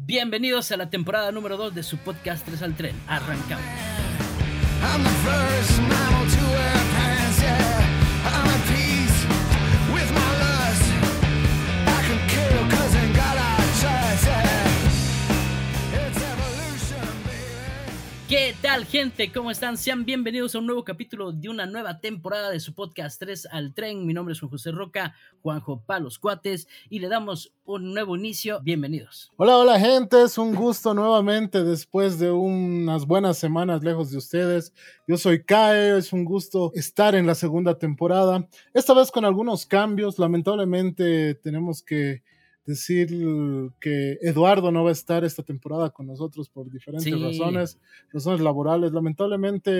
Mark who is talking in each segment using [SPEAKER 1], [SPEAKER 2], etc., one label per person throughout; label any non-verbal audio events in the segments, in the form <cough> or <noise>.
[SPEAKER 1] Bienvenidos a la temporada número 2 de su podcast 3 al tren. Arrancamos. Tal, gente? ¿Cómo están? Sean bienvenidos a un nuevo capítulo de una nueva temporada de su podcast 3 al tren. Mi nombre es Juan José Roca, Juanjo Palos Cuates, y le damos un nuevo inicio. Bienvenidos.
[SPEAKER 2] Hola, hola gente, es un gusto nuevamente después de unas buenas semanas lejos de ustedes. Yo soy Kae, es un gusto estar en la segunda temporada, esta vez con algunos cambios. Lamentablemente tenemos que decir que Eduardo no va a estar esta temporada con nosotros por diferentes
[SPEAKER 1] Sí.
[SPEAKER 2] razones, razones laborales. Lamentablemente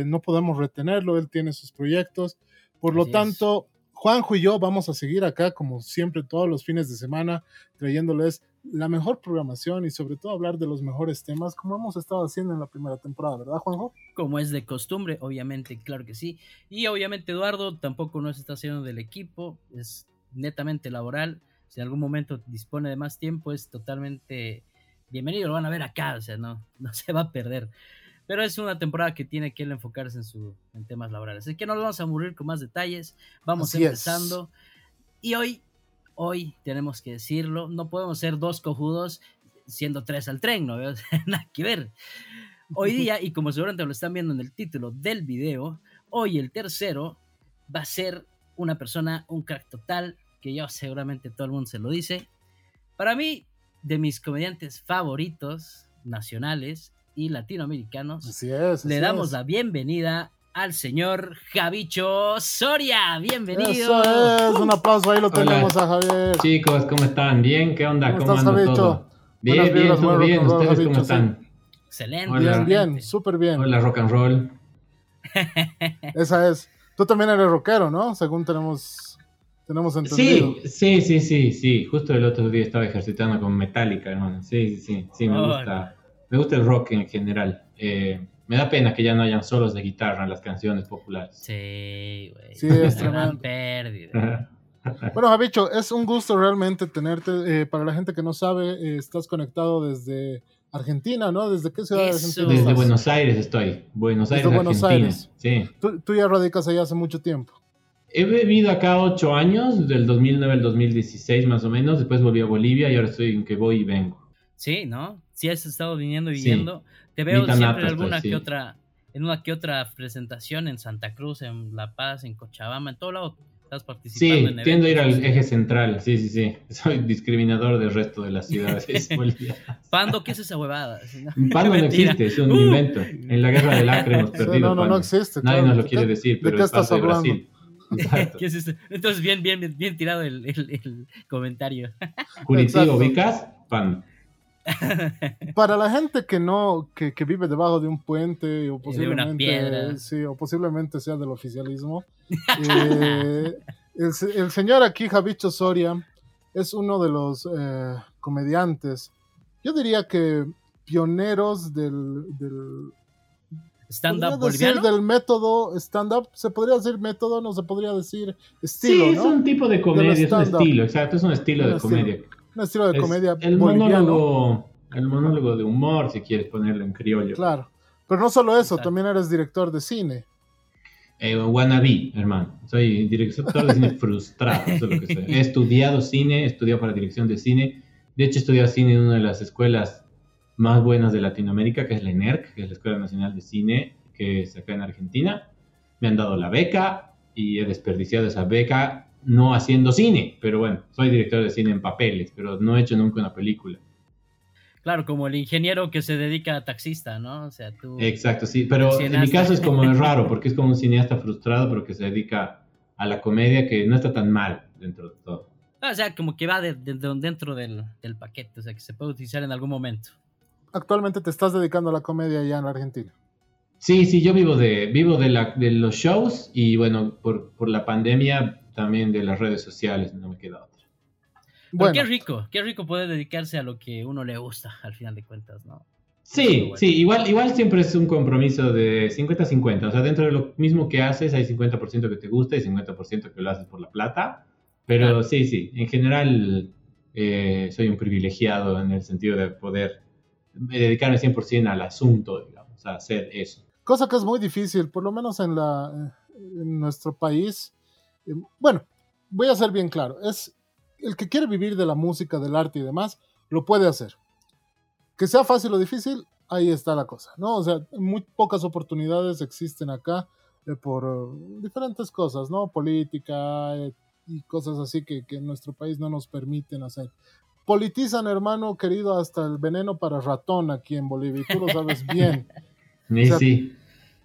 [SPEAKER 2] eh, no podemos retenerlo, él tiene sus proyectos. Por lo
[SPEAKER 1] Así es.
[SPEAKER 2] tanto, Juanjo y yo vamos a seguir acá, como siempre, todos los fines de semana, trayéndoles la mejor programación y sobre todo hablar de los mejores temas, como hemos estado haciendo en la primera temporada, ¿verdad, Juanjo?
[SPEAKER 1] Como es de costumbre, obviamente, claro que sí. Y obviamente Eduardo tampoco nos está haciendo del equipo, es netamente laboral. Si en algún momento dispone de más tiempo, es totalmente bienvenido. Lo van a ver acá, o sea, no, <laughs> no se va a perder. Pero es una temporada que tiene que él enfocarse en, su, en temas laborales. Así que no nos vamos a aburrir con más detalles. Vamos
[SPEAKER 2] Así es.
[SPEAKER 1] empezando. Y hoy, hoy tenemos que decirlo, no podemos ser dos cojudos siendo tres al tren, ¿no? <laughs> Nada que ver. Hoy <laughs> día, y como seguramente lo están viendo en el título del video, hoy el tercero va a ser una persona, un crack total, que ya seguramente todo el mundo se lo dice. Para mí, de mis comediantes favoritos nacionales y latinoamericanos,
[SPEAKER 2] Así es.
[SPEAKER 1] le
[SPEAKER 2] así
[SPEAKER 1] damos
[SPEAKER 2] es.
[SPEAKER 1] la bienvenida al señor Javicho Soria. Bienvenido.
[SPEAKER 2] Eso es, un aplauso, ahí lo
[SPEAKER 3] Hola.
[SPEAKER 2] tenemos a Javier.
[SPEAKER 3] Chicos, ¿cómo están? ¿Bien? ¿Qué onda?
[SPEAKER 2] ¿Cómo
[SPEAKER 3] ¿Cómo,
[SPEAKER 2] estás,
[SPEAKER 3] todo? Bien,
[SPEAKER 2] Buenas
[SPEAKER 3] bien, todo bien.
[SPEAKER 2] roll,
[SPEAKER 3] ¿Ustedes cómo están?
[SPEAKER 1] Excelente.
[SPEAKER 3] Hola.
[SPEAKER 2] Bien, bien, súper bien.
[SPEAKER 3] Hola, rock and roll.
[SPEAKER 2] Esa es. Tú también eres rockero, ¿no? Según tenemos, tenemos entendido.
[SPEAKER 3] Sí, sí, sí, sí, sí. Justo el otro día estaba ejercitando con Metallica, hermano. Sí, sí, sí. Sí, me
[SPEAKER 1] Oh,
[SPEAKER 3] gusta. Me gusta el rock en general. Eh, me da pena que ya no hayan solos de guitarra en las canciones populares.
[SPEAKER 1] Sí, güey.
[SPEAKER 2] Sí, es
[SPEAKER 1] Una gran
[SPEAKER 2] tremendo.
[SPEAKER 1] pérdida. <laughs>
[SPEAKER 2] Bueno, Javicho, es un gusto realmente tenerte. eh, para la gente que no sabe, eh, estás conectado desde Argentina, ¿no? ¿Desde qué ciudad de. Argentina
[SPEAKER 3] Desde
[SPEAKER 2] estás?
[SPEAKER 3] Buenos Aires estoy. Buenos
[SPEAKER 2] Desde
[SPEAKER 3] Aires,
[SPEAKER 2] Buenos
[SPEAKER 3] Argentina.
[SPEAKER 2] Aires.
[SPEAKER 3] Sí.
[SPEAKER 2] Tú, tú ya radicas allá hace mucho tiempo.
[SPEAKER 3] He vivido acá ocho años, del 2009 al 2016 más o menos. Después volví a Bolivia y ahora estoy en que voy y vengo.
[SPEAKER 1] Sí, ¿no? Si has estado viniendo y
[SPEAKER 3] Sí.
[SPEAKER 1] viniendo. Te veo siempre en alguna
[SPEAKER 3] estoy,
[SPEAKER 1] que
[SPEAKER 3] sí.
[SPEAKER 1] otra, en una que otra presentación en Santa Cruz, en La Paz, en Cochabamba, en todo lado estás participando
[SPEAKER 3] Sí,
[SPEAKER 1] en
[SPEAKER 3] tiendo a ir al eje central. Sí, sí, sí. <laughs> Soy discriminador del resto de las ciudades. <laughs>
[SPEAKER 1] Pando, ¿qué es esa huevada? <laughs>
[SPEAKER 3] Pando no existe, es un
[SPEAKER 1] Uh.
[SPEAKER 3] invento. En la guerra del Acre hemos
[SPEAKER 2] Sí,
[SPEAKER 3] perdido.
[SPEAKER 2] no, no, no existe.
[SPEAKER 3] Nadie
[SPEAKER 2] claro.
[SPEAKER 3] nos lo
[SPEAKER 2] ¿De
[SPEAKER 3] quiere
[SPEAKER 2] qué-
[SPEAKER 3] decir,
[SPEAKER 2] ¿De
[SPEAKER 3] pero
[SPEAKER 2] qué
[SPEAKER 3] es
[SPEAKER 2] estás
[SPEAKER 3] de
[SPEAKER 2] hablando?
[SPEAKER 3] Brasil. Exacto. <laughs>
[SPEAKER 1] ¿Qué es esto? Entonces, bien, bien, bien, bien tirado el, el- el comentario.
[SPEAKER 3] Curitiba, ubicas, Pando. <laughs>
[SPEAKER 2] Para la gente que no, que, que vive debajo de un puente o posiblemente, sí, o posiblemente sea del oficialismo, eh, <laughs> el, se- el señor aquí, Javicho Soria, es uno de los eh, comediantes, yo diría que pioneros del, del,
[SPEAKER 1] Stand-up
[SPEAKER 2] podría decir
[SPEAKER 1] boliviano.
[SPEAKER 2] del método stand-up, se podría decir método, no se podría decir estilo,
[SPEAKER 3] sí, es
[SPEAKER 2] ¿no?
[SPEAKER 3] un tipo de comedia, es un estilo, exacto, es un estilo
[SPEAKER 2] Un
[SPEAKER 3] de
[SPEAKER 2] estilo.
[SPEAKER 3] comedia.
[SPEAKER 2] Un estilo de
[SPEAKER 3] Es
[SPEAKER 2] comedia
[SPEAKER 3] el
[SPEAKER 2] boliviano.
[SPEAKER 3] monólogo, el monólogo de humor, si quieres ponerlo en criollo.
[SPEAKER 2] Claro. Pero no solo eso,
[SPEAKER 1] Exacto.
[SPEAKER 2] también eres director de cine.
[SPEAKER 3] Eh, wannabe, hermano. Soy director de cine <laughs> frustrado. Eso es lo que soy. He estudiado cine, he estudiado para dirección de cine. De hecho, he estudiado cine en una de las escuelas más buenas de Latinoamérica, que es la ENERC, que es la Escuela Nacional de Cine, que es acá en Argentina. Me han dado la beca y he desperdiciado esa beca no haciendo cine. Pero bueno, soy director de cine en papeles, pero no he hecho nunca una película.
[SPEAKER 1] Claro, como el ingeniero que se dedica a taxista, ¿no? O sea, tú.
[SPEAKER 3] Exacto, sí, pero en mi caso es como <laughs> es raro, porque es como un cineasta frustrado, pero que se dedica a la comedia, que no está tan mal dentro de todo.
[SPEAKER 1] O sea, como que va de- de- de- dentro del, del paquete, o sea, que se puede utilizar en algún momento.
[SPEAKER 2] Actualmente te estás dedicando a la comedia allá en Argentina.
[SPEAKER 3] Sí, sí, yo vivo de, vivo de, la, de los shows y bueno, por, por la pandemia también de las redes sociales, no me queda otra.
[SPEAKER 1] Pero
[SPEAKER 2] Bueno,
[SPEAKER 1] qué rico, qué rico poder dedicarse a lo que uno le gusta, al final de cuentas, ¿no?
[SPEAKER 3] Sí,
[SPEAKER 1] Bueno.
[SPEAKER 3] sí, igual, igual siempre es un compromiso de 50-50, o sea, dentro de lo mismo que haces hay 50% que te gusta y 50% que lo haces por la plata, pero
[SPEAKER 1] Claro.
[SPEAKER 3] sí, sí, en general eh, soy un privilegiado en el sentido de poder dedicarme 100% al asunto, digamos, a hacer eso.
[SPEAKER 2] Cosa que es muy difícil, por lo menos en, la, en nuestro país. Eh, Bueno, voy a ser bien claro. Es el que quiere vivir de la música, del arte y demás, lo puede hacer. Que sea fácil o difícil, ahí está la cosa, ¿no? O sea, muy pocas oportunidades existen acá eh, por eh, diferentes cosas, ¿no? Política eh, y cosas así que, que en nuestro país no nos permiten hacer. Politizan, hermano querido, hasta el veneno para ratón aquí en Bolivia, y tú lo sabes <laughs> bien. O sea,
[SPEAKER 3] sí,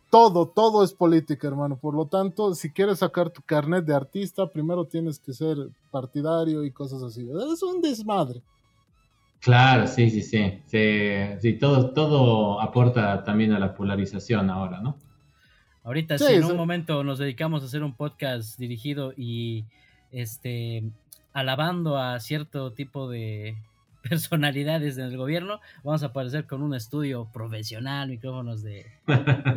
[SPEAKER 2] Todo, todo es política, hermano. Por lo tanto, si quieres sacar tu carnet de artista, primero tienes que ser partidario y cosas así. Es un desmadre.
[SPEAKER 3] claro, sí, sí, sí. Sí, sí, todo, todo aporta también a la polarización ahora, ¿no?
[SPEAKER 1] Ahorita
[SPEAKER 2] Sí,
[SPEAKER 1] si en
[SPEAKER 2] sí.
[SPEAKER 1] un momento nos dedicamos a hacer un podcast dirigido y este alabando a cierto tipo de <laughs> personalidades del gobierno, vamos a aparecer con un estudio profesional, micrófonos de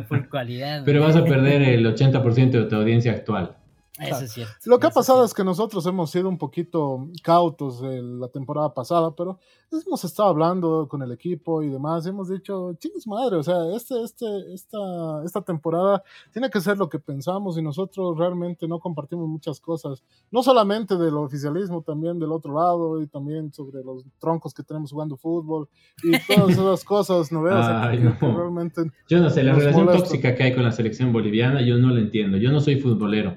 [SPEAKER 1] full <laughs> calidad.
[SPEAKER 3] Pero vas a perder <laughs> el 80% de tu audiencia actual.
[SPEAKER 1] Eso es cierto.
[SPEAKER 2] Lo que ha pasado
[SPEAKER 1] cierto.
[SPEAKER 2] es que nosotros hemos sido un poquito cautos en la temporada pasada, pero hemos estado hablando con el equipo y demás. y hemos dicho, chicos madre, o sea, este, este, esta, esta temporada tiene que ser lo que pensamos y nosotros realmente no compartimos muchas cosas. No solamente del oficialismo, también del otro lado y también sobre los troncos que tenemos jugando fútbol y todas <laughs> esas cosas,
[SPEAKER 3] Ay, no.
[SPEAKER 2] que realmente
[SPEAKER 3] Yo no sé, la relación
[SPEAKER 2] molesta.
[SPEAKER 3] tóxica que hay con la selección boliviana, yo no la entiendo. Yo no soy futbolero,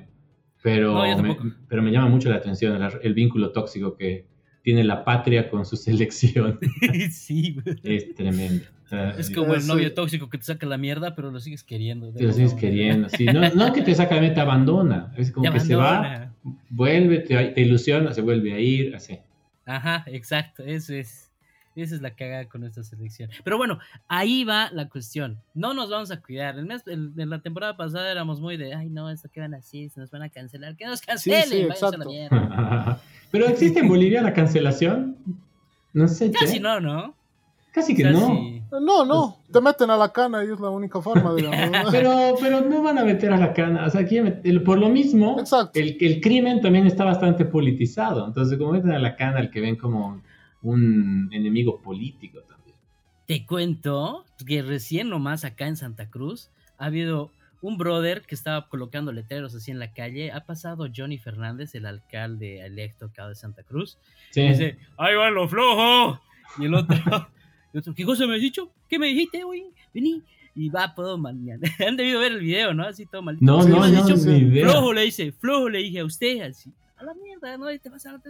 [SPEAKER 3] pero,
[SPEAKER 1] No,
[SPEAKER 3] me, pero me llama mucho la atención el, el vínculo tóxico que tiene la patria con su <laughs> selección. <laughs>
[SPEAKER 1] sí, güey.
[SPEAKER 3] es tremendo. O sea,
[SPEAKER 1] Es como el
[SPEAKER 2] Sí.
[SPEAKER 1] novio tóxico que te saca la mierda, pero lo sigues queriendo.
[SPEAKER 3] Te lo sigues queriendo. sí. No, no que te saca de te abandona. Es como
[SPEAKER 1] Te
[SPEAKER 3] que se va, vuelve, te, te ilusiona, se vuelve a ir, así.
[SPEAKER 1] Ajá, exacto, eso es. Esa es la cagada con esta selección. Pero bueno, ahí va la cuestión. No nos vamos a cuidar. El mes, el- en la temporada pasada éramos muy de, ay, no, esto que van así, se nos van a cancelar. Que nos cancelen,
[SPEAKER 2] sí,
[SPEAKER 1] a la
[SPEAKER 2] exacto.
[SPEAKER 1] mierda. <laughs>
[SPEAKER 3] pero existe en Bolivia la cancelación. No sé,
[SPEAKER 1] Casi no, ¿no?
[SPEAKER 3] Casi que
[SPEAKER 1] Casi.
[SPEAKER 3] no.
[SPEAKER 2] No, no, te meten a la cana y es la única forma, digamos. <laughs>
[SPEAKER 3] Pero, pero no van a meter a la cana. O sea, aquí el- por lo mismo, el, el crimen también está bastante politizado. Entonces, como meten a la cana al que ven como un enemigo político también.
[SPEAKER 1] Te cuento que recién nomás acá en Santa Cruz ha habido un brother que estaba colocando letreros así en la calle. Ha pasado Johnny Fernández, el alcalde electo acá de Santa Cruz.
[SPEAKER 3] Sí.
[SPEAKER 1] Y dice, ahí va lo flojo. Y el otro, <laughs> el otro, ¿qué cosa me has dicho? ¿Qué me dijiste, güey? Vení. Y va todo mal. <laughs> Han debido ver el video, ¿no? Así todo mal.
[SPEAKER 3] No, no, no, ni idea.
[SPEAKER 1] Flojo le dice, flojo le dije a usted, así. A la mierda, no te vas a...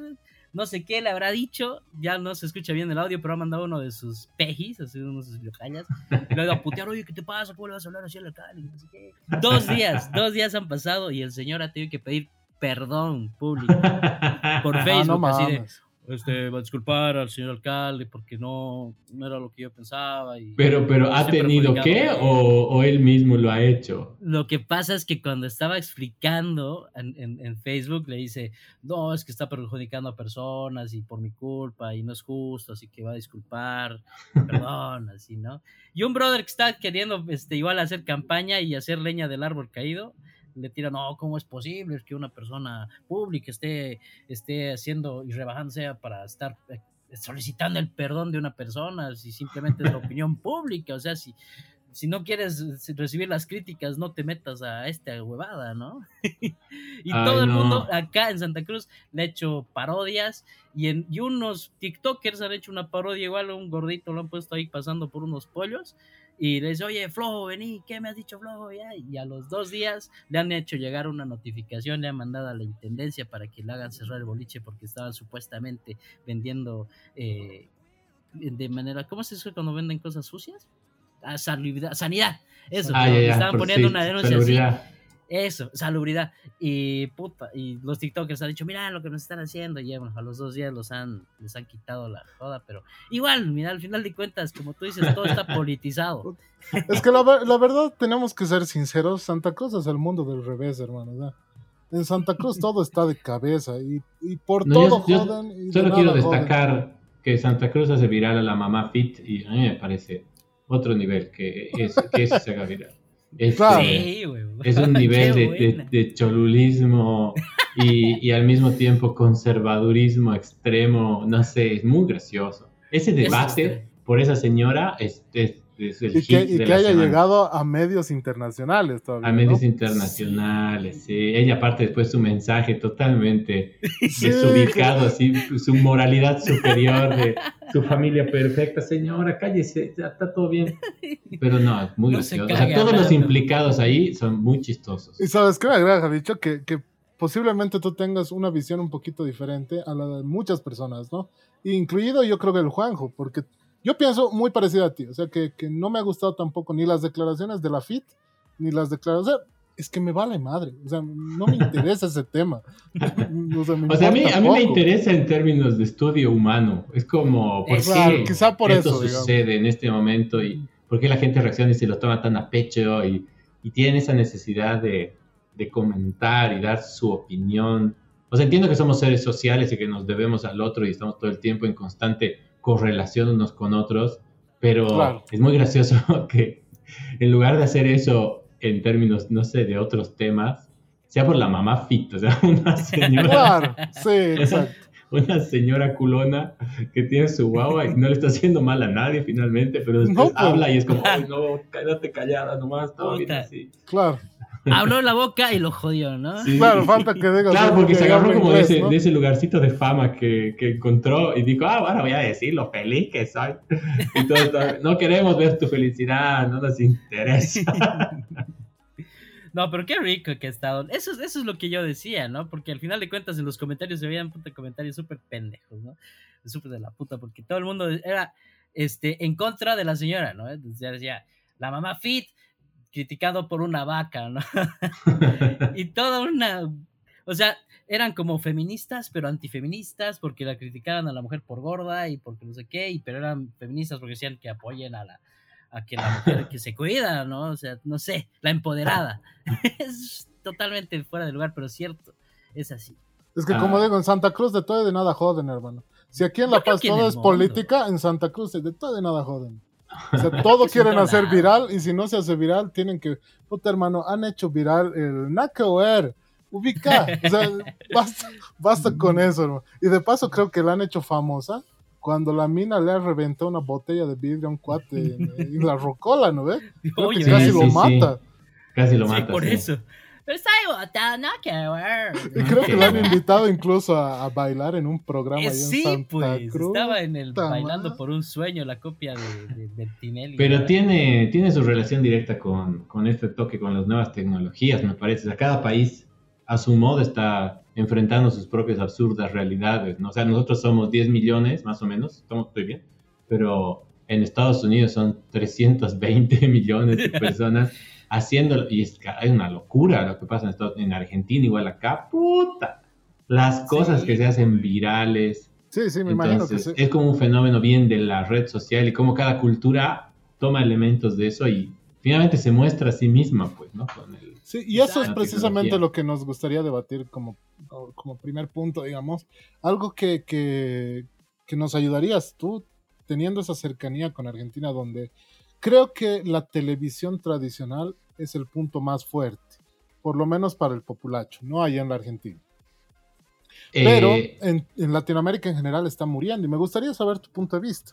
[SPEAKER 1] No sé qué le habrá dicho, ya no se escucha bien el audio, pero ha mandado uno de sus pejis, así uno de sus locallas. Y le ha ido a putear, oye, ¿qué te pasa? ¿Cómo le vas a hablar así al alcalde? No sé qué. Dos días, dos días han pasado y el señor ha tenido que pedir perdón público <laughs> por
[SPEAKER 2] Ah,
[SPEAKER 1] Facebook,
[SPEAKER 2] no
[SPEAKER 1] así de. Este, va a disculpar al señor alcalde porque no, no era lo que yo pensaba. Y
[SPEAKER 3] Pero, pero ¿ha tenido qué o, o él mismo lo ha hecho?
[SPEAKER 1] Lo que pasa es que cuando estaba explicando en, en- en Facebook le dice, no, es que está perjudicando a personas y por mi culpa y no es justo, así que va a disculpar, perdón, <laughs> así, ¿no? Y un brother que está queriendo este, igual hacer campaña y hacer leña del árbol caído, le tira, no, ¿cómo es posible que una persona pública esté, esté haciendo y rebajándose para estar eh, solicitando el perdón de una persona si simplemente es la <laughs> opinión pública? O sea, si, si no quieres eh, recibir las críticas, no te metas a esta huevada, ¿no? <laughs> y
[SPEAKER 3] Ay,
[SPEAKER 1] todo el
[SPEAKER 3] no.
[SPEAKER 1] mundo acá en Santa Cruz le ha hecho parodias y, en, y unos TikTokers han hecho una parodia igual, un gordito lo han puesto ahí pasando por unos pollos y le dice, oye, Flojo, vení, ¿qué me has dicho, Flojo? Ya, Y a los dos días le han hecho llegar una notificación, le han mandado a la intendencia para que le hagan cerrar el boliche porque estaban supuestamente vendiendo eh, de manera, ¿cómo se dice cuando venden cosas sucias? Ah, salubridad, sanidad, eso,
[SPEAKER 3] Ah, ya, ya,
[SPEAKER 1] estaban poniendo
[SPEAKER 3] sí,
[SPEAKER 1] una denuncia así. Eso, salubridad. Y puta, y los TikTokers han dicho, mira lo que nos están haciendo. Y bueno, a los dos días los han, les han quitado la joda, pero igual, mira, al final de cuentas, como tú dices, todo está politizado. <laughs>
[SPEAKER 2] Es que la, ver- la verdad tenemos que ser sinceros, Santa Cruz es el mundo del revés, hermano. En Santa Cruz todo está de cabeza y, y por
[SPEAKER 3] No, yo-
[SPEAKER 2] todo
[SPEAKER 3] yo
[SPEAKER 2] joden. Y de
[SPEAKER 3] Solo quiero
[SPEAKER 2] joden.
[SPEAKER 3] destacar que Santa Cruz hace viral a la mamá Fit y a mí me parece otro nivel que, es, que eso se haga viral. Es,
[SPEAKER 2] Claro.
[SPEAKER 1] Sí, güey.
[SPEAKER 3] es un nivel <laughs> de, de- cholulismo y, y al mismo tiempo conservadurismo extremo, no sé, es muy gracioso. Ese debate por esa señora es, es- es el
[SPEAKER 2] Y que,
[SPEAKER 3] hit
[SPEAKER 2] y
[SPEAKER 3] de
[SPEAKER 2] que
[SPEAKER 3] la
[SPEAKER 2] haya
[SPEAKER 3] semana.
[SPEAKER 2] llegado a medios internacionales todavía.
[SPEAKER 3] a medios
[SPEAKER 2] ¿no?
[SPEAKER 3] internacionales, sí. Ella aparte después su mensaje totalmente <laughs>
[SPEAKER 2] Sí,
[SPEAKER 3] desubicado, así, su moralidad superior de su familia perfecta. Señora, cállese, ya está todo bien. <laughs> Pero no, es muy
[SPEAKER 1] No se
[SPEAKER 3] gracioso. O sea, todos los implicados ahí son muy chistosos.
[SPEAKER 2] Y sabes qué me agrada, dicho que, que posiblemente tú tengas una visión un poquito diferente a la de muchas personas, ¿no? Incluido yo creo que el Juanjo, porque yo pienso muy parecido a ti, o sea, que, que no me ha gustado tampoco ni las declaraciones de la FIT, ni las declaraciones, es que me vale madre, o sea, no me interesa ese tema. <laughs> O sea,
[SPEAKER 3] O sea, a mí, a mí me interesa en términos de estudio humano. Es como, ¿por
[SPEAKER 1] Es-
[SPEAKER 3] qué
[SPEAKER 2] Claro, quizá por
[SPEAKER 3] esto
[SPEAKER 2] eso, digamos.
[SPEAKER 3] sucede en este momento? ¿Y por qué la gente reacciona y se lo toma tan a pecho? Y, y tienen esa necesidad de, de comentar y dar su opinión. O sea, entiendo que somos seres sociales y que nos debemos al otro y estamos todo el tiempo en constante correlación unos con otros, pero
[SPEAKER 2] Claro.
[SPEAKER 3] es muy gracioso <laughs> que en lugar de hacer eso en términos, no sé, de otros temas, sea por la mamá fit, o sea, <laughs> una señora
[SPEAKER 2] Claro, sí, <laughs> exacto.
[SPEAKER 3] una señora culona que tiene su guagua y no le está haciendo mal a nadie finalmente, pero después
[SPEAKER 2] No, pues.
[SPEAKER 3] habla y es como, ay, no, quédate callada nomás, todo bien así.
[SPEAKER 2] Claro,
[SPEAKER 1] Abrió la boca y lo jodió, ¿no?
[SPEAKER 3] Sí.
[SPEAKER 2] claro, falta que digas.
[SPEAKER 3] Claro, porque
[SPEAKER 2] que
[SPEAKER 3] se agarró como de ese,
[SPEAKER 2] ¿no?
[SPEAKER 3] de ese lugarcito de fama que, que encontró y dijo, ah, ahora voy a decir lo feliz que soy. Y todo está- no queremos ver tu felicidad, no nos interesa. <laughs>
[SPEAKER 1] No, pero qué rico que ha estado. Eso, es- eso es lo que yo decía, ¿no? Porque al final de cuentas en los comentarios se veían puta comentarios súper pendejos, ¿no? Súper de la puta, porque todo el mundo era este, en contra de la señora, ¿no? Entonces decía, la mamá fit, criticado por una vaca, ¿no? <laughs> y toda una. O sea, eran como feministas, pero antifeministas, porque la criticaban a la mujer por gorda y porque no sé qué, y, pero eran feministas porque decían que apoyen a la a que la mujer que se cuida, ¿no? O sea, no sé, la empoderada. <laughs> es totalmente fuera de lugar, pero cierto, es así.
[SPEAKER 2] Es que
[SPEAKER 3] Ah.
[SPEAKER 2] como digo, en Santa Cruz de todo y de nada joden, hermano. Si aquí en La Paz todo es
[SPEAKER 1] mundo.
[SPEAKER 2] política, en Santa Cruz de todo y de nada joden. O sea, <laughs> todo quieren hacer viral y si no se hace viral, tienen que... Puta, hermano, han hecho viral el ver, ubica. O sea, <laughs> basta, basta con eso, hermano. Y de paso creo que la han hecho famosa cuando la mina le ha reventado una botella de vidrio a un cuate en, en la rocola, ¿no ves? Creo
[SPEAKER 1] Oye,
[SPEAKER 2] que casi
[SPEAKER 3] sí,
[SPEAKER 2] lo
[SPEAKER 3] sí,
[SPEAKER 2] mata.
[SPEAKER 3] Casi lo
[SPEAKER 1] sí,
[SPEAKER 3] mata.
[SPEAKER 1] por
[SPEAKER 3] sí.
[SPEAKER 1] eso. Pero está botado, no que ver. <laughs>
[SPEAKER 2] Y creo que la han invitado incluso a, a bailar en un programa
[SPEAKER 1] Eh,
[SPEAKER 2] ahí en
[SPEAKER 1] sí,
[SPEAKER 2] Santa
[SPEAKER 1] pues,
[SPEAKER 2] Cruz.
[SPEAKER 1] estaba en el Bailando por un sueño, la copia de, de, de Tinelli.
[SPEAKER 3] Pero tiene, tiene su relación directa con, con este toque, con las nuevas tecnologías, me parece. O sea, cada país a su modo está enfrentando sus propias absurdas realidades, ¿no? O sea, nosotros somos 10 millones, más o menos, estamos, estoy bien, pero en Estados Unidos son 320 millones de <laughs> personas haciéndolo, y es una locura lo que pasa en, Estados- en Argentina, igual acá, puta. Las cosas
[SPEAKER 1] Sí.
[SPEAKER 3] que se hacen virales,
[SPEAKER 2] Sí, sí, me imagino que
[SPEAKER 3] entonces,
[SPEAKER 2] sí.
[SPEAKER 3] es como un fenómeno bien de la red social y cómo cada cultura toma elementos de eso y finalmente se muestra a sí misma, pues, ¿no? Con el-
[SPEAKER 2] Sí, y eso es precisamente
[SPEAKER 3] Tecnología.
[SPEAKER 2] lo que nos gustaría debatir como, como primer punto, digamos. Algo que, que, que nos ayudarías tú teniendo esa cercanía con Argentina, donde creo que la televisión tradicional es el punto más fuerte, por lo menos para el populacho, no allá en la Argentina. Pero
[SPEAKER 3] Eh,
[SPEAKER 2] en, en Latinoamérica en general está muriendo y me gustaría saber tu punto de vista.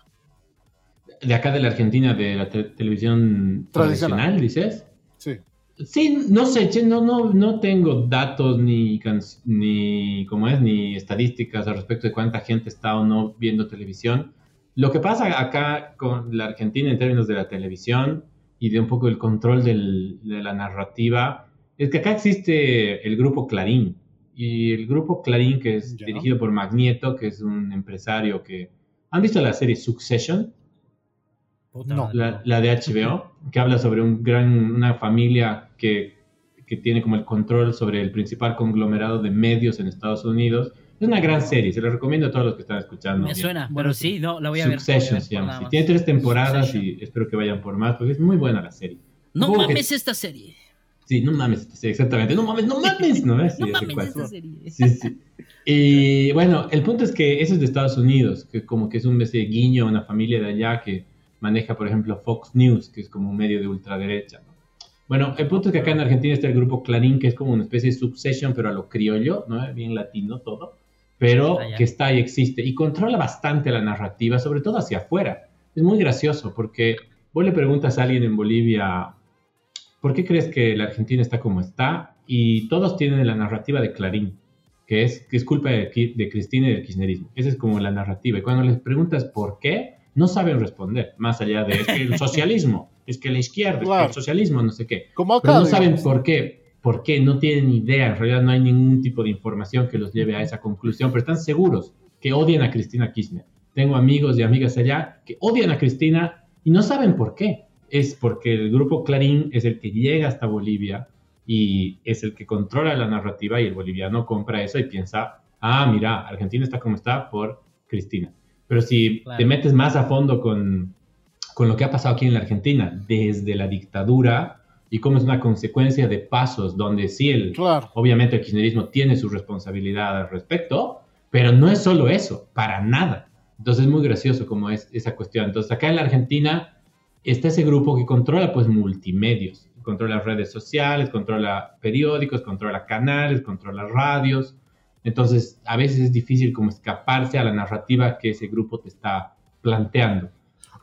[SPEAKER 3] de acá de la Argentina, de la te- televisión
[SPEAKER 2] Tradicional.
[SPEAKER 3] tradicional, dices.
[SPEAKER 2] Sí,
[SPEAKER 3] Sí, no sé, che, no, no, no tengo datos ni, ni, ¿cómo es? ni estadísticas al respecto de cuánta gente está o no viendo televisión. Lo que pasa acá con la Argentina en términos de la televisión y de un poco el control del- de la narrativa es que acá existe el grupo Clarín. Y el grupo Clarín, que es
[SPEAKER 2] Ya.
[SPEAKER 3] dirigido por Magnieto, que es un empresario que... ¿Han visto la serie Succession?
[SPEAKER 2] No.
[SPEAKER 3] la, la de HBO, <laughs> que habla sobre un gran, una familia que, que tiene como el control sobre el principal conglomerado de medios en Estados Unidos. Es una gran serie, se la recomiendo a todos los que están escuchando.
[SPEAKER 1] Me suena,
[SPEAKER 2] Bueno,
[SPEAKER 1] pero sí, no, la voy a ver.
[SPEAKER 3] Succession
[SPEAKER 1] ver
[SPEAKER 3] se
[SPEAKER 1] por
[SPEAKER 3] llama. Tiene tres temporadas
[SPEAKER 1] Succession.
[SPEAKER 3] y espero que vayan por más, porque es muy buena la serie.
[SPEAKER 1] No
[SPEAKER 3] que-
[SPEAKER 1] mames esta serie.
[SPEAKER 3] Sí, no mames, sí, exactamente. No mames, no mames, ¿no? <laughs> Sí,
[SPEAKER 1] No mames esta serie.
[SPEAKER 3] Sí, sí. Y bueno, el punto es que eso es de Estados Unidos, que como que es un ese guiño a una familia de allá que maneja, por ejemplo, Fox News, que es como un medio de ultraderecha. ¿no? Bueno, el punto es que acá en Argentina está el grupo Clarín, que es como una especie de Succession, pero a lo criollo, ¿no? Bien latino todo, pero
[SPEAKER 1] Ah,
[SPEAKER 3] que está y existe y controla bastante la narrativa, sobre todo hacia afuera. Es muy gracioso porque vos le preguntas a alguien en Bolivia, ¿por qué crees que la Argentina está como está? Y todos tienen la narrativa de Clarín, que es, que es culpa de, de Cristina y del kirchnerismo. Esa es como la narrativa. Y cuando les preguntas por qué, no saben responder, más allá de es que el <laughs> socialismo, es que la izquierda, es que
[SPEAKER 2] Claro.
[SPEAKER 3] el socialismo, no sé qué.
[SPEAKER 2] Como acá.
[SPEAKER 3] Pero no saben
[SPEAKER 2] digamos.
[SPEAKER 3] por qué. ¿Por qué? No tienen idea. En realidad no hay ningún tipo de información que los lleve a esa conclusión, pero están seguros que odian a Cristina Kirchner. Tengo amigos y amigas allá que odian a Cristina y no saben por qué. Es porque el grupo Clarín es el que llega hasta Bolivia y es el que controla la narrativa y el boliviano compra eso y piensa, ah, mira, Argentina está como está por Cristina. Pero si
[SPEAKER 1] Claro.
[SPEAKER 3] te metes más a fondo con, con lo que ha pasado aquí en la Argentina, desde la dictadura y cómo es una consecuencia de pasos donde sí, el,
[SPEAKER 2] Claro.
[SPEAKER 3] obviamente el kirchnerismo tiene su responsabilidad al respecto, pero no es solo eso, para nada. Entonces es muy gracioso como es esa cuestión. Entonces acá en la Argentina está ese grupo que controla pues multimedios, controla redes sociales, controla periódicos, controla canales, controla radios. Entonces a veces es difícil como escaparse a la narrativa que ese grupo te está planteando.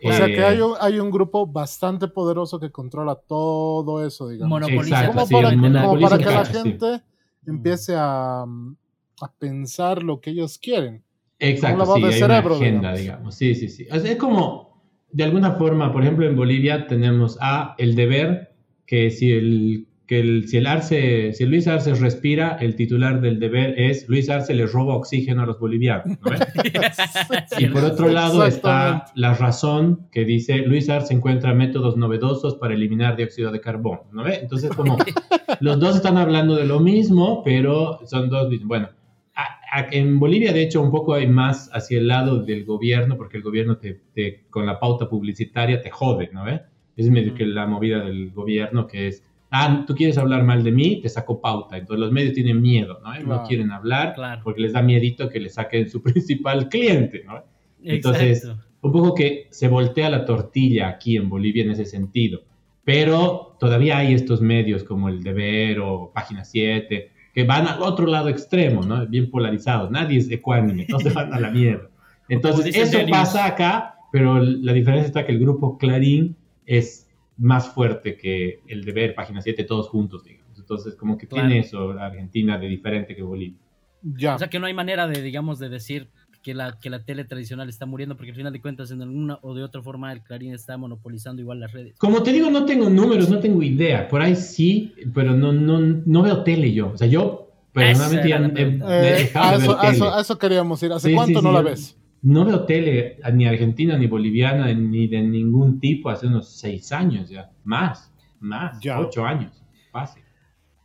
[SPEAKER 2] O sea
[SPEAKER 3] Eh,
[SPEAKER 2] que hay un, hay un grupo bastante poderoso que controla todo eso, digamos.
[SPEAKER 1] Monopoliza
[SPEAKER 3] Exacto,
[SPEAKER 2] como,
[SPEAKER 3] sí,
[SPEAKER 2] para, como para que la
[SPEAKER 3] sí.
[SPEAKER 2] gente empiece a, a pensar lo que ellos quieren.
[SPEAKER 3] Exacto, sí,
[SPEAKER 2] de
[SPEAKER 3] hay
[SPEAKER 2] cerebro,
[SPEAKER 3] una agenda,
[SPEAKER 2] digamos.
[SPEAKER 3] digamos. Sí, sí, sí. O sea, es como, de alguna forma, por ejemplo, en Bolivia tenemos a el deber, que si el, que el, si el Arce, si Luis Arce respira, el titular del deber es Luis Arce le roba oxígeno a los bolivianos. ¿no? <laughs> Y por otro lado está la razón que dice Luis Arce encuentra métodos novedosos para eliminar dióxido de carbono, ¿no ve? Entonces como <laughs> los dos están hablando de lo mismo, pero son dos, bueno, a- a- en Bolivia de hecho un poco hay más hacia el lado del gobierno, porque el gobierno te, te- con la pauta publicitaria te jode, ¿no ve? Es medio que la movida del gobierno que es, ah, tú quieres hablar mal de mí, te saco pauta, entonces los medios tienen miedo, ¿no?
[SPEAKER 2] Claro.
[SPEAKER 3] No quieren hablar
[SPEAKER 1] Claro.
[SPEAKER 3] porque les da miedito que le saquen su <laughs> principal cliente, ¿no? Entonces,
[SPEAKER 1] Exacto.
[SPEAKER 3] un poco que se voltea la tortilla aquí en Bolivia en ese sentido. Pero todavía hay estos medios como el Deber o Página 7 que van al otro lado extremo, ¿no? Bien polarizados. Nadie es ecuánime, todos se van a la mierda. <laughs> Entonces, eso pasa acá, pero la diferencia está que el grupo Clarín es más fuerte que el Deber, Página 7, todos juntos, digamos. Entonces, como que
[SPEAKER 1] Claro.
[SPEAKER 3] tiene eso Argentina de diferente que Bolivia.
[SPEAKER 2] Ya.
[SPEAKER 1] O sea que no hay manera de, digamos, de decir que la, que la tele tradicional está muriendo, porque al final de cuentas, en alguna o de otra forma, el Clarín está monopolizando igual las redes.
[SPEAKER 3] Como te digo, no tengo números, no tengo idea. Por ahí sí, pero no, no, no veo tele yo. O sea, yo personalmente ya
[SPEAKER 2] Eh, a,
[SPEAKER 3] de ver
[SPEAKER 2] eso, a,
[SPEAKER 3] tele.
[SPEAKER 2] eso, a eso queríamos ir. ¿Hace
[SPEAKER 3] Sí,
[SPEAKER 2] cuánto
[SPEAKER 3] sí,
[SPEAKER 2] no
[SPEAKER 3] sí,
[SPEAKER 2] la
[SPEAKER 3] yo
[SPEAKER 2] ves?
[SPEAKER 3] No veo tele ni argentina, ni boliviana, ni de ningún tipo hace unos seis años ya. Más, más,
[SPEAKER 2] Ya.
[SPEAKER 3] ocho años. Fácil.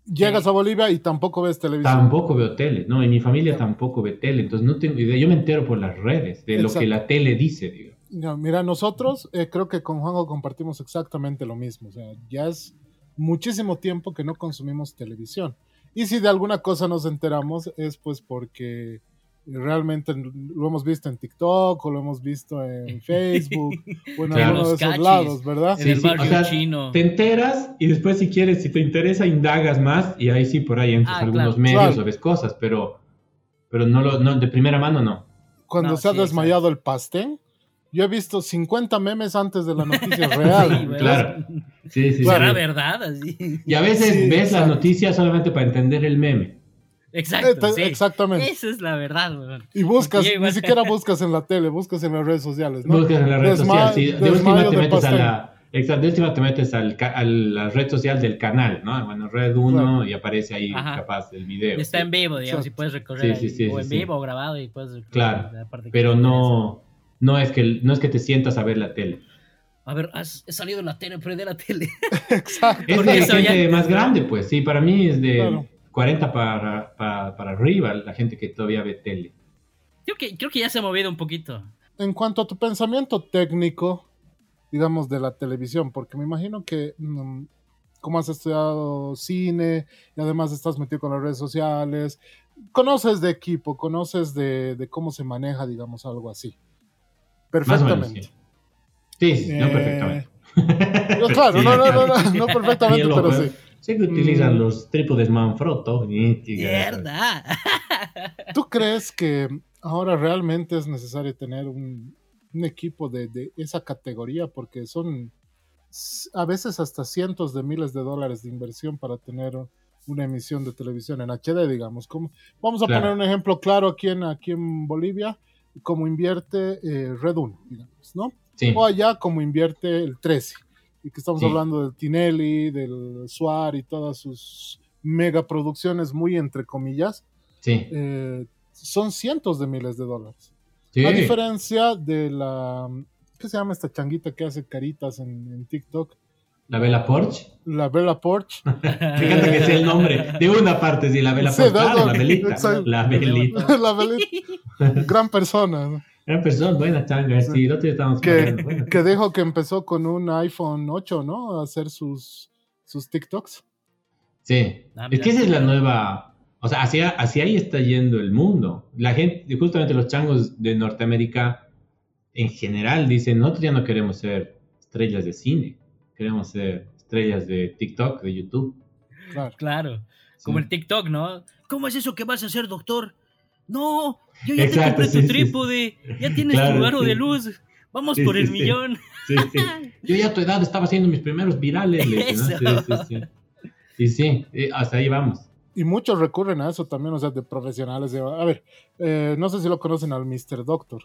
[SPEAKER 2] Llegas a Bolivia y tampoco ves televisión.
[SPEAKER 3] Tampoco veo tele, no, y mi familia tampoco ve tele, entonces no tengo idea. Yo me entero por las redes de lo que la tele dice, digo.
[SPEAKER 2] No, mira, nosotros eh, creo que con Juanjo compartimos exactamente lo mismo. O sea, ya es muchísimo tiempo que no consumimos televisión. Y si de alguna cosa nos enteramos es pues porque realmente lo hemos visto en TikTok o lo hemos visto en <laughs> Facebook o en
[SPEAKER 3] Claro.
[SPEAKER 2] alguno de esos lados, ¿verdad?
[SPEAKER 1] En
[SPEAKER 3] Sí,
[SPEAKER 1] el
[SPEAKER 3] sí,
[SPEAKER 1] barrio
[SPEAKER 3] o sea,
[SPEAKER 1] chino.
[SPEAKER 3] Te enteras y después si quieres, si te interesa, indagas más y ahí sí por ahí entras
[SPEAKER 1] Ah,
[SPEAKER 3] algunos
[SPEAKER 1] claro.
[SPEAKER 3] medios
[SPEAKER 2] Claro.
[SPEAKER 3] o ves cosas, pero, pero no lo, no, de primera mano no.
[SPEAKER 2] Cuando
[SPEAKER 1] No,
[SPEAKER 2] se ha
[SPEAKER 1] sí,
[SPEAKER 2] desmayado el pastel, yo he visto 50 memes antes de la <laughs> noticia real.
[SPEAKER 3] Claro. Sí, sí,
[SPEAKER 1] ¿Será
[SPEAKER 3] sí.
[SPEAKER 1] verdad? Así.
[SPEAKER 3] Y a veces
[SPEAKER 2] Sí,
[SPEAKER 3] ves
[SPEAKER 2] exacto.
[SPEAKER 3] la noticia solamente para entender el meme.
[SPEAKER 1] Exacto. Sí.
[SPEAKER 2] Exactamente.
[SPEAKER 1] Esa es la verdad, weón.
[SPEAKER 2] Y buscas, ni siquiera buscas en la tele, buscas en las redes sociales, ¿no?
[SPEAKER 3] Buscas en la red
[SPEAKER 2] Desma-
[SPEAKER 3] social. sí. De última te metes a la. Exacto, de última te metes al, a la red social del canal, ¿no? Bueno, red 1
[SPEAKER 2] Claro.
[SPEAKER 3] y aparece ahí
[SPEAKER 1] Ajá.
[SPEAKER 3] capaz el video.
[SPEAKER 1] Está
[SPEAKER 3] sí.
[SPEAKER 1] en vivo, digamos,
[SPEAKER 2] Exacto.
[SPEAKER 1] y puedes recorrer
[SPEAKER 3] Sí,
[SPEAKER 1] ahí,
[SPEAKER 3] sí, sí,
[SPEAKER 1] o en
[SPEAKER 3] sí.
[SPEAKER 1] vivo o grabado y puedes recorrer
[SPEAKER 3] Claro,
[SPEAKER 1] la parte que
[SPEAKER 3] Pero no, no, es que, no es que te sientas a ver la tele.
[SPEAKER 1] A ver, has, he salido en la tele, prende la tele. <laughs>
[SPEAKER 2] Exacto.
[SPEAKER 3] Es de
[SPEAKER 1] ya-
[SPEAKER 3] gente más grande, pues. Sí, para mí es de
[SPEAKER 2] Claro.
[SPEAKER 3] 40 para, para, para arriba la gente que todavía ve tele.
[SPEAKER 1] Creo que, creo que ya se ha movido un poquito.
[SPEAKER 2] En cuanto a tu pensamiento técnico, digamos, de la televisión, porque me imagino que mm, como has estudiado cine y además estás metido con las redes sociales, conoces de equipo, conoces de, de cómo se maneja, digamos, algo así.
[SPEAKER 3] Más o menos,
[SPEAKER 2] Perfectamente.
[SPEAKER 3] sí. No
[SPEAKER 2] Eh,
[SPEAKER 3] perfectamente. <laughs>
[SPEAKER 2] Pero claro, no, no, no, no, no <laughs> perfectamente, pero sí.
[SPEAKER 3] Sé que utilizan
[SPEAKER 2] Mm.
[SPEAKER 3] los trípodes Manfrotto.
[SPEAKER 1] Mierda. <laughs>
[SPEAKER 2] ¿Tú crees que ahora realmente es necesario tener un, un equipo de, de esa categoría? Porque son a veces hasta cientos de miles de dólares de inversión para tener una emisión de televisión en HD, digamos. Como, vamos a
[SPEAKER 3] Claro.
[SPEAKER 2] poner un ejemplo claro aquí en, aquí en Bolivia, como invierte eh, Red 1, digamos, ¿no?
[SPEAKER 3] Sí,
[SPEAKER 2] O allá como invierte el 13. Y que estamos
[SPEAKER 3] Sí.
[SPEAKER 2] hablando del Tinelli, del Suar y todas sus megaproducciones muy entre comillas
[SPEAKER 3] sí.
[SPEAKER 2] eh, son cientos de miles de dólares.
[SPEAKER 3] sí.
[SPEAKER 2] A diferencia de la. ¿Qué se llama esta changuita que hace caritas en, en TikTok?
[SPEAKER 3] La Vela Porsche.
[SPEAKER 2] La Bella Porsche.
[SPEAKER 3] Me encanta que sea el nombre de una parte, sí, la Vela
[SPEAKER 2] no,
[SPEAKER 3] Claro,
[SPEAKER 2] no,
[SPEAKER 3] la velita.
[SPEAKER 2] exacto.
[SPEAKER 3] La velita. <laughs>
[SPEAKER 2] la Gran persona. ¿No?
[SPEAKER 3] Persona, buena changa.
[SPEAKER 2] Sí.
[SPEAKER 3] Sí, el otro día estábamos hablando,
[SPEAKER 2] Que,
[SPEAKER 3] bueno.
[SPEAKER 2] que dijo que empezó con un iPhone 8, ¿no? A hacer sus, sus TikToks.
[SPEAKER 3] Sí,
[SPEAKER 1] Ah,
[SPEAKER 3] es que esa es la nueva, o sea, hacia, hacia ahí está yendo el mundo. La gente, justamente los changos de Norteamérica en general dicen, nosotros ya no queremos ser estrellas de cine, queremos ser estrellas de TikTok, de YouTube.
[SPEAKER 2] Claro.
[SPEAKER 1] Claro.
[SPEAKER 3] Sí.
[SPEAKER 1] Como el TikTok, ¿no? ¿Cómo es eso que vas a hacer, doctor? No, yo ya
[SPEAKER 3] Exacto,
[SPEAKER 1] te compré
[SPEAKER 3] sí,
[SPEAKER 1] tu
[SPEAKER 3] sí,
[SPEAKER 1] trípode, ya tienes
[SPEAKER 3] Claro,
[SPEAKER 1] tu aro
[SPEAKER 3] sí.
[SPEAKER 1] de luz, vamos
[SPEAKER 3] Sí,
[SPEAKER 1] por
[SPEAKER 3] sí,
[SPEAKER 1] el
[SPEAKER 3] sí.
[SPEAKER 1] millón.
[SPEAKER 3] Sí, sí. <laughs> Yo ya a tu edad estaba haciendo mis primeros virales. ¿no? Sí, sí, sí. Y sí, hasta ahí vamos.
[SPEAKER 2] Y muchos recurren a eso también, o sea, de profesionales. de- a ver, eh, no sé si lo conocen al Mr. Doctor.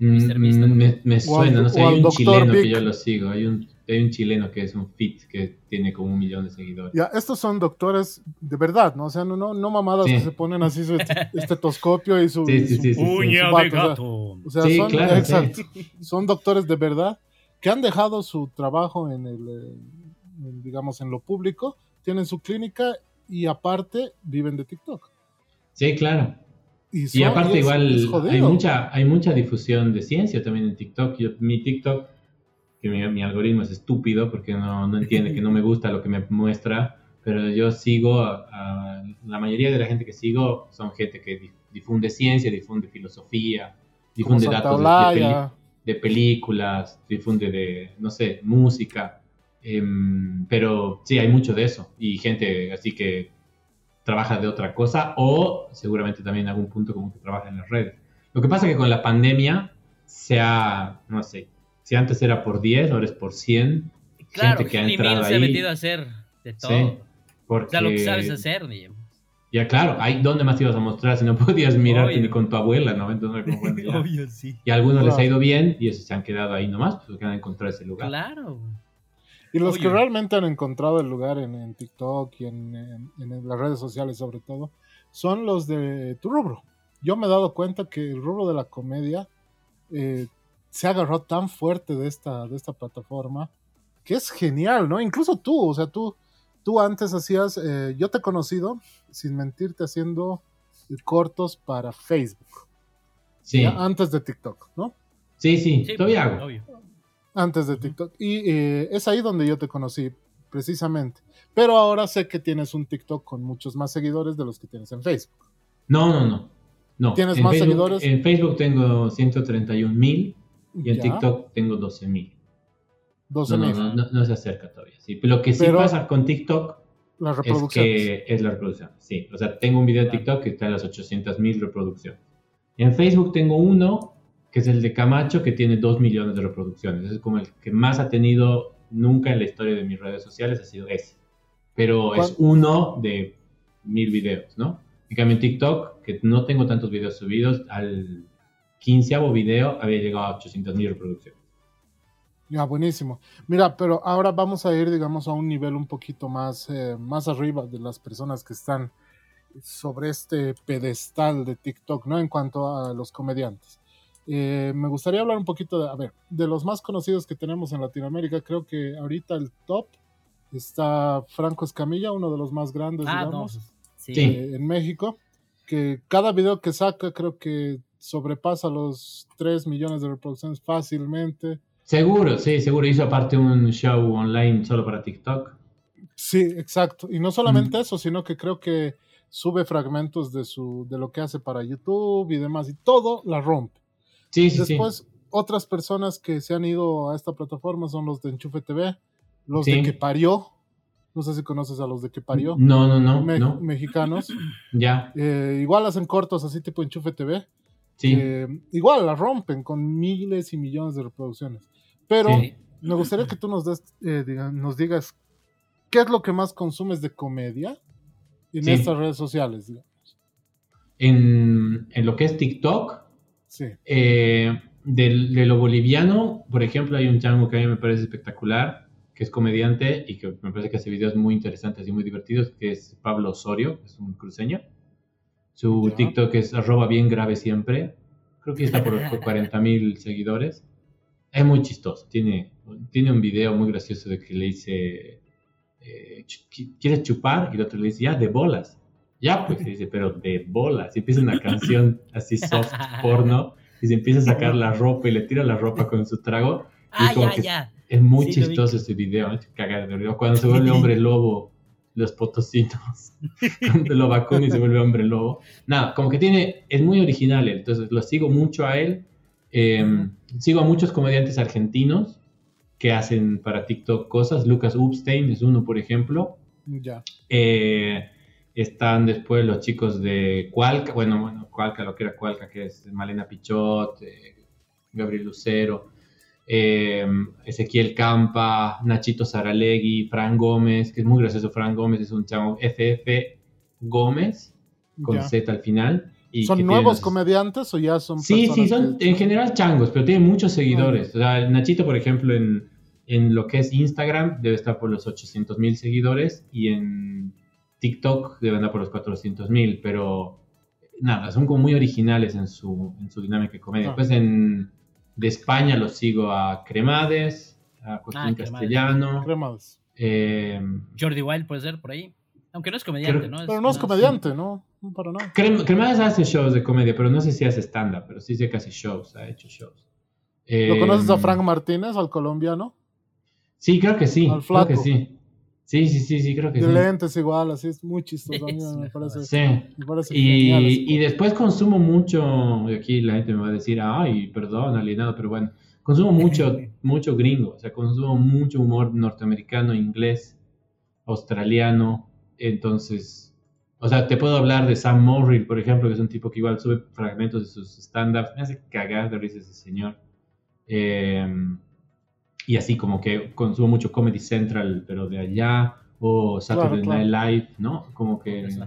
[SPEAKER 1] Mr.
[SPEAKER 3] Mm,
[SPEAKER 1] ¿no?
[SPEAKER 3] me, me suena,
[SPEAKER 2] al-
[SPEAKER 3] no sé, hay un chileno que yo lo sigo, hay un, hay un chileno que es un fit que tiene como un millón de seguidores.
[SPEAKER 2] Ya, estos son doctores de verdad, ¿no? O sea, no, no, no mamadas
[SPEAKER 3] Sí.
[SPEAKER 2] que se ponen así su est- <laughs> estetoscopio y su.
[SPEAKER 3] Sí,
[SPEAKER 2] su-.
[SPEAKER 1] Uña de
[SPEAKER 2] o sea,
[SPEAKER 1] gato.
[SPEAKER 2] O sea,
[SPEAKER 3] Sí,
[SPEAKER 2] son,
[SPEAKER 3] claro, sí.
[SPEAKER 2] exacto, son doctores de verdad que han dejado su trabajo en el, eh, en, digamos, en lo público, tienen su clínica y aparte viven de TikTok.
[SPEAKER 3] Sí, claro.
[SPEAKER 2] Y,
[SPEAKER 3] aparte
[SPEAKER 2] es-
[SPEAKER 3] igual
[SPEAKER 2] es
[SPEAKER 3] hay mucha, hay mucha difusión de ciencia también en TikTok. Yo, mi TikTok, que mi, mi algoritmo es estúpido porque no, no entiende que no me gusta lo que me muestra, pero yo sigo, a, a- la mayoría de la gente que sigo son gente que di- difunde ciencia, difunde filosofía, difunde datos de- de, de películas, difunde de, no sé, música. Em, pero sí, hay mucho de eso. Y gente así que trabaja de otra cosa o seguramente también en algún punto como que trabaja en las redes. Lo que pasa es que con la pandemia se ha, no sé, si antes era por 10, ahora es por 100.
[SPEAKER 1] Claro,
[SPEAKER 3] gente que ha entrado
[SPEAKER 1] Mill se ha
[SPEAKER 3] ahí.
[SPEAKER 1] metido a hacer de todo.
[SPEAKER 3] Sí,
[SPEAKER 1] O
[SPEAKER 3] porque...
[SPEAKER 1] sea, lo que sabes hacer, digamos.
[SPEAKER 3] Ya claro, hay, ¿dónde más ibas a mostrar si no <laughs> podías mirarte
[SPEAKER 1] Obvio.
[SPEAKER 3] ni con tu abuela, ¿no? Entonces, como, bueno, ya.
[SPEAKER 1] Obvio, sí.
[SPEAKER 3] Y a algunos les ha ido bien y esos se han quedado ahí nomás, pues, porque han encontrado ese lugar.
[SPEAKER 1] Claro.
[SPEAKER 2] Y los que realmente han encontrado el lugar en, en TikTok y en, en- en las redes sociales sobre todo, son los de tu rubro. Yo me he dado cuenta que el rubro de la comedia eh, se ha agarrado tan fuerte de esta, de esta plataforma que es genial, ¿no? Incluso tú, o sea, tú, tú antes hacías, eh, yo te he conocido, sin mentirte, haciendo cortos para Facebook,
[SPEAKER 3] Sí,
[SPEAKER 2] ¿ya? antes de TikTok, ¿no?
[SPEAKER 3] sí, sí,
[SPEAKER 1] Sí,
[SPEAKER 3] todavía hago.
[SPEAKER 1] obvio.
[SPEAKER 2] Antes de TikTok. Y eh, es ahí donde yo te conocí, precisamente. Pero ahora sé que tienes un TikTok con muchos más seguidores de los que tienes en Facebook.
[SPEAKER 3] No, no, no. no.
[SPEAKER 2] ¿Tienes
[SPEAKER 3] En
[SPEAKER 2] más
[SPEAKER 3] Facebook-
[SPEAKER 2] seguidores?
[SPEAKER 3] En Facebook tengo 131 mil y en TikTok tengo 12 mil.
[SPEAKER 2] 12
[SPEAKER 3] No, no, no, no, no se acerca todavía. Sí. Lo que sí
[SPEAKER 2] Pero-
[SPEAKER 3] pasa con TikTok
[SPEAKER 2] Las
[SPEAKER 3] es que es la reproducción. Sí, o sea, tengo un video de. TikTok que está en las 800 mil reproducciones. En Facebook tengo uno que es el de Camacho que tiene 2 millones de reproducciones. Ese es como el que más ha tenido nunca en la historia de mis redes sociales, ha sido ese. Pero es
[SPEAKER 2] ¿Cuál?
[SPEAKER 3] uno de mil videos, ¿no? En cambio en TikTok, que no tengo tantos videos subidos, al quinceavo video había llegado a 800 mil reproducciones.
[SPEAKER 2] Ya, buenísimo. Mira, pero ahora vamos a ir, digamos, a un nivel un poquito más, eh, más arriba de las personas que están sobre este pedestal de TikTok, ¿no? En cuanto a los comediantes. Eh, me gustaría hablar un poquito de, a ver, de los más conocidos que tenemos en Latinoamérica. Creo que ahorita el top está Franco Escamilla, uno de los más grandes,
[SPEAKER 1] Ah,
[SPEAKER 2] digamos.
[SPEAKER 1] Sí.
[SPEAKER 2] eh, en México. Que cada video que saca creo que sobrepasa los 3 millones de reproducciones fácilmente.
[SPEAKER 3] Seguro, sí, seguro. Hizo aparte un show online solo para TikTok.
[SPEAKER 2] Sí, exacto. Y no solamente
[SPEAKER 3] Mm.
[SPEAKER 2] eso, sino que creo que sube fragmentos de su de lo que hace para YouTube y demás y todo la rompe.
[SPEAKER 3] Sí, sí,
[SPEAKER 2] Después otras personas que se han ido a esta plataforma son los de Enchufe TV, los
[SPEAKER 3] Sí.
[SPEAKER 2] de Que Parió. No sé si conoces a los de Que Parió.
[SPEAKER 3] No, no, no,
[SPEAKER 2] me-
[SPEAKER 3] no.
[SPEAKER 2] Mexicanos.
[SPEAKER 3] Ya,
[SPEAKER 2] Eh, igual hacen cortos así tipo Enchufe TV.
[SPEAKER 3] Sí.
[SPEAKER 2] Eh, igual la rompen con miles y millones de reproducciones. Pero
[SPEAKER 3] Sí.
[SPEAKER 2] me gustaría que tú nos, des, eh, diga- nos digas qué es lo que más consumes de comedia en
[SPEAKER 3] Sí.
[SPEAKER 2] estas redes sociales. digamos.
[SPEAKER 3] En, en lo que es TikTok,
[SPEAKER 2] Sí.
[SPEAKER 3] eh, del- de lo boliviano, por ejemplo, hay un chango que a mí me parece espectacular, que es comediante y que me parece que hace videos muy interesantes y muy divertidos, que es Pablo Osorio, que es un cruceño. Su. TikTok es arroba bien grave siempre. Creo que está por, <laughs> por 40 mil seguidores. Es muy chistoso. Tiene, tiene un video muy gracioso de que le dice, eh, "Ch- ¿quieres chupar? Y el otro le dice, ya, de bolas. Ya, pues, y dice, pero de bolas. Y empieza una canción así soft, <laughs> porno, y se empieza a sacar la ropa y le tira la ropa con su trago. Y
[SPEAKER 1] Ah, ya, ya.
[SPEAKER 3] Es muy
[SPEAKER 1] Sí,
[SPEAKER 3] chistoso ese video, ¿eh? cagar de risa. Cuando se vuelve <laughs> hombre lobo, los potosinos, <laughs> cuando lo vacuna y se vuelve hombre lobo. Nada, como que tiene, es muy original, él, entonces lo sigo mucho a él. Eh, sigo a muchos comediantes argentinos que hacen para TikTok cosas. Lucas Upstein es uno, por ejemplo.
[SPEAKER 2] Ya.
[SPEAKER 3] Eh, están después los chicos de Cualca, bueno, bueno, Cualca, lo que era Cualca, que es Malena Pichot, eh, Gabriel Lucero, eh, Ezequiel Campa, Nachito Saralegui, Fran Gómez, que es muy gracioso, Fran Gómez es un chavo FF Gómez, con
[SPEAKER 2] ya.
[SPEAKER 3] Z al final. y
[SPEAKER 2] ¿Son nuevos comediantes o ya son
[SPEAKER 3] Sí, sí, son
[SPEAKER 2] que-
[SPEAKER 3] en general changos, pero tienen muchos seguidores. O sea, Nachito, por ejemplo, en, en lo que es Instagram debe estar por los 800 mil seguidores y en TikTok debe andar por los 400 mil, pero nada, son como muy originales en su, en su dinámica de comedia.
[SPEAKER 2] Ah.
[SPEAKER 3] Después en, de España los sigo a Cremades, a Joaquín
[SPEAKER 1] Ah, Cremades.
[SPEAKER 3] Castellano.
[SPEAKER 2] Cremados.
[SPEAKER 3] eh,
[SPEAKER 1] Jordi Wild puede ser por ahí. Aunque no es comediante,
[SPEAKER 3] Creo-
[SPEAKER 1] ¿no?
[SPEAKER 2] Pero no es comediante, ¿no? No para nada.
[SPEAKER 3] Crem- Cremades hace shows de comedia, pero no sé si hace stand-up, pero sí hace casi shows, ha hecho shows.
[SPEAKER 2] ¿Lo conoces a Frank Martínez, al colombiano?
[SPEAKER 3] Sí, creo que sí.
[SPEAKER 2] Al
[SPEAKER 3] Creo
[SPEAKER 2] flaco.
[SPEAKER 3] que sí. Sí, sí, sí, sí, creo que
[SPEAKER 2] De
[SPEAKER 3] sí.
[SPEAKER 2] lentes igual, así es muy chistoso. Mí
[SPEAKER 1] Sí,
[SPEAKER 2] me parece.
[SPEAKER 3] Sí.
[SPEAKER 2] me parece genial.
[SPEAKER 3] Y, y después consumo mucho, y aquí la gente me va a decir, ay, perdón, alienado, pero bueno, consumo mucho, <laughs> mucho gringo, o sea, consumo mucho humor norteamericano, inglés, australiano, entonces, o sea, te puedo hablar de Sam Morrill, por ejemplo, que es un tipo que igual sube fragmentos de sus stand-ups, me hace cagar de risa ese señor. Eh, y así como que consumo mucho Comedy Central, pero de allá, o Saturday
[SPEAKER 2] Claro, claro.
[SPEAKER 3] Night Live, ¿no? Como que
[SPEAKER 1] sí.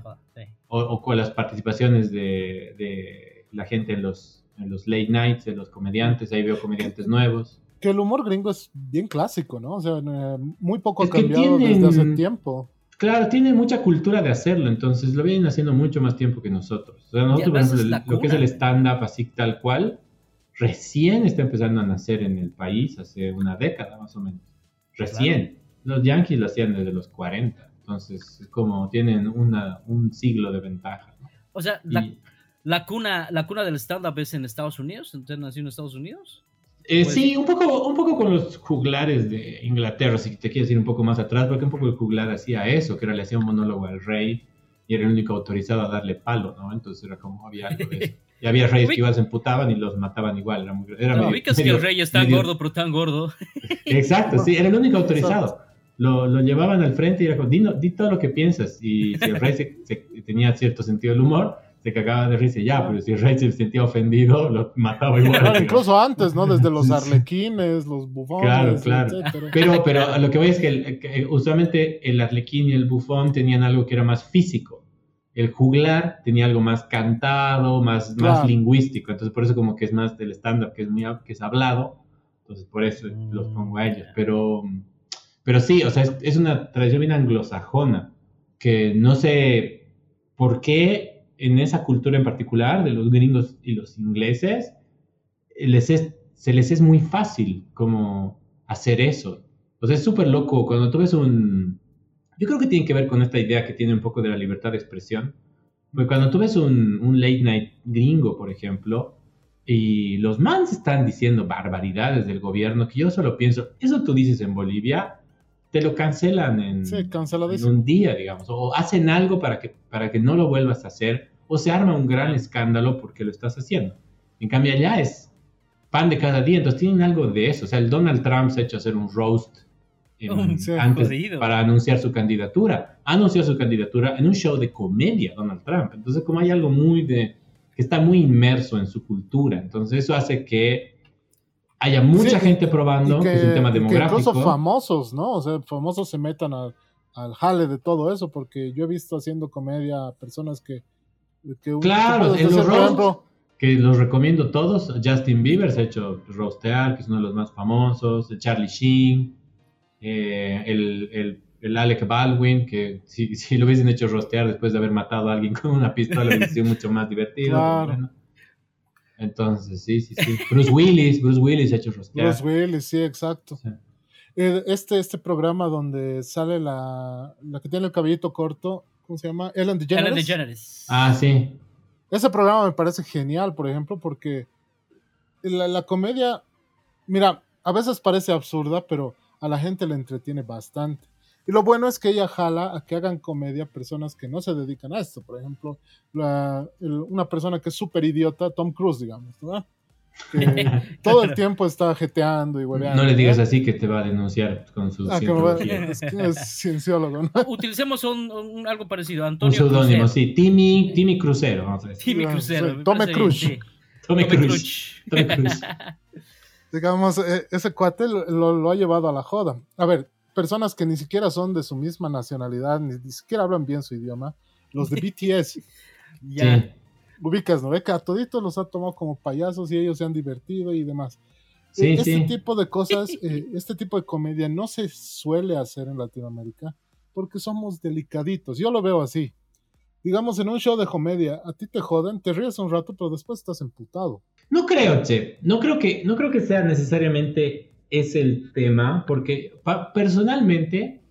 [SPEAKER 3] o, o con las participaciones de, de la gente en los, en los late nights, de los comediantes, ahí veo comediantes nuevos.
[SPEAKER 2] Que el humor gringo es bien clásico, ¿no? O sea, eh, muy poco
[SPEAKER 3] Es
[SPEAKER 2] ha
[SPEAKER 3] que
[SPEAKER 2] cambiado
[SPEAKER 3] tienen-
[SPEAKER 2] desde hace tiempo.
[SPEAKER 3] Claro, tiene mucha cultura de hacerlo, entonces lo vienen haciendo mucho más tiempo que nosotros. O sea, nosotros, por ejemplo, lo que es el stand-up así tal cual, recién está empezando a nacer en el país, hace una década más o menos. Recién. Los Yankees lo hacían desde los 40, entonces es como tienen una, un siglo de ventaja. ¿no?
[SPEAKER 1] O sea, la,
[SPEAKER 3] Y-
[SPEAKER 1] la cuna, la cuna del stand-up es en Estados Unidos. ¿Entonces nació en Estados Unidos?
[SPEAKER 3] Eh,
[SPEAKER 1] Pues-
[SPEAKER 3] sí, un poco, un poco con los juglares de Inglaterra, si te quieres ir un poco más atrás, porque un poco el juglar hacía eso, que era le hacía un monólogo al rey y era el único autorizado a darle palo, ¿no? Entonces era como había algo de eso. <laughs> Y había reyes que igual se emputaban y los mataban igual, era muy era
[SPEAKER 1] No,
[SPEAKER 3] medio-
[SPEAKER 1] ubicas que el rey es tan
[SPEAKER 3] medio-
[SPEAKER 1] gordo, pero tan gordo. <laughs>
[SPEAKER 3] Exacto, sí, era el único autorizado. Lo, lo llevaban al frente y era como, di, no- di todo lo que piensas. Y si el rey se- se- tenía cierto sentido del humor, se cagaba de risa y ya, pero si el rey se sentía ofendido, lo mataba igual.
[SPEAKER 2] Claro, incluso antes, ¿no? Desde los <laughs> arlequines, los bufones,
[SPEAKER 3] Claro, claro.
[SPEAKER 2] etcétera.
[SPEAKER 3] Pero, pero lo que voy es que, el- que usualmente el arlequín y el bufón tenían algo que era más físico. El juglar tenía algo más cantado, más, más
[SPEAKER 2] Claro.
[SPEAKER 3] lingüístico. Entonces, por eso como que es más del stand-up, que es muy que es hablado. Entonces, por eso
[SPEAKER 1] Mm,
[SPEAKER 3] los pongo a ellos. Pero, pero sí, o sea, es, es una tradición bien anglosajona, que no sé por qué en esa cultura en particular de los gringos y los ingleses, les es- se les es muy fácil como hacer eso. O sea, es súper loco cuando tú ves un... Yo creo que tiene que ver con esta idea que tiene un poco de la libertad de expresión. Porque cuando tú ves un, un late night gringo, por ejemplo, y los mans están diciendo barbaridades del gobierno, que yo solo pienso, eso tú dices en Bolivia, te lo cancelan en,
[SPEAKER 2] Sí,
[SPEAKER 3] en un día, digamos, o hacen algo para que, para que no lo vuelvas a hacer, o se arma un gran escándalo porque lo estás haciendo. En cambio, allá es, pan de cada día, entonces tienen algo de eso. O sea, el Donald Trump se ha hecho hacer un roast en-
[SPEAKER 2] sí,
[SPEAKER 3] antes
[SPEAKER 1] jodido.
[SPEAKER 3] para anunciar su candidatura. Anunció su candidatura en un show de comedia, Donald Trump. Entonces, como hay algo muy de que está muy inmerso en su cultura, entonces eso hace que haya mucha
[SPEAKER 2] Sí,
[SPEAKER 3] gente probando, que, es un tema
[SPEAKER 2] y que
[SPEAKER 3] demográfico.
[SPEAKER 2] incluso famosos, ¿no? O sea, famosos se metan al, al jale de todo eso, porque yo he visto haciendo comedia a personas que... que
[SPEAKER 3] Claro, en los roast, que los recomiendo todos. Justin Bieber se ha hecho rostear, que es uno de los más famosos. Charlie Sheen, eh, el, el, el Alec Baldwin, que si, <laughs> si lo hubiesen hecho rostear después de haber matado a alguien <laughs> con una pistola, hubiese sido mucho más divertido.
[SPEAKER 2] Claro.
[SPEAKER 3] pero bueno. Entonces, sí, sí, sí. Bruce Willis, Bruce Willis se ha hecho rostear.
[SPEAKER 2] Bruce Willis, sí, exacto.
[SPEAKER 3] Sí.
[SPEAKER 2] Eh, Este, este programa donde sale la, la que tiene el cabellito corto, ¿cómo se llama? Ellen DeGeneres.
[SPEAKER 1] Ellen DeGeneres.
[SPEAKER 3] Ah, sí.
[SPEAKER 2] Ese programa me parece genial, por ejemplo, porque la, la comedia, mira, a veces parece absurda, pero a la gente le entretiene bastante. Y lo bueno es que ella jala a que hagan comedia personas que no se dedican a esto. Por ejemplo, la- el- una persona que es súper idiota, Tom Cruise, digamos, ¿verdad? Que <laughs> todo el tiempo está jeteando y hueveando.
[SPEAKER 3] No le digas así que te va a denunciar con su
[SPEAKER 2] Ah, es es <laughs> cienciólogo, ¿no?
[SPEAKER 1] Utilicemos un, un- algo parecido.
[SPEAKER 3] Un
[SPEAKER 1] Antonio
[SPEAKER 3] seudónimo,
[SPEAKER 1] Crucero.
[SPEAKER 3] sí. Timmy, Timmy Crucero, vamos a decir.
[SPEAKER 1] Timmy
[SPEAKER 2] Ah,
[SPEAKER 1] Crucero.
[SPEAKER 2] sí,
[SPEAKER 1] me
[SPEAKER 2] Tome Cruz.
[SPEAKER 1] sí.
[SPEAKER 3] Tommy
[SPEAKER 1] Tome. Cruz.
[SPEAKER 3] Tommy Cruise. <laughs>
[SPEAKER 2] digamos, eh, ese cuate lo, lo- lo ha llevado a la joda. A ver, personas que ni siquiera son de su misma nacionalidad, ni, ni siquiera hablan bien su idioma, los de <laughs> BTS,
[SPEAKER 1] Ya.
[SPEAKER 3] Sí.
[SPEAKER 2] ubicas, ¿no? Toditos los ha tomado como payasos y ellos se han divertido y demás.
[SPEAKER 3] Sí,
[SPEAKER 2] Eh, este
[SPEAKER 3] sí.
[SPEAKER 2] tipo de cosas, eh, este tipo de comedia no se suele hacer en Latinoamérica porque somos delicaditos. Yo lo veo así. Digamos, en un show de comedia, a ti te joden, te ríes un rato, pero después estás emputado.
[SPEAKER 3] No creo, Che. No creo que, no creo que sea necesariamente ese el tema, porque personalmente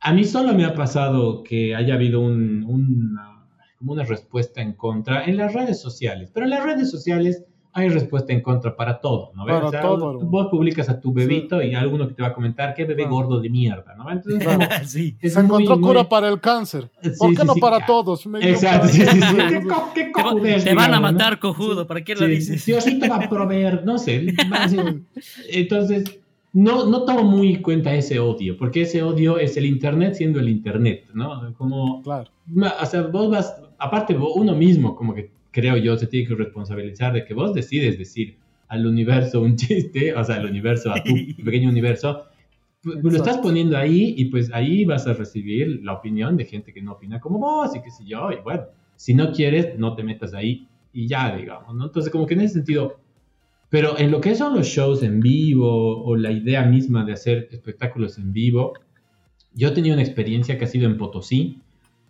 [SPEAKER 3] a mí solo me ha pasado que haya habido una respuesta en contra en las redes sociales. Pero en las redes sociales hay respuesta en contra para todo, ¿no? ves?
[SPEAKER 2] Para todo,
[SPEAKER 3] tú-
[SPEAKER 2] hermano.
[SPEAKER 3] Vos publicas a tu bebito y alguno que te va a comentar, qué bebé
[SPEAKER 2] Claro.
[SPEAKER 3] gordo de mierda, ¿no? Entonces,
[SPEAKER 2] Claro. <laughs>
[SPEAKER 1] sí.
[SPEAKER 3] es
[SPEAKER 2] Se encontró
[SPEAKER 3] muy-
[SPEAKER 2] cura
[SPEAKER 3] muy-
[SPEAKER 2] para el cáncer.
[SPEAKER 3] Sí,
[SPEAKER 2] ¿Por qué
[SPEAKER 3] sí,
[SPEAKER 2] no
[SPEAKER 3] sí,
[SPEAKER 2] para
[SPEAKER 3] ya.
[SPEAKER 2] todos?
[SPEAKER 3] Exacto,
[SPEAKER 2] para-
[SPEAKER 3] sí, sí, sí. <laughs> ¿Qué, co- qué
[SPEAKER 1] Te, va-
[SPEAKER 3] cojudez,
[SPEAKER 1] te van a
[SPEAKER 3] digamos, ¿no?
[SPEAKER 1] matar, cojudo. ¿Para qué lo
[SPEAKER 3] Sí,
[SPEAKER 1] dices?
[SPEAKER 3] Diosito va a <laughs> proveer, no sé. Entonces, no, no tomo muy en cuenta ese odio, porque ese odio es el Internet siendo el Internet, ¿no? Como,
[SPEAKER 2] Claro.
[SPEAKER 3] o sea, vos vas, aparte uno mismo, como que creo yo, se tiene que responsabilizar de que vos decides decir al universo un <laughs> chiste, o sea, al universo, a tu <laughs> pequeño universo, pu- lo estás poniendo ahí y pues ahí vas a recibir la opinión de gente que no opina como vos y qué sé yo, y bueno, si no quieres, no te metas ahí y ya, digamos, ¿no? Entonces, como que en ese sentido, pero en lo que son los shows en vivo o la idea misma de hacer espectáculos en vivo, yo tenía una experiencia que ha sido en Potosí,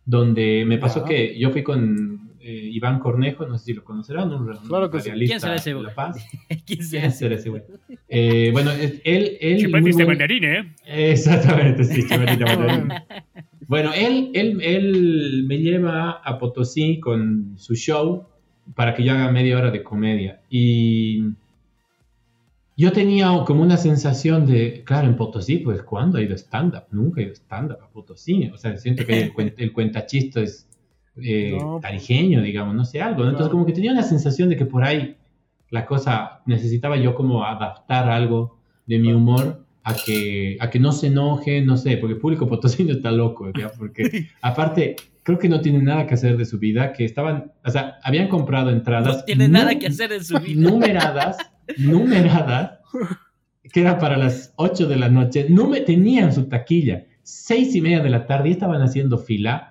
[SPEAKER 3] donde me pasó que yo fui con eh, Iván Cornejo, no sé si lo conocerán, un
[SPEAKER 2] Claro que sí.
[SPEAKER 1] ¿Quién será ese güey? ¿Quién <laughs>
[SPEAKER 3] ¿Quién
[SPEAKER 1] será?
[SPEAKER 3] ese güey? Eh, bueno, es- él... él muy buen-
[SPEAKER 4] mandarín, ¿eh?
[SPEAKER 3] Exactamente, sí, <laughs> Mandarín. Bueno, él, él, él me lleva a Potosí con su show para que yo haga media hora de comedia. Y yo tenía como una sensación de, claro, en Potosí, pues, ¿cuándo ha ido stand-up? Nunca he ido stand-up a Potosí. O sea, siento que el, el cuentachista es eh,
[SPEAKER 2] No.
[SPEAKER 3] tarijeño, digamos, no sé, algo. ¿no? Entonces, como que tenía una sensación de que por ahí la cosa, necesitaba yo como adaptar algo de mi humor a que, a que no se enoje, no sé, porque el público potosino está loco, ¿ya? porque <laughs> aparte creo que no tiene nada que hacer de su vida, que estaban, o sea, habían comprado entradas.
[SPEAKER 1] No tiene nada que hacer en su vida.
[SPEAKER 3] Numeradas, numeradas, que era para las 8 de la noche, no me tenían su taquilla, seis y media de la tarde y estaban haciendo fila.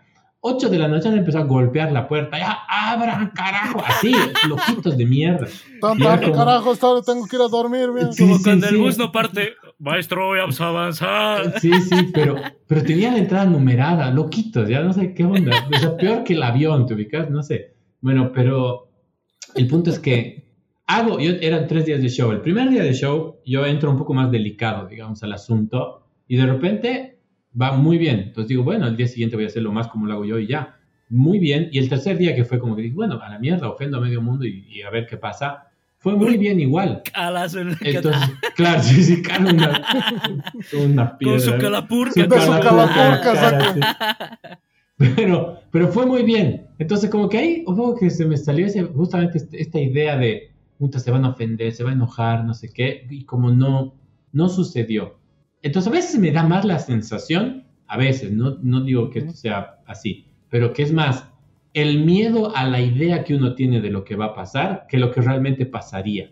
[SPEAKER 3] 8 de la noche han empezado a golpear la puerta. ¡Ya abran, carajo! Así, <laughs> loquitos de mierda.
[SPEAKER 2] Tan tarde,
[SPEAKER 3] como-
[SPEAKER 2] carajo, esta- tengo que ir a dormir, mira.
[SPEAKER 3] Sí,
[SPEAKER 1] Como
[SPEAKER 3] sí,
[SPEAKER 1] cuando el
[SPEAKER 3] sí.
[SPEAKER 1] bus no parte. Maestro, vamos a avanzar.
[SPEAKER 3] Sí, sí, pero, pero tenía la entrada numerada, loquitos, ya no sé qué onda. O sea, peor que el avión, ¿te ubicas? No sé. Bueno, pero el punto es que hago, yo, eran tres días de show. El primer día de show yo entro un poco más delicado, digamos, al asunto y de repente va muy bien. Entonces digo, bueno, el día siguiente voy a hacerlo más como lo hago yo y ya. Muy bien. Y el tercer día que fue como que dije, bueno, a la mierda, ofendo a medio mundo y, y a ver qué pasa. Fue muy bien igual. Entonces, claro, sí, sí, cara, una, <laughs> una piedra.
[SPEAKER 1] Con su calapurca.
[SPEAKER 2] Sí, con su calapurca,
[SPEAKER 3] cara, sí. Pero, pero fue muy bien. Entonces, como que ahí, un poco que se me salió ese- justamente este- esta idea de, puta, se van a ofender, se va a enojar, no sé qué, y como no, no sucedió. Entonces a veces me da más la sensación, a veces, no, no digo que esto sea así, pero que es más el miedo a la idea que uno tiene de lo que va a pasar que lo que realmente pasaría.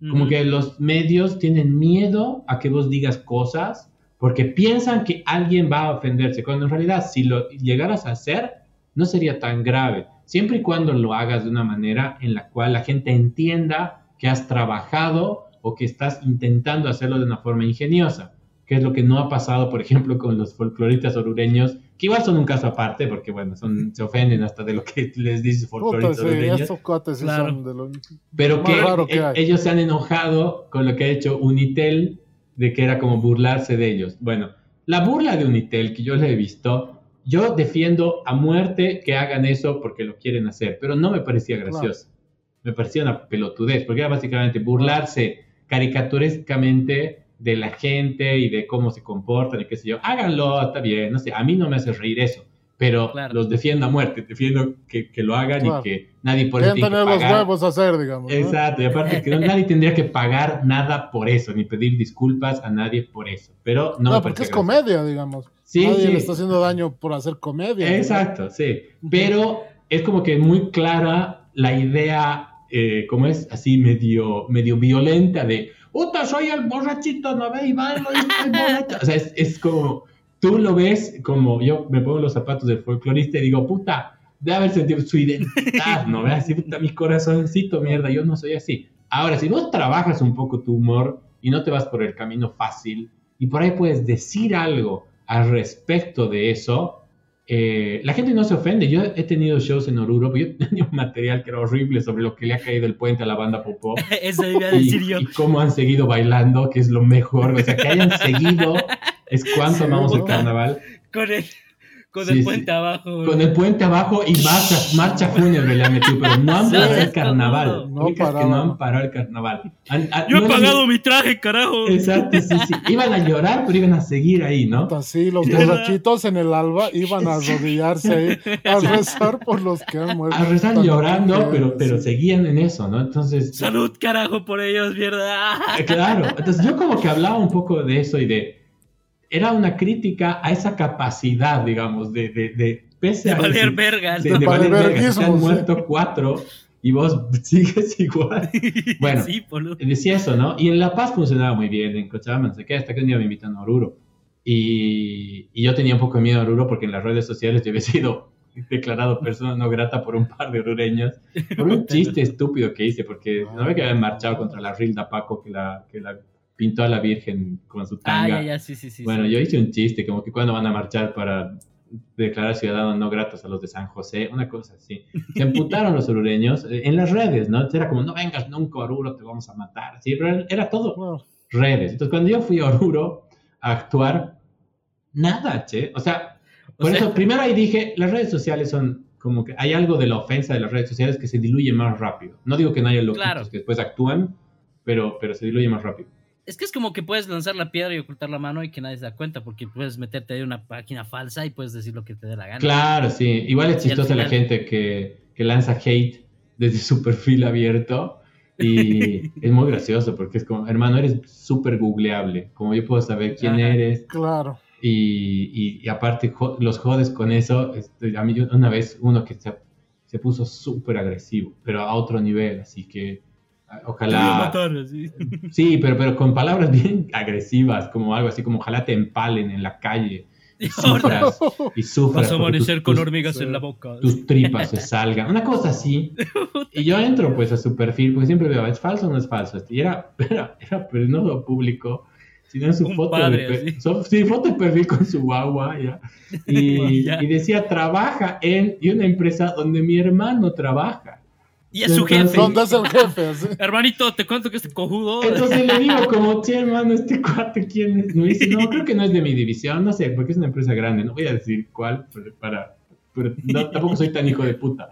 [SPEAKER 3] Como
[SPEAKER 1] Ujú.
[SPEAKER 3] que los medios tienen miedo a que vos digas cosas porque piensan que alguien va a ofenderse, cuando en realidad si lo llegaras a hacer no sería tan grave, siempre y cuando lo hagas de una manera en la cual la gente entienda que has trabajado o que estás intentando hacerlo de una forma ingeniosa, que es lo que no ha pasado, por ejemplo, con los folcloristas orureños, que igual son un caso aparte, porque bueno, son, se ofenden hasta de lo que les
[SPEAKER 2] Puta,
[SPEAKER 3] folcloristas
[SPEAKER 2] sí,
[SPEAKER 3] orureños.
[SPEAKER 2] estos cuates sí
[SPEAKER 1] Claro.
[SPEAKER 2] son de lo...
[SPEAKER 3] Pero que
[SPEAKER 2] raro que
[SPEAKER 3] e-
[SPEAKER 2] hay.
[SPEAKER 3] ellos se han enojado con lo que ha hecho Unitel, de que era como burlarse de ellos. Bueno, la burla de Unitel que yo le he visto, yo defiendo a muerte que hagan eso porque lo quieren hacer, pero no me parecía gracioso. Me parecía una pelotudez, porque era básicamente burlarse caricaturescamente de la gente y de cómo se comportan y qué sé yo. Háganlo, está bien, no sé, a mí no me hace reír eso. Pero
[SPEAKER 1] Claro.
[SPEAKER 3] los defiendo a muerte, defiendo que, que lo hagan
[SPEAKER 2] Claro.
[SPEAKER 3] y que nadie por eso tiene que
[SPEAKER 2] tener los
[SPEAKER 3] pagar.
[SPEAKER 2] huevos a hacer, digamos. ¿no?
[SPEAKER 3] Exacto, y aparte que no- nadie tendría que pagar nada por eso, ni pedir disculpas a nadie por eso. Pero no,
[SPEAKER 2] No,
[SPEAKER 3] me
[SPEAKER 2] porque es
[SPEAKER 3] gracioso.
[SPEAKER 2] comedia, digamos.
[SPEAKER 3] Sí,
[SPEAKER 2] Nadie
[SPEAKER 3] sí.
[SPEAKER 2] le está haciendo daño por hacer comedia. ¿no?
[SPEAKER 3] Exacto, sí. Pero es como que muy clara la idea, eh, como es así medio, medio violenta de, puta, soy el borrachito, no ve y bailo y estoy borracho. O sea, es, es como, tú lo ves como, yo me pongo los zapatos del folclorista y digo, puta, debe haber sentido su identidad, ¿no? Ve así, puta, mi corazoncito, mierda, yo no soy así. Ahora, si vos trabajas un poco tu humor y no te vas por el camino fácil, y por ahí puedes decir algo al respecto de eso, eh, la gente no se ofende. Yo he tenido shows en Oruro, yo <laughs> tenía un material que era horrible sobre lo que le ha caído el puente a la banda Popó. <laughs>
[SPEAKER 1] Eso iba a
[SPEAKER 3] Y,
[SPEAKER 1] decir yo.
[SPEAKER 3] y cómo han seguido bailando, que es lo mejor. O sea, que hayan seguido es cuánto <laughs> amamos el carnaval.
[SPEAKER 1] Con el, con
[SPEAKER 3] Sí,
[SPEAKER 1] el
[SPEAKER 3] sí.
[SPEAKER 1] puente abajo.
[SPEAKER 3] Con el puente abajo y marcha, marcha fúnebre le han metido, pero no han <laughs>
[SPEAKER 1] Sí,
[SPEAKER 3] parado el carnaval.
[SPEAKER 2] No
[SPEAKER 3] que no han parado el carnaval. Han- han-
[SPEAKER 1] Yo he
[SPEAKER 3] les-
[SPEAKER 1] pagado mi traje, carajo.
[SPEAKER 3] Exacto, sí, sí. <laughs> Iban a llorar, pero iban a seguir ahí, ¿no?
[SPEAKER 2] Así, los borrachitos en el alba iban a <laughs> arrodillarse ahí, a rezar por los que han muerto.
[SPEAKER 3] A rezar llorando,
[SPEAKER 2] horrible,
[SPEAKER 3] pero, pero
[SPEAKER 2] sí.
[SPEAKER 3] seguían en eso, ¿no? Entonces,
[SPEAKER 1] Salud, carajo, por ellos, mierda.
[SPEAKER 3] Claro, entonces yo como que hablaba un poco de eso y de... Era una crítica a esa capacidad, digamos, de... de, de pese
[SPEAKER 1] De
[SPEAKER 3] a
[SPEAKER 1] valer
[SPEAKER 3] decir-
[SPEAKER 1] verga.
[SPEAKER 3] de,
[SPEAKER 2] De
[SPEAKER 3] valer verga, se han muerto cuatro y vos <laughs> sigues igual. <laughs> Bueno.
[SPEAKER 1] Sí.
[SPEAKER 3] Decía eso, ¿no? Y en La Paz funcionaba muy bien, en Cochabamba, no sé qué, hasta que un día me invitan a Oruro. Y, y yo tenía un poco de miedo a Oruro porque en las redes sociales yo había sido declarado persona no grata por un par de orureños por un <laughs> chiste estúpido que hice, porque no ve que habían marchado contra la Rilda Paco que la, que la pintó a la Virgen con su
[SPEAKER 1] Ah,
[SPEAKER 3] tanga.
[SPEAKER 1] ya, ya, sí, sí, sí.
[SPEAKER 3] bueno,
[SPEAKER 1] sí.
[SPEAKER 3] yo hice un chiste, como que cuando van a marchar para declarar ciudadanos no gratos a los de San José, una cosa así. Se emputaron los orureños eh, en las redes, ¿no? Era como, no vengas nunca Oruro, te vamos a matar. Sí, pero era todo
[SPEAKER 2] Bueno,
[SPEAKER 3] redes. Entonces, cuando yo fui a Oruro a actuar, nada, che. O sea,
[SPEAKER 1] O
[SPEAKER 3] por
[SPEAKER 1] sea-
[SPEAKER 3] eso, primero ahí dije, las redes sociales son como que hay algo de la ofensa de las redes sociales que se diluye más rápido. No digo que no haya loquitos
[SPEAKER 1] Claro.
[SPEAKER 3] que después actúan, pero, pero se diluye más rápido.
[SPEAKER 1] Es que es como que puedes lanzar la piedra y ocultar la mano y que nadie se da cuenta, porque puedes meterte ahí una página falsa y puedes decir lo que te dé la gana.
[SPEAKER 3] Claro, sí. Igual es chistosa la gente que, que lanza hate desde su perfil abierto. Y <laughs> es muy gracioso porque es como, hermano, eres súper googleable. Como yo puedo saber quién
[SPEAKER 1] Ajá.
[SPEAKER 3] eres,
[SPEAKER 2] claro.
[SPEAKER 3] Y, y- y aparte jo- los jodes con eso. este, a mí yo- una vez uno que se, se puso súper agresivo, pero a otro nivel, así que ojalá...
[SPEAKER 1] matar. <laughs>
[SPEAKER 3] Sí, pero, pero con palabras bien agresivas, como algo así como ojalá te empalen en la calle y <laughs> sufras, y sufras.
[SPEAKER 1] Vas a amanecer
[SPEAKER 3] tus-
[SPEAKER 1] con
[SPEAKER 3] tus-
[SPEAKER 1] hormigas
[SPEAKER 2] sí.
[SPEAKER 1] en la boca.
[SPEAKER 3] tus <laughs> tripas se salgan, una cosa así. Y yo entro pues a su perfil, porque siempre veo, ¿es falso o no es falso? Y era, era, era pero no lo público, sino en su
[SPEAKER 1] Un
[SPEAKER 3] foto
[SPEAKER 1] padre,
[SPEAKER 3] de
[SPEAKER 1] así.
[SPEAKER 3] so- sí, foto de perfil con su guagua, ya. Y,
[SPEAKER 1] Ya.
[SPEAKER 3] y decía, trabaja en y una empresa donde mi hermano trabaja.
[SPEAKER 1] Y es su jefe.
[SPEAKER 2] ¿Dónde es el jefe? <laughs>
[SPEAKER 1] Hermanito, te cuento que este cojudo.
[SPEAKER 3] Entonces le digo como, che, hermano, este cuate, ¿quién es? Dice, no, <laughs> creo que no es de mi división, no sé, porque es una empresa grande, no voy a decir cuál, pero para... Pero no, tampoco soy tan hijo de puta.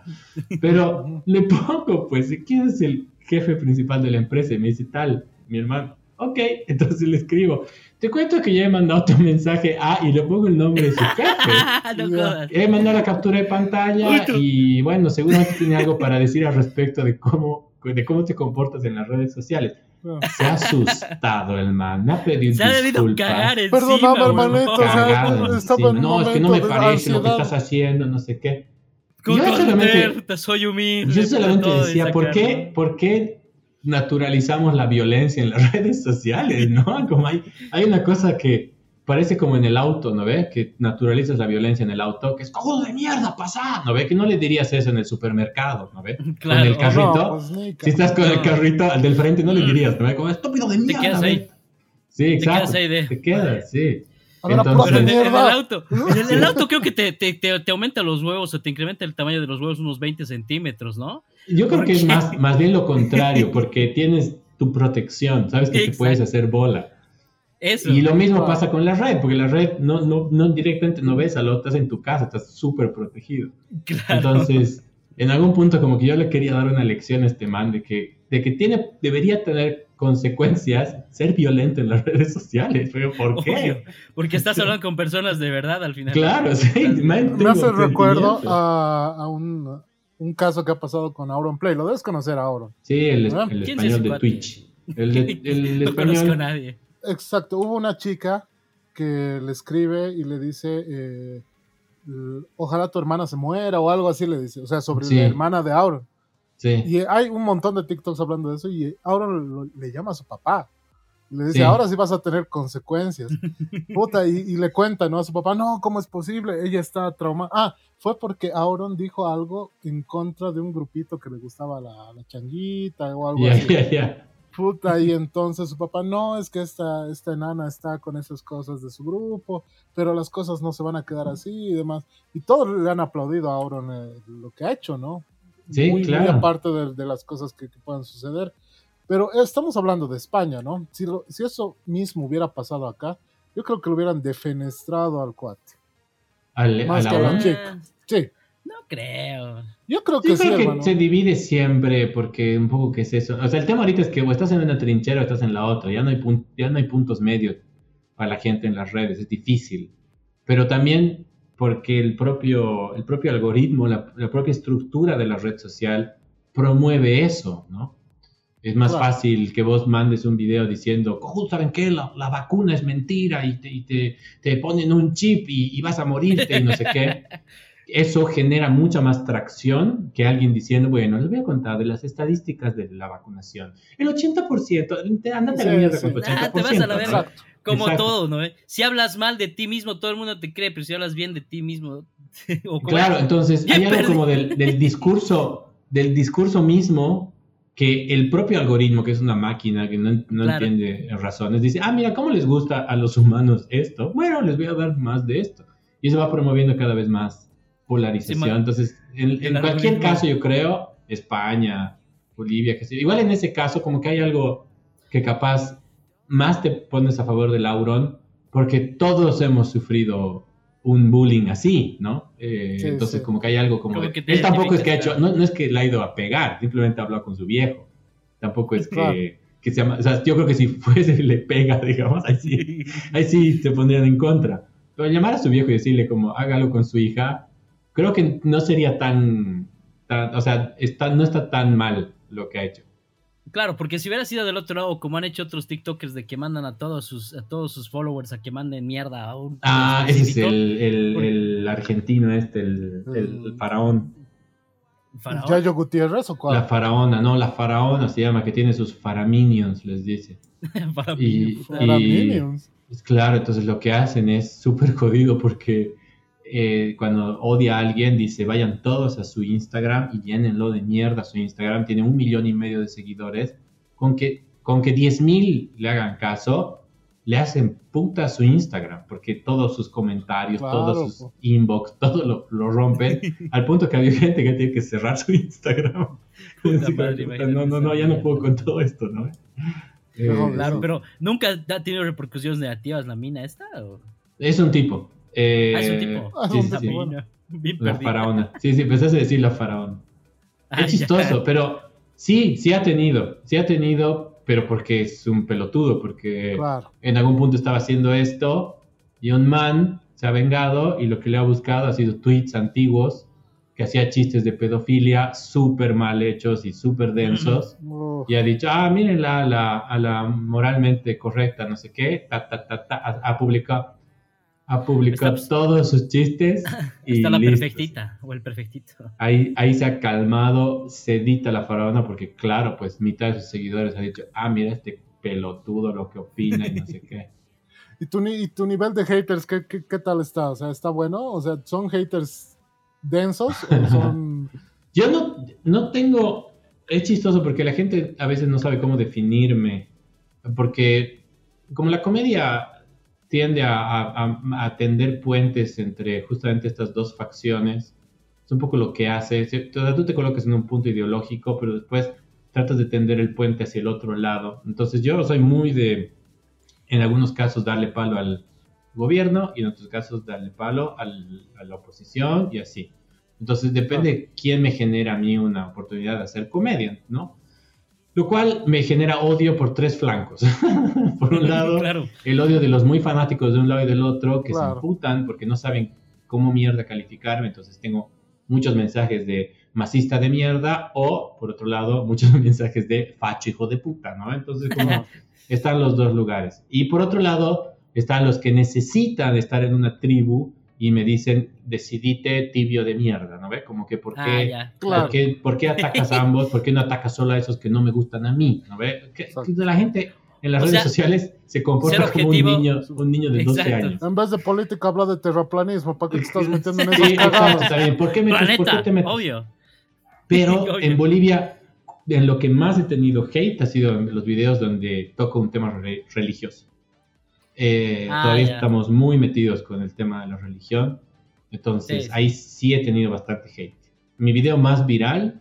[SPEAKER 3] Pero le pongo, pues, ¿quién es el jefe principal de la empresa? Y me dice, tal, mi hermano. Ok, <laughs> entonces le escribo. Te cuento que ya he mandado tu mensaje a y le pongo el nombre de su <laughs> jefe.
[SPEAKER 1] no.
[SPEAKER 3] He mandado la captura de pantalla y bueno, seguramente tiene algo para decir al respecto de cómo de cómo te comportas en las redes sociales.
[SPEAKER 2] Ah.
[SPEAKER 3] Se ha asustado el man, me ha pedido
[SPEAKER 1] Se ha debido
[SPEAKER 3] disculpas.
[SPEAKER 1] cagar encima,
[SPEAKER 2] Perdóname, hermanito, o sea,
[SPEAKER 3] Cagado
[SPEAKER 2] estaba
[SPEAKER 3] encima.
[SPEAKER 2] en un
[SPEAKER 3] no, es que no me parece lo que estás haciendo, no sé qué.
[SPEAKER 1] ¿Cómo
[SPEAKER 3] Yo solamente-
[SPEAKER 1] soy humilde.
[SPEAKER 3] Yo solamente decía, ¿por qué, ¿por qué naturalizamos la violencia en las <laughs> redes sociales? ¿no? Como hay, hay una cosa que parece como en el auto, ¿no ves? Que naturalizas la violencia en el auto, que es cojudo de mierda, pasa, ¿no ves? Que no le dirías eso en el supermercado, ¿no ves? <laughs>
[SPEAKER 1] Claro.
[SPEAKER 3] Con el carrito.
[SPEAKER 2] No, pues,
[SPEAKER 3] Si estás con el carrito al del frente, no le dirías, ¿no ves? Como estúpido de
[SPEAKER 1] Te
[SPEAKER 3] mierda.
[SPEAKER 1] quedas
[SPEAKER 3] ¿ves?
[SPEAKER 1] ahí.
[SPEAKER 3] Sí, exacto.
[SPEAKER 1] quedas ahí de-
[SPEAKER 3] Te quedas, sí. Entonces-
[SPEAKER 1] en, en el auto, en el, el auto creo que te, te, te, te aumenta los huevos o te incrementa el tamaño de los huevos unos 20 centímetros, ¿no?
[SPEAKER 3] Yo creo
[SPEAKER 1] ¿Por
[SPEAKER 3] que es más, más bien lo contrario, <laughs> porque tienes tu protección, sabes que te puedes hacer bola.
[SPEAKER 1] Eso.
[SPEAKER 3] Y lo mismo pasa con la red, porque la red no, no, no directamente no ves al otro, estás en tu casa, estás súper protegido.
[SPEAKER 1] Claro.
[SPEAKER 3] Entonces, en algún punto como que yo le quería dar una lección a este man de que, de que tiene, debería tener consecuencias ser violento en las <laughs> redes sociales. Pero ¿por qué?
[SPEAKER 1] Obvio, porque estás <laughs> hablando con personas de verdad al final.
[SPEAKER 3] Claro, sí. man,
[SPEAKER 2] Me hace recuerdo a, a un, un caso que ha pasado con Auron Play. Lo debes conocer a Auron.
[SPEAKER 3] Sí, el, el
[SPEAKER 1] ¿quién es
[SPEAKER 3] español de? Twitch. El, <laughs> el
[SPEAKER 1] no conozco a
[SPEAKER 3] español.
[SPEAKER 1] nadie.
[SPEAKER 2] Exacto, hubo una chica que le escribe y le dice, eh, ojalá tu hermana se muera o algo así le dice, o sea, sobre
[SPEAKER 3] Sí.
[SPEAKER 2] la hermana de Auron.
[SPEAKER 3] Sí.
[SPEAKER 2] Y hay un montón de TikToks hablando de eso y Auron lo- le llama a su papá. Le dice,
[SPEAKER 3] Sí.
[SPEAKER 2] ahora sí vas a tener consecuencias. <laughs> Puta, y, y le cuenta, ¿no? A su papá, no, ¿cómo es posible? Ella está traumada. Ah, fue porque Auron dijo algo en contra de un grupito que le gustaba la, la changuita o algo así. Puta, y entonces su papá, no, es que esta, esta enana está con esas cosas de su grupo, pero las cosas no se van a quedar así y demás. Y todos le han aplaudido a Auron eh, lo que ha hecho, ¿no?
[SPEAKER 3] Sí,
[SPEAKER 2] muy,
[SPEAKER 3] claro.
[SPEAKER 2] muy aparte de, de las cosas que, que puedan suceder. Pero estamos hablando de España, ¿no? Si, lo- si eso mismo hubiera pasado acá, yo creo que lo hubieran defenestrado al cuate.
[SPEAKER 3] Al-
[SPEAKER 2] Más
[SPEAKER 3] a
[SPEAKER 2] que
[SPEAKER 3] la
[SPEAKER 2] chica. Sí,
[SPEAKER 1] No creo.
[SPEAKER 2] yo creo que sí,
[SPEAKER 3] creo que
[SPEAKER 2] hermano.
[SPEAKER 3] se divide siempre porque un poco que es eso. O sea, el tema ahorita es que o estás en una trinchera o estás en la otra. Ya no hay, pun- ya no hay puntos medios para la gente en las redes. Es difícil. Pero también porque el propio, el propio algoritmo, la, la propia estructura de la red social promueve eso, ¿no? Es más
[SPEAKER 2] Claro.
[SPEAKER 3] fácil que vos mandes un video diciendo, "Cojudo, ¿saben qué? La, la vacuna es mentira y te, y te, te ponen un chip y, y vas a morirte y no sé qué. <laughs> Eso genera mucha más tracción que alguien diciendo, bueno, les voy a contar de las estadísticas de la vacunación. El 80%, te- andate a la
[SPEAKER 2] Sí,
[SPEAKER 3] mierda
[SPEAKER 2] sí.
[SPEAKER 3] con tu 80%.
[SPEAKER 1] Ah, te vas a la verga. Como
[SPEAKER 3] Exacto.
[SPEAKER 1] todo, ¿no? eh? Si hablas mal de ti mismo, todo el mundo te cree, pero si hablas bien de ti mismo. <laughs> o como-
[SPEAKER 3] Claro, entonces hay algo como del, del discurso, del discurso mismo que el propio algoritmo, que es una máquina que no, no
[SPEAKER 1] Claro.
[SPEAKER 3] entiende razones, dice, ah, mira, ¿cómo les gusta a los humanos esto? Bueno, les voy a dar más de esto. Y eso va promoviendo cada vez más polarización.
[SPEAKER 1] Sí,
[SPEAKER 3] entonces, en, en cualquier
[SPEAKER 1] algoritmo.
[SPEAKER 3] caso, yo creo, España, Bolivia, que sé, igual en ese caso, como que hay algo que capaz más te pones a favor del Auron, porque todos hemos sufrido un bullying así, ¿no? Eh,
[SPEAKER 2] Sí,
[SPEAKER 3] entonces,
[SPEAKER 2] sí.
[SPEAKER 3] como que hay algo como...
[SPEAKER 1] Como
[SPEAKER 3] de-
[SPEAKER 1] que te
[SPEAKER 3] él tampoco es que ha hecho, no, no es que le ha ido a pegar, simplemente habló con su viejo. Tampoco es que,
[SPEAKER 2] Claro.
[SPEAKER 3] que se llama, o sea, yo creo que si fuese le pega, <laughs> digamos, ahí sí, ahí sí se pondrían en contra. Pero llamar a su viejo y decirle como hágalo con su hija, creo que no sería tan, tan- o sea, está, no está tan mal lo que ha hecho.
[SPEAKER 1] Claro, porque si hubiera sido del otro lado, como han hecho otros TikTokers de que mandan a todos sus, a todos sus followers a que manden mierda a un.
[SPEAKER 3] Ah, ese es el, el, el argentino este, el, el
[SPEAKER 2] El-
[SPEAKER 3] faraón.
[SPEAKER 1] faraón.
[SPEAKER 2] ¿Yayo Gutiérrez o
[SPEAKER 3] La
[SPEAKER 2] cuál?
[SPEAKER 3] faraona, no, la faraona se llama, que tiene sus faraminions, les dice.
[SPEAKER 1] Mí. <laughs>
[SPEAKER 3] Y, y-
[SPEAKER 2] Minions.
[SPEAKER 3] pues claro, entonces lo que hacen es súper jodido porque eh, cuando odia a alguien dice vayan todos a su Instagram y llénenlo de mierda su Instagram, tiene un millón y medio de seguidores, con que, con que 10 mil le hagan caso, le hacen puta a su Instagram, porque todos sus comentarios,
[SPEAKER 2] Claro,
[SPEAKER 3] todos sus
[SPEAKER 2] po.
[SPEAKER 3] inbox, <laughs> todo lo, lo rompen, <laughs> al punto que había gente que tiene que cerrar su Instagram. <laughs>
[SPEAKER 1] Puta madre,
[SPEAKER 3] no, no, no, ya no puedo con todo esto, ¿no? Eh,
[SPEAKER 2] No,
[SPEAKER 1] Claro,
[SPEAKER 2] Eso.
[SPEAKER 1] pero nunca ha tenido repercusiones negativas la mina esta. ¿o?
[SPEAKER 3] Es un tipo. Eh,
[SPEAKER 1] Ah, es un tipo.
[SPEAKER 2] Ah,
[SPEAKER 3] sí, sí, sí.
[SPEAKER 1] Bien
[SPEAKER 3] La
[SPEAKER 1] perdida.
[SPEAKER 3] faraona. Sí, sí, empezaste a decir la faraona.
[SPEAKER 1] Ah,
[SPEAKER 3] es chistoso,
[SPEAKER 1] ya.
[SPEAKER 3] pero sí, sí ha tenido. Sí ha tenido, pero porque es un pelotudo, porque
[SPEAKER 2] Claro.
[SPEAKER 3] en algún punto estaba haciendo esto y un man se ha vengado y lo que le ha buscado ha sido tweets antiguos que hacía chistes de pedofilia súper mal hechos y súper densos.
[SPEAKER 2] Uf.
[SPEAKER 3] Y ha dicho, ah, miren la, la, a la moralmente correcta, no sé qué, ta, ta, ta, ta, ha, ha publicado, ha publicado
[SPEAKER 1] Está-
[SPEAKER 3] todos sus chistes. <laughs> Y
[SPEAKER 1] Está la perfectita o el perfectito.
[SPEAKER 3] Ahí, ahí se ha calmado, sedita la faraona, porque claro, pues mitad de sus seguidores ha dicho, ah, mira este pelotudo lo que opina y no sé qué. <laughs>
[SPEAKER 2] ¿Y tu, y tu nivel de haters, ¿qué, qué, qué tal está? O sea, ¿está bueno? O sea, ¿son haters densos o <laughs> son...
[SPEAKER 3] Yo no, no tengo, es chistoso porque la gente a veces no sabe cómo definirme, porque como la comedia tiende a, a- tender puentes entre justamente estas dos facciones, es un poco lo que hace, tú te colocas en un punto ideológico, pero después tratas de tender el puente hacia el otro lado. Entonces yo soy muy de, en algunos casos, darle palo al gobierno y en otros casos darle palo al- a la oposición y así. Entonces depende de quién me genera a mí una oportunidad de hacer comedia, ¿no? Lo cual me genera odio por tres flancos. <laughs> por un <laughs> lado,
[SPEAKER 1] claro.
[SPEAKER 3] el odio de los muy fanáticos de un lado y del otro que
[SPEAKER 2] Claro.
[SPEAKER 3] se imputan porque no saben cómo mierda calificarme. Entonces tengo muchos mensajes de masista de mierda o, por otro lado, muchos <laughs> mensajes de facho hijo de puta, ¿no? Entonces, como están los dos lugares. Y por otro lado, están los que necesitan estar en una tribu y me dicen, decidite tibio de mierda, ¿no ve? Como que, ¿por qué?
[SPEAKER 1] Ah, ya.
[SPEAKER 2] Claro.
[SPEAKER 3] ¿Por qué, por qué atacas a <laughs> ambos? ¿Por qué no atacas solo a esos que no me gustan a mí? ¿No ve? Que-
[SPEAKER 2] Exacto.
[SPEAKER 3] que la gente en las
[SPEAKER 1] O
[SPEAKER 3] redes
[SPEAKER 1] sea,
[SPEAKER 3] sociales se comporta como un niño, un niño de 12
[SPEAKER 1] Exacto.
[SPEAKER 3] años.
[SPEAKER 2] En vez de política, habla de terraplanismo. ¿Para qué te estás metiendo en
[SPEAKER 3] Sí,
[SPEAKER 2] esas
[SPEAKER 3] exacto,
[SPEAKER 2] cagadas?
[SPEAKER 3] está bien. ¿Por qué, metes, ¿por qué
[SPEAKER 1] Planeta,
[SPEAKER 3] te metes?
[SPEAKER 1] obvio.
[SPEAKER 3] Pero <laughs>
[SPEAKER 1] Obvio.
[SPEAKER 3] en Bolivia, en lo que más he tenido hate ha sido en los videos donde toco un tema re- religioso. Eh,
[SPEAKER 1] Ah,
[SPEAKER 3] todavía
[SPEAKER 1] ya.
[SPEAKER 3] estamos muy metidos con el tema de la religión. Entonces,
[SPEAKER 1] Sí.
[SPEAKER 3] ahí sí he tenido bastante hate. Mi video más viral,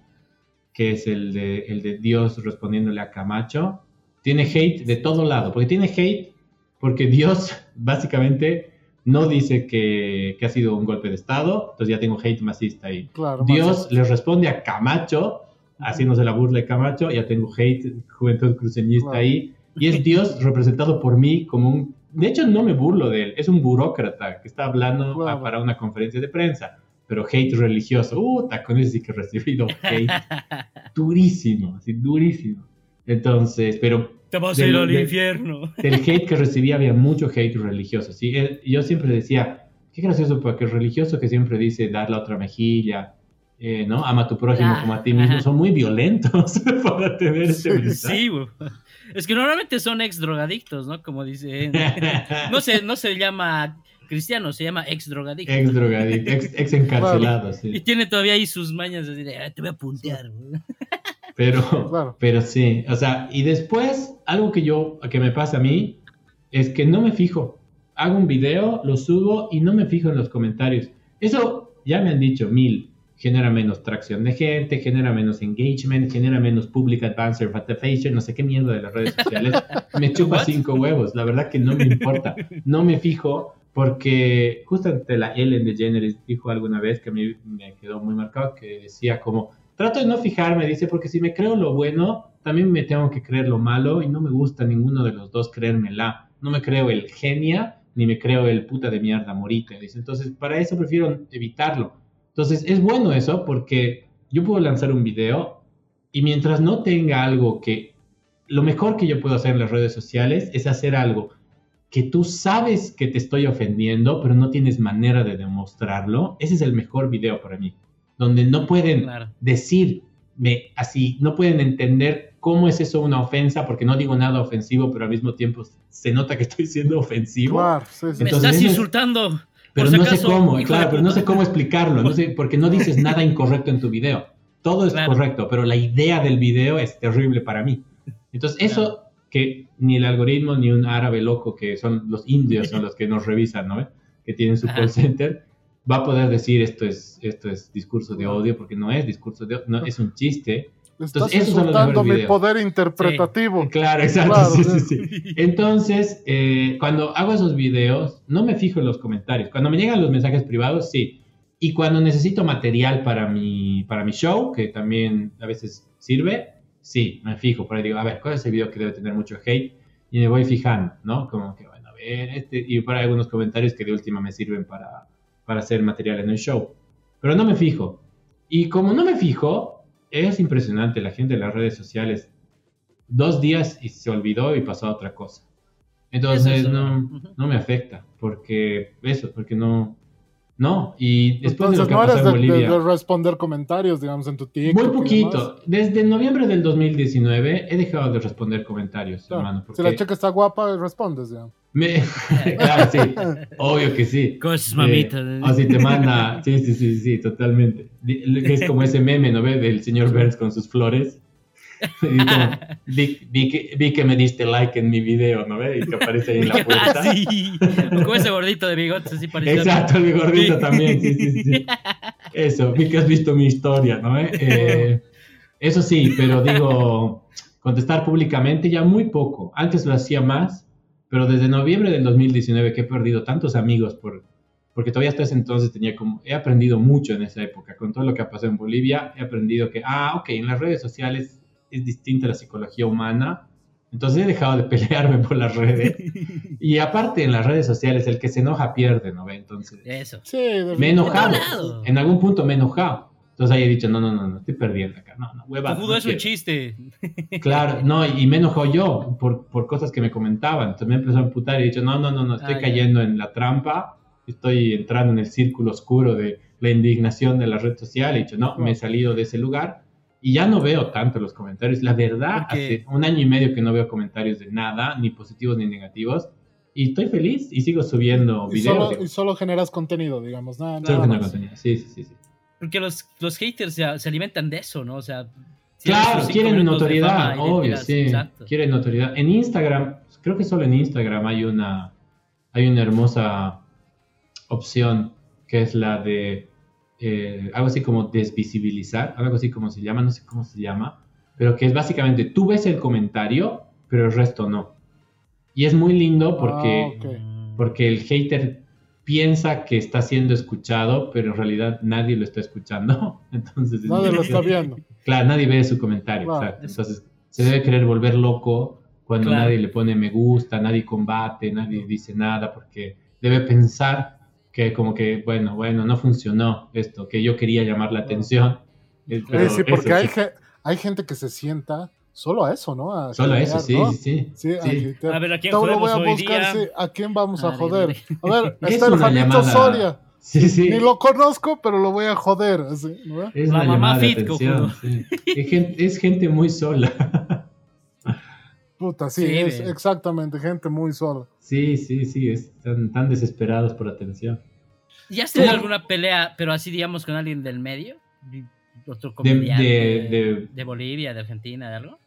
[SPEAKER 3] que es el de, el de Dios respondiéndole a Camacho, tiene hate de todo lado. Porque tiene hate porque Dios <laughs> básicamente no dice que, que ha sido un golpe de Estado. Entonces ya tengo hate masista ahí.
[SPEAKER 2] Claro,
[SPEAKER 3] Dios
[SPEAKER 2] más-
[SPEAKER 3] le responde a Camacho, haciéndose la burla de Camacho, ya tengo hate, <laughs> juventud cruceñista
[SPEAKER 2] Claro.
[SPEAKER 3] ahí, y es <laughs> Dios representado por mí como un... De hecho, no me burlo de él, es un burócrata que está hablando
[SPEAKER 2] Claro.
[SPEAKER 3] ah, para una conferencia de prensa, pero hate religioso, uh, con ese sí que he recibido <laughs> hate durísimo, así durísimo. Entonces, pero
[SPEAKER 1] Te vas a ir al infierno.
[SPEAKER 3] del hate que recibía había mucho hate religioso. ¿sí? Eh, Yo siempre decía, qué gracioso, porque el religioso que siempre dice dar la otra mejilla, eh, ¿no? Ama a tu prójimo
[SPEAKER 1] Ah,
[SPEAKER 3] como a ti mismo,
[SPEAKER 1] ajá.
[SPEAKER 3] son muy violentos <laughs> para tener ese mensaje.
[SPEAKER 1] Sí. Es que normalmente son ex drogadictos, ¿no? Como dice. <laughs> No se, no se llama cristiano, se llama ex drogadicto.
[SPEAKER 3] ex drogadicto, ex, ex encarcelado,
[SPEAKER 1] Y
[SPEAKER 3] sí.
[SPEAKER 1] tiene todavía ahí sus mañas de decir, "Ah, te voy a puntear, güey".
[SPEAKER 3] Pero,
[SPEAKER 2] Claro.
[SPEAKER 3] pero sí, o sea, y después, algo que yo, que me pasa a mí, es que no me fijo. Hago un video, lo subo y no me fijo en los comentarios. Eso ya me han dicho mil. Genera menos tracción de gente, genera menos engagement, genera menos public advancer participation, no sé qué mierda de las redes sociales. <laughs> Me chupa
[SPEAKER 1] What?
[SPEAKER 3] cinco huevos, la verdad que no me importa. No me fijo porque justamente la Ellen DeGeneres dijo alguna vez que a mí me quedó muy marcado, que decía como, trato de no fijarme, dice, porque si me creo lo bueno, también me tengo que creer lo malo y no me gusta ninguno de los dos creérmela. No me creo el genia, ni me creo el puta de mierda morite, dice. Entonces, para eso prefiero evitarlo. Entonces, es bueno eso porque yo puedo lanzar un video y mientras no tenga algo que... Lo mejor que yo puedo hacer en las redes sociales es hacer algo que tú sabes que te estoy ofendiendo, pero no tienes manera de demostrarlo. Ese es el mejor video para mí. Donde no pueden
[SPEAKER 1] Claro.
[SPEAKER 3] decirme así, no pueden entender cómo es eso una ofensa, porque no digo nada ofensivo, pero al mismo tiempo se nota que estoy siendo ofensivo.
[SPEAKER 2] Claro, sí, sí.
[SPEAKER 1] Me estás insultando.
[SPEAKER 3] Pero
[SPEAKER 1] si
[SPEAKER 3] no sé
[SPEAKER 1] acaso,
[SPEAKER 3] cómo,
[SPEAKER 1] hijo
[SPEAKER 3] claro, pero no sé cómo explicarlo, no sé, porque no dices <laughs> nada incorrecto en tu video. Todo es
[SPEAKER 1] Claro.
[SPEAKER 3] correcto, pero la idea del video es terrible para mí. Entonces, eso que ni el algoritmo ni un árabe loco, que son los indios, son los que nos revisan, ¿no? Que tienen su
[SPEAKER 1] Ajá.
[SPEAKER 3] call center, va a poder decir esto es, esto es discurso de odio, porque no es discurso de odio, no, es un chiste.
[SPEAKER 2] Estás
[SPEAKER 3] Entonces,
[SPEAKER 2] insultando mi poder interpretativo.
[SPEAKER 3] Claro, exacto,
[SPEAKER 2] Claro,
[SPEAKER 3] sí,
[SPEAKER 2] sí.
[SPEAKER 3] sí, sí. Entonces, eh, cuando hago esos videos, no me fijo en los comentarios. Cuando me llegan los mensajes privados, sí. Y cuando necesito material para mi, para mi show, que también a veces sirve, sí, me fijo. Por ahí digo, a ver, ¿cuál es el video que debe tener mucho hate? Y me voy fijando, ¿no? Como que, bueno, a ver, este, y para algunos comentarios que de última me sirven para, para hacer material en el show. Pero no me fijo. Y como no me fijo, es impresionante la gente de las redes sociales. Dos días y se olvidó y pasó a otra cosa. Entonces
[SPEAKER 1] es,
[SPEAKER 3] no, no me afecta, porque eso, porque no, no. Y después
[SPEAKER 2] Entonces
[SPEAKER 3] de lo que
[SPEAKER 2] no
[SPEAKER 3] pasado en
[SPEAKER 2] de, de-
[SPEAKER 3] Bolivia,
[SPEAKER 2] de responder comentarios, digamos, en tu TikTok.
[SPEAKER 3] muy poquito. Desde noviembre del 2019 he dejado de responder comentarios,
[SPEAKER 2] Claro.
[SPEAKER 3] hermano.
[SPEAKER 2] Si
[SPEAKER 3] Porque
[SPEAKER 2] la chica está guapa, respondes, digamos.
[SPEAKER 3] me- <laughs> claro, sí, obvio que sí.
[SPEAKER 1] Cosas
[SPEAKER 3] Eh,
[SPEAKER 1] mamitas.
[SPEAKER 3] o si te manda, sí, sí, sí, sí, totalmente. Es como ese meme, ¿no ves? Del señor Burns con sus flores. <laughs> Como, vi, vi que, vi que me diste like en mi video, ¿no ves? Y que aparece ahí en la <laughs> puerta.
[SPEAKER 1] Ah, sí. Como ese gordito de bigotes así parecido.
[SPEAKER 3] Exacto, mi gordito
[SPEAKER 1] Sí.
[SPEAKER 3] también, sí, sí, sí. <laughs> Eso, vi que has visto mi historia, ¿no? Eh, eh, eso sí, pero digo, contestar públicamente ya muy poco. Antes lo hacía más, pero desde noviembre del 2019 que he perdido tantos amigos por, porque todavía hasta ese entonces tenía como, he aprendido mucho en esa época, con todo lo que ha pasado en Bolivia, he aprendido que, ah, ok, en las redes sociales es distinta la psicología humana, entonces he dejado de <laughs> pelearme por las redes. <laughs> Y aparte en las redes sociales, el que se enoja pierde, ¿no ve? Entonces...
[SPEAKER 1] Eso.
[SPEAKER 2] Sí.
[SPEAKER 3] Me he enojado. En algún punto me he enojado. Entonces ahí he dicho, no, no, no, no, estoy perdiendo acá. No, no, hueva. No
[SPEAKER 1] es un chiste.
[SPEAKER 3] Claro, no, y me enojó yo por, por cosas que me comentaban. Entonces me empezó a emputar y he dicho, no, no, no, no, estoy
[SPEAKER 1] Ah, ya.
[SPEAKER 3] cayendo en la trampa, estoy entrando en el círculo oscuro de la indignación de la red social. He dicho, no, me he salido de ese lugar y ya no veo tanto los comentarios. La verdad,
[SPEAKER 1] Porque-
[SPEAKER 3] hace un año y medio que no veo comentarios de nada, ni positivos ni negativos. Y estoy feliz y sigo subiendo
[SPEAKER 2] Y
[SPEAKER 3] videos.
[SPEAKER 2] solo, y solo generas contenido, digamos. Nada,
[SPEAKER 3] Solo
[SPEAKER 2] nada más.
[SPEAKER 3] contenido. Sí, sí, sí. sí.
[SPEAKER 1] Porque los, los haters se, se alimentan de eso, ¿no? O sea,
[SPEAKER 3] Claro, quieren notoriedad, obvio, sí.
[SPEAKER 1] Exacto.
[SPEAKER 3] Quieren notoriedad. En Instagram, creo que solo en Instagram hay una, hay una hermosa opción que es la de eh, algo así como desvisibilizar, algo así como se llama, no sé cómo se llama, pero que es básicamente tú ves el comentario, pero el resto no. Y es muy lindo porque,
[SPEAKER 2] Ah,
[SPEAKER 3] porque el hater piensa que está siendo escuchado, pero en realidad nadie lo está escuchando. <laughs> Entonces, es
[SPEAKER 2] Nadie lo está <laughs> viendo.
[SPEAKER 3] Claro, nadie ve su comentario,
[SPEAKER 2] Claro.
[SPEAKER 3] exacto. Entonces, se debe querer volver loco cuando
[SPEAKER 1] Claro.
[SPEAKER 3] nadie le pone me gusta, nadie combate, nadie dice nada, porque debe pensar que como que, bueno, bueno, no funcionó esto, que yo quería llamar la atención. Eh, pero
[SPEAKER 2] Sí, porque
[SPEAKER 3] eso
[SPEAKER 2] hay,
[SPEAKER 3] sí,
[SPEAKER 2] hay gente que se sienta solo a eso, ¿no? A
[SPEAKER 3] Solo eso,
[SPEAKER 2] hatear,
[SPEAKER 3] sí,
[SPEAKER 2] ¿no?
[SPEAKER 3] sí, sí.
[SPEAKER 2] Sí, a.
[SPEAKER 1] A ver, ¿a quién
[SPEAKER 2] Todo voy a buscar, sí, ¿a quién vamos a joder? A ver, <laughs>
[SPEAKER 3] Es
[SPEAKER 2] está el
[SPEAKER 3] llamada-
[SPEAKER 2] Soria. <laughs>
[SPEAKER 3] Sí, sí.
[SPEAKER 2] Ni lo conozco, pero lo voy a joder. así, ¿no?
[SPEAKER 3] Es
[SPEAKER 1] La mamá fit,
[SPEAKER 3] atención. sí. Es, gente, es gente muy sola. <laughs>
[SPEAKER 2] Puta, sí,
[SPEAKER 1] Sí,
[SPEAKER 2] es
[SPEAKER 1] ve.
[SPEAKER 2] exactamente, gente muy sola.
[SPEAKER 3] Sí, sí, sí, están tan desesperados por atención.
[SPEAKER 1] ¿Ya has tenido alguna pelea, pero así digamos con alguien del medio? Otro
[SPEAKER 3] De,
[SPEAKER 1] comediante
[SPEAKER 3] de, de,
[SPEAKER 1] de Bolivia, de Argentina, de algo?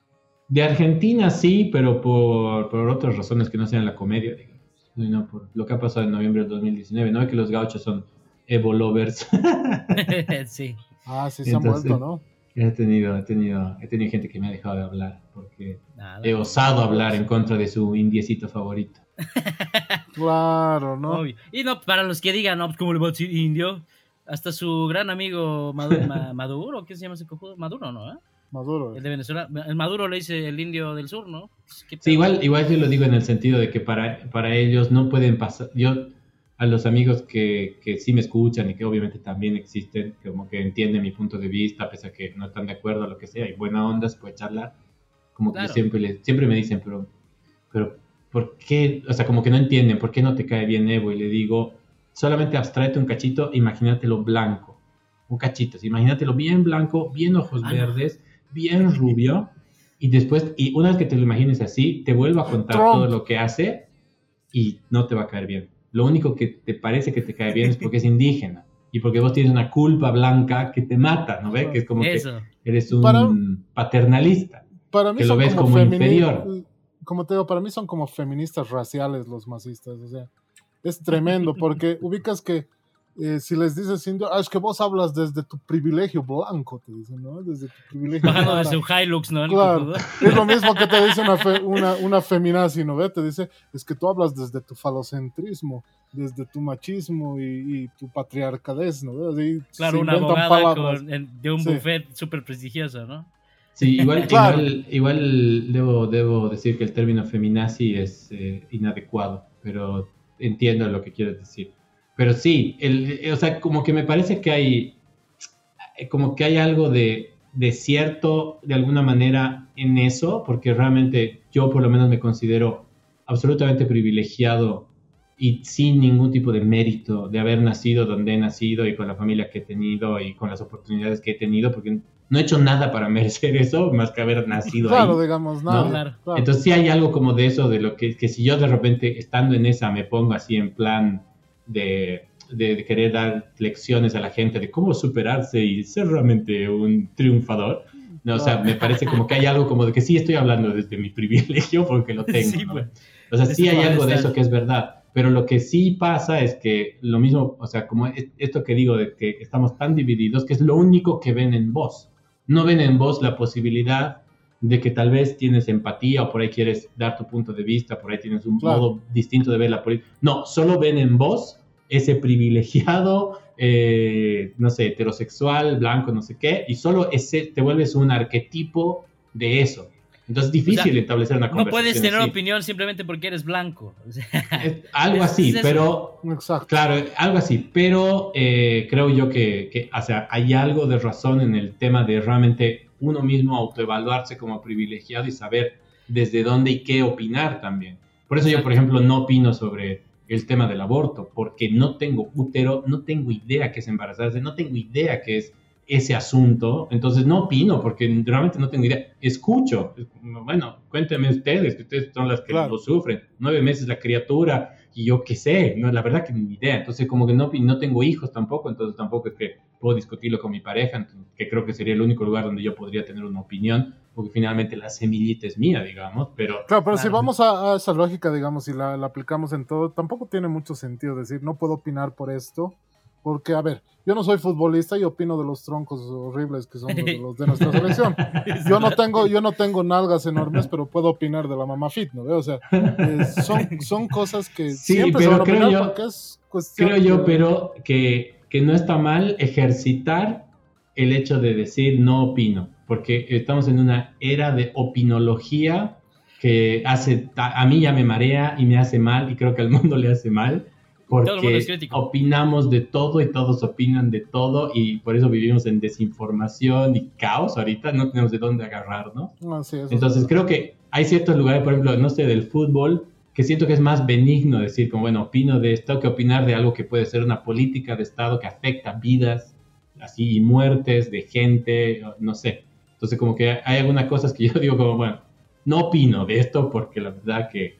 [SPEAKER 3] De Argentina sí, pero por, por otras razones que no sean la comedia, digamos. No, por lo que ha pasado en noviembre del 2019, ¿no? Que los gauchos son Evo lovers. <laughs> <laughs>
[SPEAKER 1] sí.
[SPEAKER 2] Ah, sí, se han vuelto, ¿no?
[SPEAKER 3] he, tenido, he, tenido, he tenido gente que me ha dejado de hablar porque
[SPEAKER 1] Nada.
[SPEAKER 3] he osado hablar en contra de su indiecito favorito. <laughs>
[SPEAKER 2] Claro, ¿no?
[SPEAKER 1] Obvio. Y no, para los que digan, no, pues, ¿cómo le va a decir indio? Hasta su gran amigo Maduro, <laughs> Ma- Maduro ¿qué se llama ese cojudo? Maduro, ¿no? ¿Eh?
[SPEAKER 2] Maduro.
[SPEAKER 1] El de Venezuela. El Maduro le dice el indio del sur, ¿no? Pues, ¿qué
[SPEAKER 3] Sí, igual, igual yo lo digo en el sentido de que para, para ellos no pueden pasar. Yo, a los amigos que, que sí me escuchan y que obviamente también existen, como que entienden mi punto de vista, pese a que no están de acuerdo a lo que sea, y buena onda, se puede charlar. Como que
[SPEAKER 1] Claro.
[SPEAKER 3] siempre, les- siempre me dicen, pero, pero, ¿por qué? O sea, como que no entienden, ¿por qué no te cae bien Evo? Y le digo, solamente abstraete un cachito, imagínatelo blanco. Un cachito, imagínatelo bien blanco, bien ojos
[SPEAKER 1] Ah,
[SPEAKER 3] verdes, bien rubio. Y después, y una vez que te lo imagines así, te vuelvo a contar
[SPEAKER 2] Trump.
[SPEAKER 3] todo lo que hace y no te va a caer bien. Lo único que te parece que te cae bien es porque es indígena y porque vos tienes una culpa blanca que te mata, ¿no ves? Que es como que
[SPEAKER 1] Eso.
[SPEAKER 3] eres un
[SPEAKER 2] Para-
[SPEAKER 3] paternalista.
[SPEAKER 2] Para mí
[SPEAKER 3] que lo
[SPEAKER 2] son
[SPEAKER 3] ves
[SPEAKER 2] como,
[SPEAKER 3] como inferior.
[SPEAKER 2] Como te digo, para mí son como feministas raciales los masistas. O sea, es tremendo porque <laughs> ubicas que eh, si les dices indio, ah, es que vos hablas desde tu privilegio blanco, te dicen, ¿no? Desde tu privilegio. Blanco.
[SPEAKER 1] su Hilux, ¿no?
[SPEAKER 2] Claro. <laughs> Es lo mismo que te dice una, fe- una, una feminazi, ¿no ve? Te dice, es que tú hablas desde tu falocentrismo, desde tu machismo y, y tu patriarcadez, ¿no
[SPEAKER 1] Claro, una abogada con- en- de un
[SPEAKER 2] Sí.
[SPEAKER 1] buffet súper prestigioso, ¿no?
[SPEAKER 3] Sí, igual, <laughs>
[SPEAKER 2] Claro.
[SPEAKER 3] igual, igual debo, debo decir que el término feminazi es eh, inadecuado, pero entiendo lo que quieres decir. Pero sí, el, eh, o sea, como que me parece que hay... eh, como que hay algo de, de cierto, de alguna manera, en eso, porque realmente yo por lo menos me considero absolutamente privilegiado y sin ningún tipo de mérito de haber nacido donde he nacido y con la familia que he tenido y con las oportunidades que he tenido, porque no he hecho nada para merecer eso, más que haber nacido
[SPEAKER 2] Claro,
[SPEAKER 3] ahí.
[SPEAKER 2] digamos,
[SPEAKER 3] No,
[SPEAKER 2] nada.
[SPEAKER 1] claro.
[SPEAKER 2] claro.
[SPEAKER 3] Entonces sí hay algo como de eso, de lo que, que si yo de repente estando en esa me pongo así en plan de, de- de querer dar lecciones a la gente de cómo superarse y ser realmente un triunfador. No, o sea, me parece como que hay algo como de que sí estoy hablando desde mi privilegio porque lo tengo.
[SPEAKER 1] Sí,
[SPEAKER 3] ¿no?
[SPEAKER 1] pues.
[SPEAKER 3] O sea, sí hay algo de eso que es verdad. Pero lo que sí pasa es que lo mismo, o sea, como es- esto que digo de que estamos tan divididos, que es lo único que ven en vos. No ven en vos la posibilidad de que tal vez tienes empatía o por ahí quieres dar tu punto de vista, por ahí tienes un
[SPEAKER 2] Claro.
[SPEAKER 3] modo distinto de ver la política. No, solo ven en vos ese privilegiado, <laughs> eh, no sé, heterosexual, blanco, no sé qué, y solo ese, te vuelves un arquetipo de eso. Entonces es difícil
[SPEAKER 1] O sea,
[SPEAKER 3] establecer una
[SPEAKER 1] No
[SPEAKER 3] conversación
[SPEAKER 1] puedes tener
[SPEAKER 3] así.
[SPEAKER 1] opinión simplemente porque eres blanco. <laughs> O sea,
[SPEAKER 3] Es algo
[SPEAKER 1] Es-
[SPEAKER 3] así,
[SPEAKER 1] es
[SPEAKER 3] pero
[SPEAKER 2] Exacto.
[SPEAKER 3] claro, algo así, pero eh, creo yo que, que, o sea, hay algo de razón en el tema de realmente uno mismo autoevaluarse como privilegiado y saber desde dónde y qué opinar también. Por eso yo, por ejemplo, no opino sobre el tema del aborto, porque no tengo útero, no tengo idea qué es embarazarse, no tengo idea qué es ese asunto, entonces no opino porque realmente no tengo idea. Escucho, bueno, cuéntenme ustedes, que ustedes son las que
[SPEAKER 2] Claro.
[SPEAKER 3] lo sufren. Nueve meses la criatura y yo qué sé, no, la verdad que ni idea. Entonces como que no, no tengo hijos tampoco, entonces tampoco es que puedo discutirlo con mi pareja, que creo que sería el único lugar donde yo podría tener una opinión, porque finalmente la semillita es mía, digamos, pero
[SPEAKER 2] Claro, pero si vamos a, a esa lógica, digamos, y la, la aplicamos en todo, tampoco tiene mucho sentido decir, no puedo opinar por esto, porque, a ver, yo no soy futbolista y opino de los troncos horribles que son los, <laughs> los de nuestra selección. Yo no tengo, yo no tengo nalgas enormes, pero puedo opinar de la mamá fit, ¿no? O sea, eh, son, son cosas que <laughs>
[SPEAKER 3] Sí,
[SPEAKER 2] siempre se
[SPEAKER 3] pero
[SPEAKER 2] van a
[SPEAKER 3] creo
[SPEAKER 2] opinar
[SPEAKER 3] yo-
[SPEAKER 2] porque es cuestión
[SPEAKER 3] creo yo,
[SPEAKER 2] de-
[SPEAKER 3] pero que, que no está mal ejercitar el hecho de decir no opino, porque estamos en una era de opinología que hace, a mí ya me marea y me hace mal y creo que al mundo le hace mal. Porque opinamos de todo y todos opinan de todo y por eso vivimos en desinformación y caos ahorita, no tenemos de dónde agarrarnos.
[SPEAKER 2] Ah, sí,
[SPEAKER 3] Entonces creo que hay ciertos lugares, por ejemplo, no sé, del fútbol, que siento que es más benigno decir como, bueno, opino de esto que opinar de algo que puede ser una política de Estado que afecta vidas, así, y muertes de gente, no sé. Entonces como que hay algunas cosas que yo digo como, bueno, no opino de esto porque la verdad que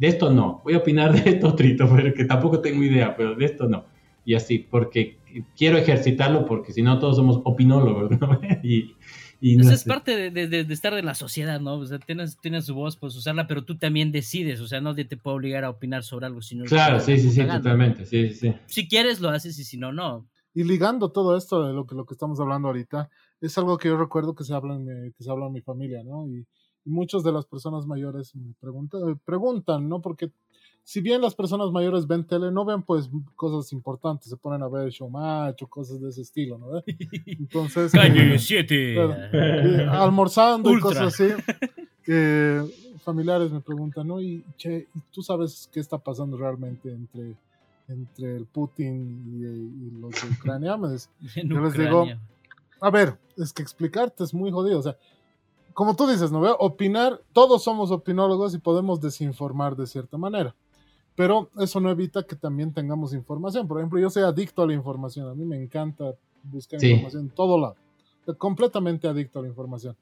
[SPEAKER 3] de esto no. Voy a opinar <laughs> de esto trito, porque tampoco tengo idea, pero de esto no. Y así, porque quiero ejercitarlo porque si no todos somos opinólogos, ¿no? <laughs> y, y no
[SPEAKER 1] Eso es
[SPEAKER 3] sé.
[SPEAKER 1] parte de, de- de- estar en la sociedad, ¿no? O sea, tienes, tienes su voz, puedes usarla, pero tú también decides. O sea, nadie te puede obligar a opinar sobre algo si no
[SPEAKER 3] Claro, sí, sí, sí, totalmente, sí, sí, sí.
[SPEAKER 1] Si quieres, lo haces y si no, no.
[SPEAKER 2] Y ligando todo esto de lo que, lo que estamos hablando ahorita, es algo que yo recuerdo que se habla en mi, que se habla en mi familia, ¿no? Y, y muchas de las personas mayores me preguntan, eh, preguntan, ¿no? Porque si bien las personas mayores ven tele, no ven pues cosas importantes, se ponen a ver showmatch o cosas de ese estilo, ¿no? <laughs> Entonces,
[SPEAKER 1] Calle
[SPEAKER 2] eh,
[SPEAKER 1] 7.
[SPEAKER 2] claro. eh, almorzando y
[SPEAKER 1] Ultra.
[SPEAKER 2] cosas así, eh, familiares me preguntan, ¿no? Y, che, ¿y tú sabes qué está pasando realmente entre, entre el Putin y, y los de Ucrania? Me <laughs> yo les digo- a ver, es que explicarte es muy jodido. O sea, como tú dices, ¿no? veo? Opinar, todos somos opinólogos y podemos desinformar de cierta manera. Pero eso no evita que también tengamos información. Por ejemplo, yo soy adicto a la información. A mí me encanta buscar
[SPEAKER 3] Sí.
[SPEAKER 2] información en todo lado. Estoy completamente adicto a la información.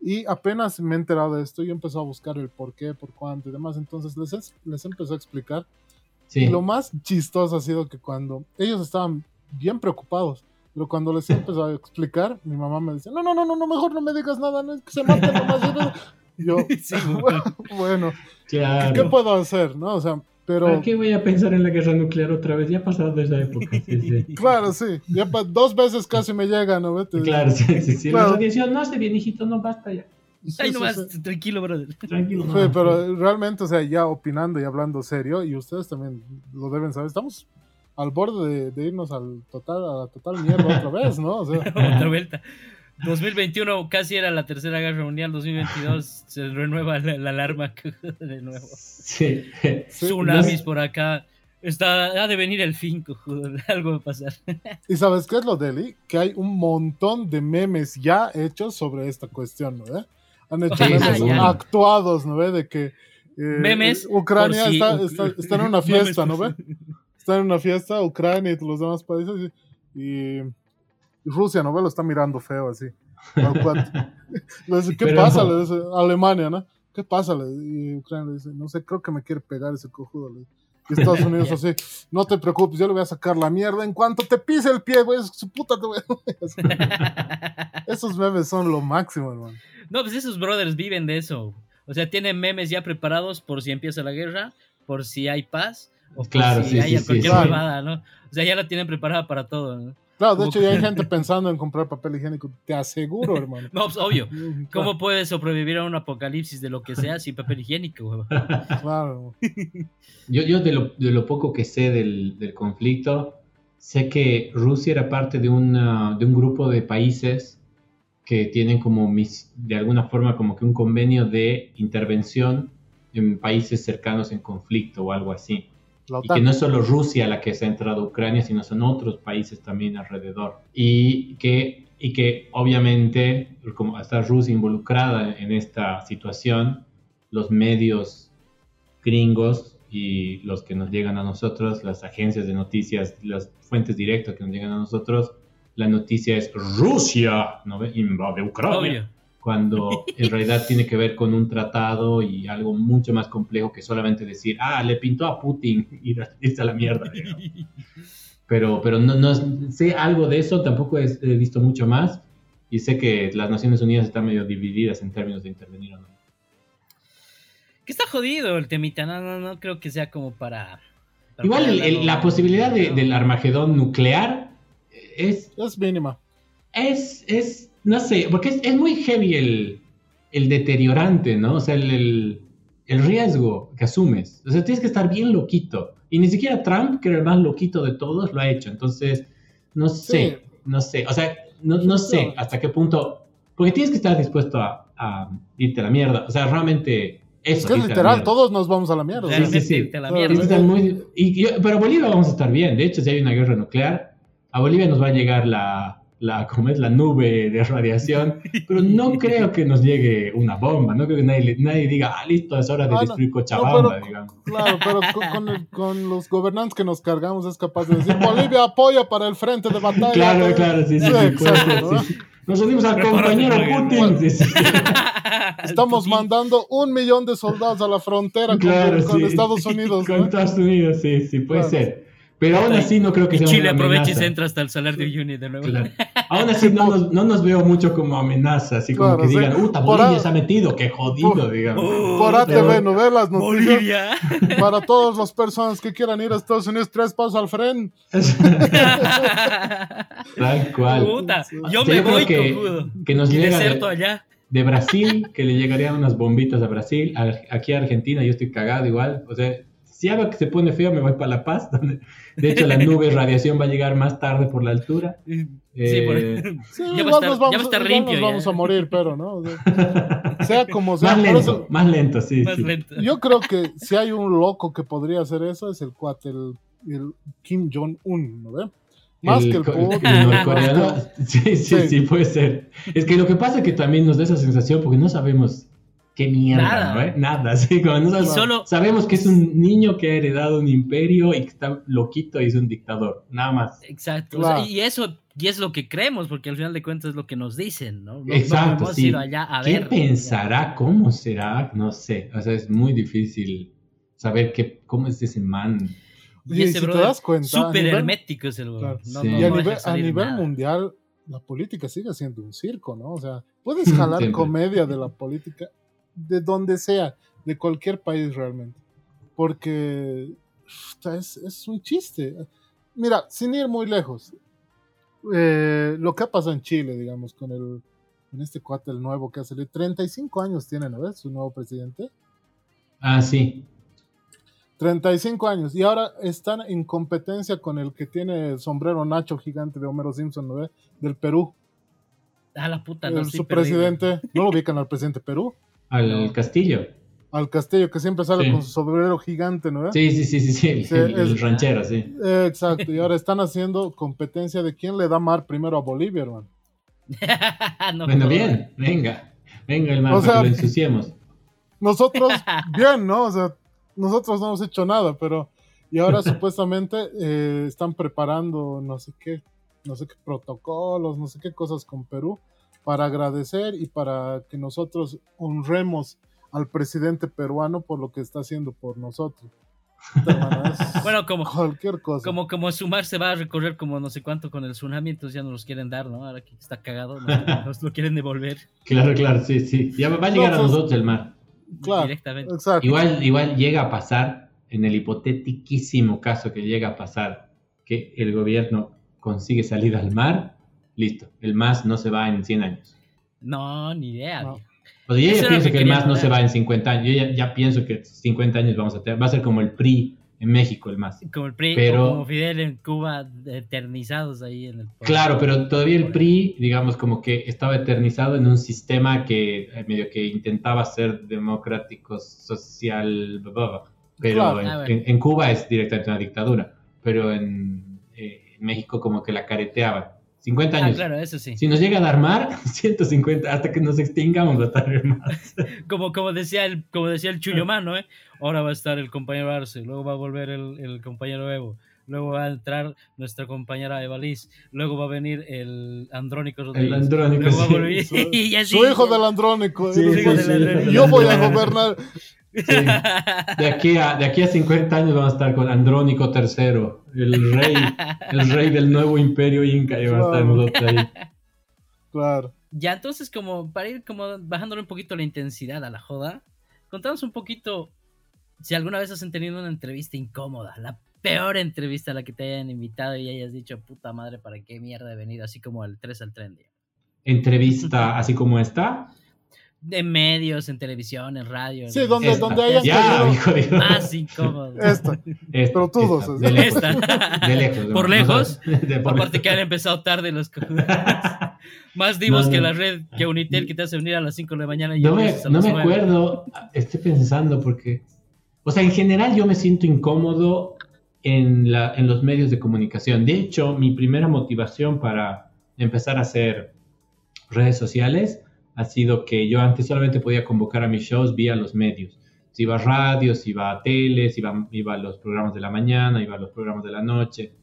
[SPEAKER 2] Y apenas me he enterado de esto, yo empecé a buscar el por qué, por cuánto y demás. Entonces les, es- les empecé a explicar
[SPEAKER 3] Sí.
[SPEAKER 2] y lo más chistoso ha sido que cuando ellos estaban bien preocupados, pero cuando les empezó a explicar, mi mamá me dice, no, no, no, no, no, mejor no me digas nada, no, es que se maten nomás. Y yo, <laughs>
[SPEAKER 1] Sí,
[SPEAKER 2] bueno,
[SPEAKER 3] Claro.
[SPEAKER 2] ¿qué puedo hacer? ¿No? O sea, pero...
[SPEAKER 3] ¿Para qué voy a pensar en la guerra nuclear otra vez? Ya ha pasado esa época. Sí, sí. <laughs>
[SPEAKER 2] Claro, sí, ya pa- dos veces casi me llega, ¿no? Vete.
[SPEAKER 3] Claro, sí, sí, sí.
[SPEAKER 2] Claro.
[SPEAKER 3] La radiación no hace bien, hijito, no basta ya.
[SPEAKER 2] Sí,
[SPEAKER 1] Ay,
[SPEAKER 2] sí,
[SPEAKER 1] nomás,
[SPEAKER 2] sí.
[SPEAKER 1] tranquilo, brother.
[SPEAKER 3] Tranquilo.
[SPEAKER 2] Sí,
[SPEAKER 3] no.
[SPEAKER 2] pero realmente, o sea, ya opinando y hablando serio, y ustedes también lo deben saber, estamos al borde de, de irnos al total, a la total mierda otra vez, ¿no? O sea, <laughs>
[SPEAKER 1] Otra vuelta. 2021 casi era la tercera guerra mundial, 2022 se renueva la, la alarma <laughs> de nuevo.
[SPEAKER 3] Sí.
[SPEAKER 2] Sí,
[SPEAKER 1] Tsunamis por acá. Está, ha de venir el fin, cojudo. Algo va a pasar. <laughs>
[SPEAKER 2] ¿Y sabes qué es lo Deli? Que hay un montón de memes ya hechos sobre esta cuestión, ¿no ve? Han hecho
[SPEAKER 3] Sí,
[SPEAKER 2] memes actuados, ¿no ve? De que eh,
[SPEAKER 1] Memes
[SPEAKER 2] Ucrania
[SPEAKER 1] si
[SPEAKER 2] está, está- está en una fiesta, ¿no ve?
[SPEAKER 1] Por
[SPEAKER 2] Está en una fiesta, Ucrania y los demás países, y, y Rusia, ¿no? Lo está mirando feo así. <laughs> Le dice, ¿qué
[SPEAKER 3] Pero-
[SPEAKER 2] pasa? Le dice, Alemania, ¿no? ¿Qué pasa? Le- y Ucrania le dice, no sé, creo que me quiere pegar ese cojudo. le dice. Y Estados <laughs> Unidos así, no te preocupes, yo le voy a sacar la mierda en cuanto te pise el pie, güey, su puta te voy a... <laughs> Esos memes son lo máximo, hermano.
[SPEAKER 1] No, pues esos brothers viven de eso. O sea, tienen memes ya preparados por si empieza la guerra, por si hay paz, o por
[SPEAKER 3] Claro,
[SPEAKER 1] si
[SPEAKER 3] sí,
[SPEAKER 1] hay
[SPEAKER 3] sí, sí,
[SPEAKER 1] cualquier
[SPEAKER 2] sí.
[SPEAKER 1] huevada, ¿no? O sea, ya la tienen preparada para todo, ¿no?
[SPEAKER 2] Claro, de hecho ya hay <laughs> gente pensando en comprar papel higiénico, te aseguro, <laughs> hermano.
[SPEAKER 1] No, pues obvio. ¿Cómo puedes sobrevivir a un apocalipsis de lo que sea sin papel higiénico? <laughs>
[SPEAKER 2] Claro.
[SPEAKER 3] Yo, yo de, lo, de lo poco que sé del, del conflicto, sé que Rusia era parte de, una, de un grupo de países que tienen como mis, de alguna forma como que un convenio de intervención en países cercanos en conflicto o algo así.
[SPEAKER 2] La
[SPEAKER 3] Y que no es solo Rusia la que se ha entrado a Ucrania, sino son otros países también alrededor. Y que, y que obviamente, como está Rusia involucrada en esta situación, los medios gringos y los que nos llegan a nosotros, las agencias de noticias, las fuentes directas que nos llegan a nosotros, la noticia es Rusia, ¿no ve? Invade Ucrania
[SPEAKER 1] Obvio.
[SPEAKER 3] Cuando <laughs> en realidad tiene que ver con un tratado y algo mucho más complejo que solamente decir, ah, le pintó a Putin <laughs> y irse a la mierda. digamos. <laughs> Pero, pero no, no sé algo de eso, tampoco he, he visto mucho más y sé que las Naciones Unidas están medio divididas en términos de intervenir o no.
[SPEAKER 1] Que está jodido el temita, no, no, no creo que sea como para... para
[SPEAKER 3] Igual el- el- la posibilidad de-
[SPEAKER 1] no.
[SPEAKER 3] del Armagedón nuclear es,
[SPEAKER 2] Es mínima.
[SPEAKER 3] es, es, no sé, porque es, es muy heavy el, el deteriorante, ¿no? O sea, el, el, el riesgo que asumes. O sea, tienes que estar bien loquito. Y ni siquiera Trump, que era el más loquito de todos, lo ha hecho. Entonces, no sé, no sé. O sea, no, no sé hasta qué punto. Porque tienes que estar dispuesto a, a irte a la mierda. O sea, realmente. Eso,
[SPEAKER 2] Es que es literal, todos nos vamos a la mierda.
[SPEAKER 3] Sí, sí, sí.
[SPEAKER 1] La mierda.
[SPEAKER 3] estar muy- y yo- pero Bolivia vamos a estar bien. De hecho, si hay una guerra nuclear, a Bolivia nos va a llegar la, la, ¿cómo es? la nube de radiación, pero no <laughs> creo que nos llegue una bomba. No creo que nadie, nadie diga, ah, listo, es hora de
[SPEAKER 2] Ah, no.
[SPEAKER 3] destruir
[SPEAKER 2] No,
[SPEAKER 3] Cochabamba,
[SPEAKER 2] pero-
[SPEAKER 3] digamos.
[SPEAKER 2] Claro, pero <laughs> con, con el- con los gobernantes que nos cargamos es capaz de decir, Bolivia apoya para el frente de batalla.
[SPEAKER 3] Claro,
[SPEAKER 2] ¿no?
[SPEAKER 3] claro, sí, sí,
[SPEAKER 2] Sí, exacto, ¿no?
[SPEAKER 3] sí, sí. Nos unimos al compañero Putin. sí, sí. <laughs>
[SPEAKER 2] Estamos
[SPEAKER 1] Putin.
[SPEAKER 2] mandando un millón de soldados a la frontera con,
[SPEAKER 3] Claro,
[SPEAKER 2] con
[SPEAKER 3] sí.
[SPEAKER 2] Estados Unidos.
[SPEAKER 3] Con
[SPEAKER 2] ¿no?
[SPEAKER 3] Estados Unidos, sí, sí, puede
[SPEAKER 2] Claro.
[SPEAKER 3] ser. Pero aún así no creo que
[SPEAKER 1] Y
[SPEAKER 3] sea
[SPEAKER 1] Chile
[SPEAKER 3] una
[SPEAKER 1] aprovecha y se entra hasta el salar de Uyuni de nuevo.
[SPEAKER 3] Claro. <laughs> Aún así no nos, no nos veo mucho como amenaza, así como
[SPEAKER 2] Claro,
[SPEAKER 3] que
[SPEAKER 2] sí.
[SPEAKER 3] digan, puta,
[SPEAKER 2] Por
[SPEAKER 3] Bolivia
[SPEAKER 2] a-
[SPEAKER 3] se ha metido, qué jodido,
[SPEAKER 2] por-
[SPEAKER 3] digamos.
[SPEAKER 1] Oh,
[SPEAKER 2] Por ATV, ¿no ves las noticias?
[SPEAKER 1] Bolivia. <laughs>
[SPEAKER 2] Para todas las personas que quieran ir a Estados Unidos, tres pasos al frente. <laughs>
[SPEAKER 3] Tal cual.
[SPEAKER 1] Puta, yo
[SPEAKER 3] Sí,
[SPEAKER 1] me
[SPEAKER 3] yo
[SPEAKER 1] voy,
[SPEAKER 3] que-. Que nos llega de,
[SPEAKER 1] allá.
[SPEAKER 3] de Brasil, que le llegarían unas bombitas a Brasil. A- aquí a Argentina yo estoy cagado igual. O sea, si algo que se pone feo, me voy para La Paz. Donde, de hecho, la nube de radiación va a llegar más tarde por la altura. <laughs>
[SPEAKER 1] Sí,
[SPEAKER 3] Eh,
[SPEAKER 1] por-
[SPEAKER 2] Sí,
[SPEAKER 1] Ya va a
[SPEAKER 2] igual
[SPEAKER 1] estar-
[SPEAKER 2] nos vamos,
[SPEAKER 1] ya va a estar limpio
[SPEAKER 2] nos vamos a morir, pero no. O sea, <laughs> sea como sea.
[SPEAKER 3] más lento,
[SPEAKER 2] eso-
[SPEAKER 3] más lento, sí.
[SPEAKER 1] más
[SPEAKER 3] sí.
[SPEAKER 1] lento.
[SPEAKER 2] yo creo que si hay un loco que podría hacer eso, es el cuate, el, el Kim Jong-un, ¿no ve? Más que el Putin.
[SPEAKER 3] el norcoreano.
[SPEAKER 2] que- <laughs>
[SPEAKER 3] Sí, sí,
[SPEAKER 2] Sí.
[SPEAKER 3] sí, puede ser. Es que lo que pasa es que también nos da esa sensación porque no sabemos qué mierda,
[SPEAKER 1] Nada.
[SPEAKER 3] ¿no? eh? Nada, <laughs> sí,
[SPEAKER 1] solo-
[SPEAKER 3] sabemos que es un niño que ha heredado un imperio y que está loquito y es un dictador, nada más.
[SPEAKER 1] Exacto. o sea, y eso y es lo que creemos, porque al final de cuentas es lo que nos dicen, ¿no?
[SPEAKER 3] Exacto, sí.
[SPEAKER 1] allá a
[SPEAKER 3] ¿Qué
[SPEAKER 1] ver.
[SPEAKER 3] pensará? ¿Cómo será? No sé, o sea, es muy difícil saber qué, cómo es ese man.
[SPEAKER 1] Y
[SPEAKER 2] Y
[SPEAKER 1] ese
[SPEAKER 2] si te
[SPEAKER 1] brother,
[SPEAKER 2] das cuenta, a
[SPEAKER 1] Súper hermético es el.
[SPEAKER 2] Claro.
[SPEAKER 1] No,
[SPEAKER 3] Sí.
[SPEAKER 1] no-
[SPEAKER 2] y a
[SPEAKER 1] no
[SPEAKER 2] nivel, a mundial, la política sigue siendo un circo, ¿no? O sea, puedes <laughs> jalar
[SPEAKER 3] Siempre.
[SPEAKER 2] comedia de la política de donde sea, de cualquier país realmente. Porque es, es un chiste. Mira, sin ir muy lejos, eh, lo que ha pasado en Chile, digamos, con el con este cuate, el nuevo que ha salido, 35 años tiene, ¿no ves? Su nuevo presidente.
[SPEAKER 3] Ah, sí.
[SPEAKER 2] 35 años. Y ahora están en competencia con el que tiene el sombrero Nacho gigante de Homero Simpson, ¿no ve? Del Perú.
[SPEAKER 1] Ah, la puta, no
[SPEAKER 2] El- su
[SPEAKER 1] perdido.
[SPEAKER 2] presidente. ¿No lo ubican al presidente de Perú?
[SPEAKER 3] Al
[SPEAKER 1] No.
[SPEAKER 3] castillo.
[SPEAKER 2] al castillo que siempre sale
[SPEAKER 3] Sí.
[SPEAKER 2] con su sombrero gigante, ¿no?
[SPEAKER 3] Sí, sí, sí, sí, sí, el,
[SPEAKER 2] Sí,
[SPEAKER 3] el- el
[SPEAKER 2] es-
[SPEAKER 3] ranchero, sí.
[SPEAKER 2] Eh, exacto, y ahora están haciendo competencia de quién le da mar primero a Bolivia, hermano. <laughs>
[SPEAKER 1] No
[SPEAKER 3] Bueno, bien, venga, venga el mar
[SPEAKER 2] O sea-
[SPEAKER 3] que lo ensuciemos.
[SPEAKER 2] Nosotros, <laughs> bien, ¿no? O sea, nosotros no hemos hecho nada, pero. Y ahora <laughs> supuestamente eh, están preparando no sé qué, no sé qué protocolos, no sé qué cosas con Perú para agradecer y para que nosotros honremos al presidente peruano por lo que está haciendo por nosotros. <laughs>
[SPEAKER 1] Bueno, como,
[SPEAKER 2] cualquier cosa.
[SPEAKER 1] como, como Sumar se va a recorrer como no sé cuánto con el tsunami, entonces ya no los quieren dar, ¿no? Ahora que está cagado, nos, <laughs> nos lo quieren devolver
[SPEAKER 3] Claro, claro, sí, sí. Ya va a llegar a
[SPEAKER 2] No, pues-
[SPEAKER 3] nosotros el mar.
[SPEAKER 2] Claro,
[SPEAKER 1] directamente.
[SPEAKER 2] exacto.
[SPEAKER 3] Igual, igual llega a pasar, en el hipotetiquísimo caso que llega a pasar, que el gobierno consigue salir al mar, listo, el MAS no se va en 100 años.
[SPEAKER 1] No, ni idea.
[SPEAKER 2] No.
[SPEAKER 3] O sea, yo
[SPEAKER 1] Eso
[SPEAKER 3] ya pienso
[SPEAKER 1] que
[SPEAKER 3] que el MAS no se va en 50 años. Yo ya, ya pienso que 50 años vamos a tener. Va a ser como el PRI en México, el MAS.
[SPEAKER 1] Como el PRI,
[SPEAKER 3] Pero-
[SPEAKER 1] como Fidel en Cuba, eternizados ahí en el poder.
[SPEAKER 3] Claro, pero todavía el PRI, digamos, como que estaba eternizado en un sistema que eh, medio que intentaba ser democrático, social, bla, bla, bla. pero
[SPEAKER 2] Claro.
[SPEAKER 3] en,
[SPEAKER 1] Ah,
[SPEAKER 3] en- en Cuba es directamente una dictadura, pero en, eh, en México como que la careteaban. 50
[SPEAKER 1] Ah,
[SPEAKER 3] años.
[SPEAKER 1] claro, eso sí.
[SPEAKER 3] Si nos llega a dar mar, 150, hasta que nos extingamos va a estar el mar. <laughs>
[SPEAKER 1] Como, como decía el, como decía el Chuyo Mano, ¿eh? Ahora va a estar el compañero Arce, luego va a volver el, el compañero Evo, luego va a entrar nuestra compañera Eva Liz, luego va a venir el Andrónico Rodríguez.
[SPEAKER 3] Andrónico,
[SPEAKER 1] luego va a
[SPEAKER 3] sí.
[SPEAKER 1] volver
[SPEAKER 2] Su, <laughs>
[SPEAKER 1] y así.
[SPEAKER 2] su hijo del andrónico.
[SPEAKER 3] Sí,
[SPEAKER 2] eh,
[SPEAKER 1] sí, sí, sí.
[SPEAKER 2] y yo voy a gobernar.
[SPEAKER 3] Sí. De, aquí a, de aquí a 50 años vamos a estar con Andrónico III, el rey, el rey del nuevo imperio inca, y va a estar ahí.
[SPEAKER 2] Claro.
[SPEAKER 1] Ya, entonces, como para ir como bajándole un poquito la intensidad a la joda, contanos un poquito si alguna vez has tenido una entrevista incómoda, la peor entrevista a la que te hayan invitado y hayas dicho, puta madre, ¿para qué mierda he venido? Así como el 3 al tren.
[SPEAKER 3] Entrevista así como esta.
[SPEAKER 1] En medios, en televisión, en radio.
[SPEAKER 2] Sí, donde,
[SPEAKER 3] Esta.
[SPEAKER 2] donde hayan
[SPEAKER 3] Ya, hijo
[SPEAKER 1] Más incómodo.
[SPEAKER 2] Esta.
[SPEAKER 3] Esta,
[SPEAKER 2] Pero tú
[SPEAKER 3] esta,
[SPEAKER 2] dos,
[SPEAKER 3] de lejos.
[SPEAKER 1] Esta.
[SPEAKER 3] De lejos.
[SPEAKER 1] ¿Por lejos?
[SPEAKER 3] de por
[SPEAKER 1] Aparte que han empezado tarde los. Más divos
[SPEAKER 3] No,
[SPEAKER 1] que la red, que Unitel que te hace venir a las 5 de la mañana y
[SPEAKER 3] No me, no me
[SPEAKER 1] 9.
[SPEAKER 3] acuerdo, estoy pensando porque, o sea, en general yo me siento incómodo en, la, en los medios de comunicación. De hecho, mi primera motivación para empezar a hacer redes sociales ha sido que yo antes solamente podía convocar a mis shows vía los medios. Si iba a radios, iba a teles, iba, iba a los programas de la mañana, iba a los programas de la noche.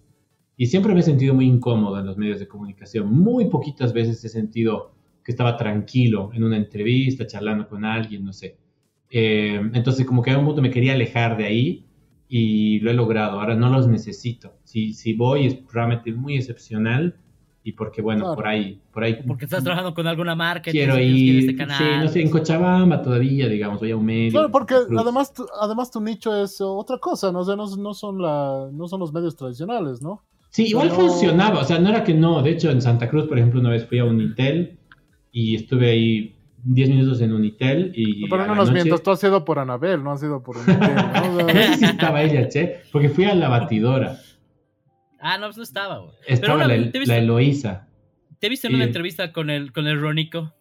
[SPEAKER 3] Y siempre me he sentido muy incómodo en los medios de comunicación. Muy poquitas veces he sentido que estaba tranquilo en una entrevista, charlando con alguien, no sé. Eh, entonces, como que a un punto me quería alejar de ahí y lo he logrado. Ahora no los necesito. Si, si voy es realmente muy excepcional y porque, bueno,
[SPEAKER 2] Claro.
[SPEAKER 3] por ahí, por ahí
[SPEAKER 1] Porque estás trabajando con alguna marca. y
[SPEAKER 3] quiero
[SPEAKER 1] ir este canal.
[SPEAKER 3] sí, no sé, en Cochabamba todavía, digamos, voy a un medio.
[SPEAKER 2] Claro, porque además tu, además tu nicho es otra cosa, ¿no? O sea, no, no son la, no son los medios tradicionales, ¿no?
[SPEAKER 3] Sí, igual funcionaba, o sea, no era que no. De hecho, en Santa Cruz, por ejemplo, una vez fui a Unitel y estuve ahí 10 minutos en Unitel y.
[SPEAKER 2] Pero no nos
[SPEAKER 3] noche-
[SPEAKER 2] mientas, tú has ido por Anabel, no has ido por Unitel, ¿no? <laughs> O
[SPEAKER 3] No
[SPEAKER 2] sea,
[SPEAKER 3] sé si estaba ella, che, porque fui a la batidora.
[SPEAKER 1] Ah, no, pues no estaba, güey.
[SPEAKER 3] Estaba
[SPEAKER 1] una-
[SPEAKER 3] la,
[SPEAKER 1] ¿te viste-
[SPEAKER 3] la Eloísa.
[SPEAKER 1] ¿Te viste en una entrevista con el, con el Ronico?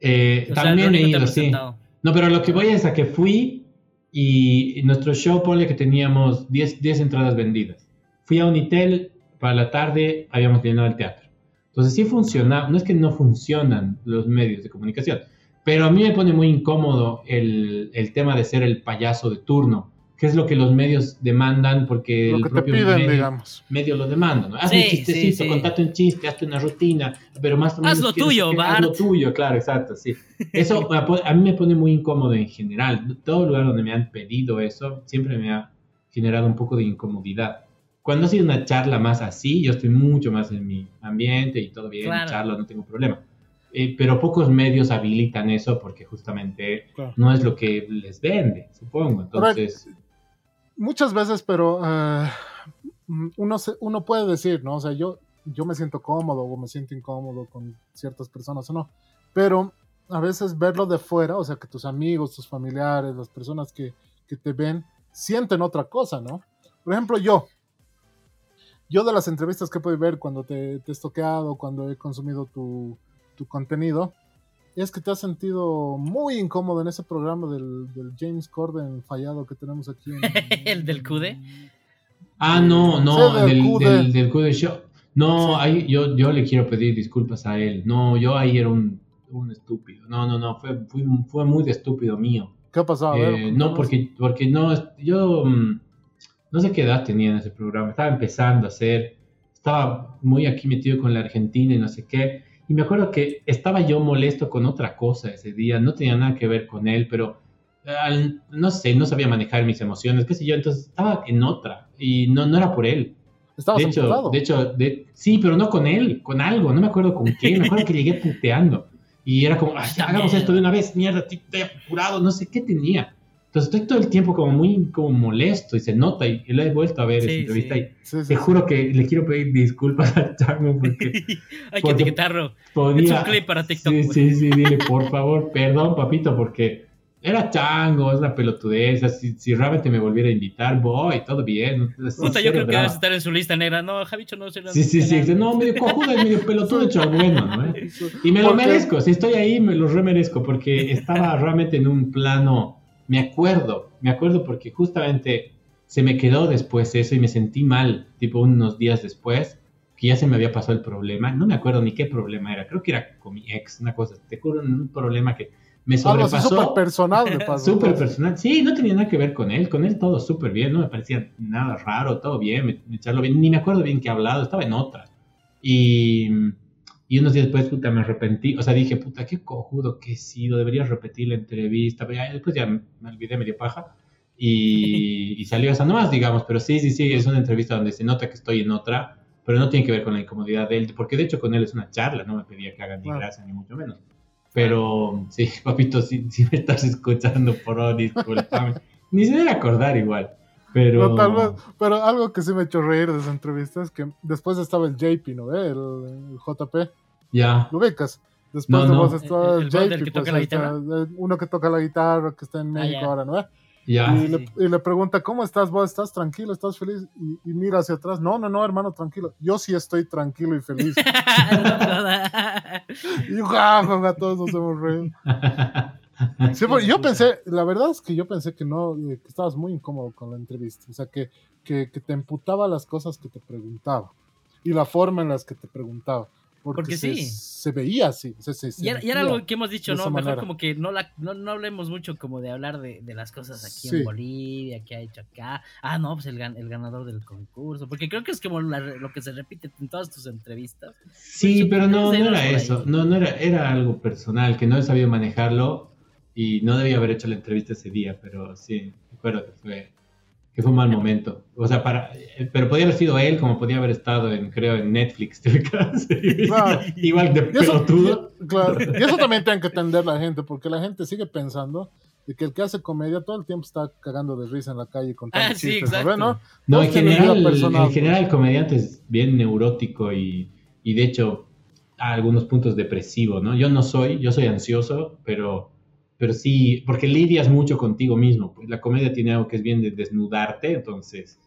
[SPEAKER 3] Eh,
[SPEAKER 1] sea,
[SPEAKER 3] también
[SPEAKER 1] el
[SPEAKER 3] he ido, sí. No, pero lo que voy es a que fui y nuestro show, ponle que teníamos 10, 10 entradas vendidas. Fui a Unitel, para la tarde habíamos llenado el teatro. Entonces sí funciona, no es que no funcionan los medios de comunicación, pero a mí me pone muy incómodo el, el tema de ser el payaso de turno, que es lo que los medios demandan porque
[SPEAKER 2] lo
[SPEAKER 3] el
[SPEAKER 2] que te
[SPEAKER 3] propio
[SPEAKER 2] piden,
[SPEAKER 3] medio,
[SPEAKER 2] digamos.
[SPEAKER 3] medio lo demanda, ¿no? Haz
[SPEAKER 1] Sí,
[SPEAKER 3] un
[SPEAKER 1] sí,
[SPEAKER 3] chistecito,
[SPEAKER 1] sí.
[SPEAKER 3] contate un chiste, hazte una rutina, pero más o menos
[SPEAKER 1] Haz lo tuyo,
[SPEAKER 3] que- Haz lo
[SPEAKER 1] Bart.
[SPEAKER 3] tuyo, claro, exacto, sí. Eso <laughs> a mí me pone muy incómodo en general. Todo lugar donde me han pedido eso siempre me ha generado un poco de incomodidad. Cuando ha sido una charla más así, yo estoy mucho más en mi ambiente y todo bien,
[SPEAKER 1] Claro.
[SPEAKER 3] charla, no tengo problema. Eh, pero pocos medios habilitan eso porque justamente
[SPEAKER 2] Claro.
[SPEAKER 3] no es lo que les vende, supongo. Entonces,
[SPEAKER 2] Muchas veces, pero eh, uno, uno puede decir, ¿no? O sea, yo, yo me siento cómodo o me siento incómodo con ciertas personas o no. Pero a veces verlo de fuera, o sea, que tus amigos, tus familiares, las personas que, que te ven, sienten otra cosa, ¿no? Por ejemplo, yo. Yo de las entrevistas que podido ver cuando te, te he estoqueado, cuando he consumido tu, tu contenido, es que te has sentido muy incómodo en ese programa del, del James Corden fallado que tenemos aquí. En, <laughs>
[SPEAKER 1] El del CUDE.
[SPEAKER 3] Ah, no, no,
[SPEAKER 2] Sí, del
[SPEAKER 3] del,
[SPEAKER 2] Q de-
[SPEAKER 3] del, del Q de Show. No,
[SPEAKER 2] Sí.
[SPEAKER 3] ahí yo, yo le quiero pedir disculpas a él. No, yo ahí era un, un estúpido. No, no, no, fue, fue, fue muy de estúpido mío.
[SPEAKER 2] ¿Qué ha pasado?
[SPEAKER 3] Eh, no, porque, porque no, yo mm, no sé qué edad tenía en ese programa, estaba empezando a hacer, estaba muy aquí metido con la Argentina y no sé qué, y me acuerdo que estaba yo molesto con otra cosa ese día, no tenía nada que ver con él, pero eh, al- no sé, no sabía manejar mis emociones, qué sé yo, entonces estaba en otra, y no, no era por él.
[SPEAKER 2] Estabas
[SPEAKER 3] De hecho, de hecho, de- sí, pero no con él, con algo, no me acuerdo con qué, me acuerdo que llegué puteando. Y era como, "Ay, ya, hagamos esto de una vez, mierda, estoy apurado, no sé qué tenía. Entonces estoy todo el tiempo como muy como molesto y se nota y, y lo he vuelto a ver
[SPEAKER 1] Sí,
[SPEAKER 3] esa entrevista
[SPEAKER 1] sí.
[SPEAKER 3] y
[SPEAKER 2] Sí, sí,
[SPEAKER 3] te
[SPEAKER 2] sí.
[SPEAKER 3] juro que le quiero pedir disculpas a Chango porque <laughs>
[SPEAKER 1] Hay que etiquetarlo.
[SPEAKER 3] podía...
[SPEAKER 1] Es un clip para TikTok.
[SPEAKER 3] Sí,
[SPEAKER 1] güey.
[SPEAKER 3] sí, sí, dile por favor, perdón papito porque era Chango, es una pelotudez, si, si realmente me volviera a invitar, voy, todo bien.
[SPEAKER 1] Puta, yo creo que
[SPEAKER 3] drama.
[SPEAKER 1] debes estar en su lista negra. No, Javicho no se
[SPEAKER 3] Sí, sí, sí. No, medio cojuda y medio pelotudo hecho bueno, ¿no? <laughs> Y me lo merezco. Si estoy ahí, me lo remerezco porque estaba realmente en un plano. Me acuerdo, me acuerdo porque justamente se me quedó después eso y me sentí mal, tipo unos días después, que ya se me había pasado el problema. No me acuerdo ni qué problema era. Creo que era con mi ex, una cosa. Te juro, un problema que me
[SPEAKER 2] Algo así súper
[SPEAKER 3] sobrepasó.
[SPEAKER 2] personal me <laughs> pasó.
[SPEAKER 3] Súper personal. Sí, no tenía nada que ver con él. Con él todo súper bien. No me parecía nada raro. Todo bien. Me, me echarlo bien. Ni me acuerdo bien qué he hablado. Estaba en otra. Y, y unos días después, puta, me arrepentí. O sea, dije, puta, qué cojudo que he sido. Debería repetir la entrevista. Pero ya, después ya me olvidé medio paja. Y, <laughs> y salió esa nomás, digamos. Pero sí, sí, sí. Es una entrevista donde se nota que estoy en otra. Pero no tiene que ver con la incomodidad de él. Porque de hecho con él es una charla. No me pedía que hagan ni
[SPEAKER 2] Claro.
[SPEAKER 3] gracia, ni mucho menos. Pero sí, <laughs> papito, si, si me estás escuchando, por favor, disculpame. <laughs> Ni se debe acordar igual. Pero.
[SPEAKER 2] No, tal vez, pero algo que sí me echó reír de esa entrevista es que después estaba el JP, ¿no? ve? El, el JP,
[SPEAKER 3] Ya.
[SPEAKER 2] ¿lo ubicas? Después
[SPEAKER 3] No,
[SPEAKER 2] de
[SPEAKER 3] no.
[SPEAKER 2] vos estaba
[SPEAKER 1] El-
[SPEAKER 2] el, JP,
[SPEAKER 1] que
[SPEAKER 2] pues,
[SPEAKER 1] toca la
[SPEAKER 2] está, eh, uno que toca la guitarra, que está en
[SPEAKER 1] Ah,
[SPEAKER 2] México
[SPEAKER 1] ya.
[SPEAKER 2] ahora, ¿no? ve?
[SPEAKER 3] Ya.
[SPEAKER 2] y,
[SPEAKER 1] sí,
[SPEAKER 2] le,
[SPEAKER 1] sí.
[SPEAKER 2] y le pregunta, ¿cómo estás vos? ¿Estás tranquilo? ¿Estás feliz? Y, y mira hacia atrás, no, no, no, hermano, tranquilo. Yo sí estoy tranquilo y feliz. <laughs> y ja, ja, ja, todos nos hemos reído. <laughs> Sí, porque yo pensé, la verdad es que yo pensé que no, eh, que estabas muy incómodo con la entrevista, o sea, que, que, que te emputaba las cosas que te preguntaba y la forma en las que te preguntaba, porque,
[SPEAKER 1] Porque
[SPEAKER 2] se,
[SPEAKER 1] sí.
[SPEAKER 2] se veía así, se, se
[SPEAKER 1] Y era, y era algo que hemos dicho, ¿no? Mejor
[SPEAKER 2] manera.
[SPEAKER 1] como que no, la, no, no hablemos mucho como de hablar de, de las cosas aquí
[SPEAKER 2] Sí.
[SPEAKER 1] en Bolivia, que ha hecho acá. Ah, no, pues el, gan- el ganador del concurso. Porque creo que es como la- lo que se repite en todas tus entrevistas.
[SPEAKER 3] Sí,
[SPEAKER 1] Pues,
[SPEAKER 3] pero no, no era eso. No, no era, era algo personal, que no he sabido manejarlo y no debía haber hecho la entrevista ese día, pero sí, recuerdo que fue, que fue un mal momento. O sea, para, pero podía haber sido él, como podía haber estado en, creo, en Netflix. <laughs>
[SPEAKER 2] Claro.
[SPEAKER 3] Igual de
[SPEAKER 2] Y eso,
[SPEAKER 3] pelotudo.
[SPEAKER 2] y- claro, y eso también tiene que entender la gente, porque la gente sigue pensando de que el que hace comedia todo el tiempo está cagando de risa en la calle contando
[SPEAKER 1] Ah, sí,
[SPEAKER 2] chistes, ¿no?
[SPEAKER 1] exacto.
[SPEAKER 2] ¿no?
[SPEAKER 3] No, en
[SPEAKER 2] tienen
[SPEAKER 3] general, en general el comediante es bien neurótico y, y de hecho a algunos puntos depresivo, ¿no? Yo no soy, yo soy ansioso, pero, pero sí, porque lidias mucho contigo mismo. Pues la comedia tiene algo que es bien de desnudarte, entonces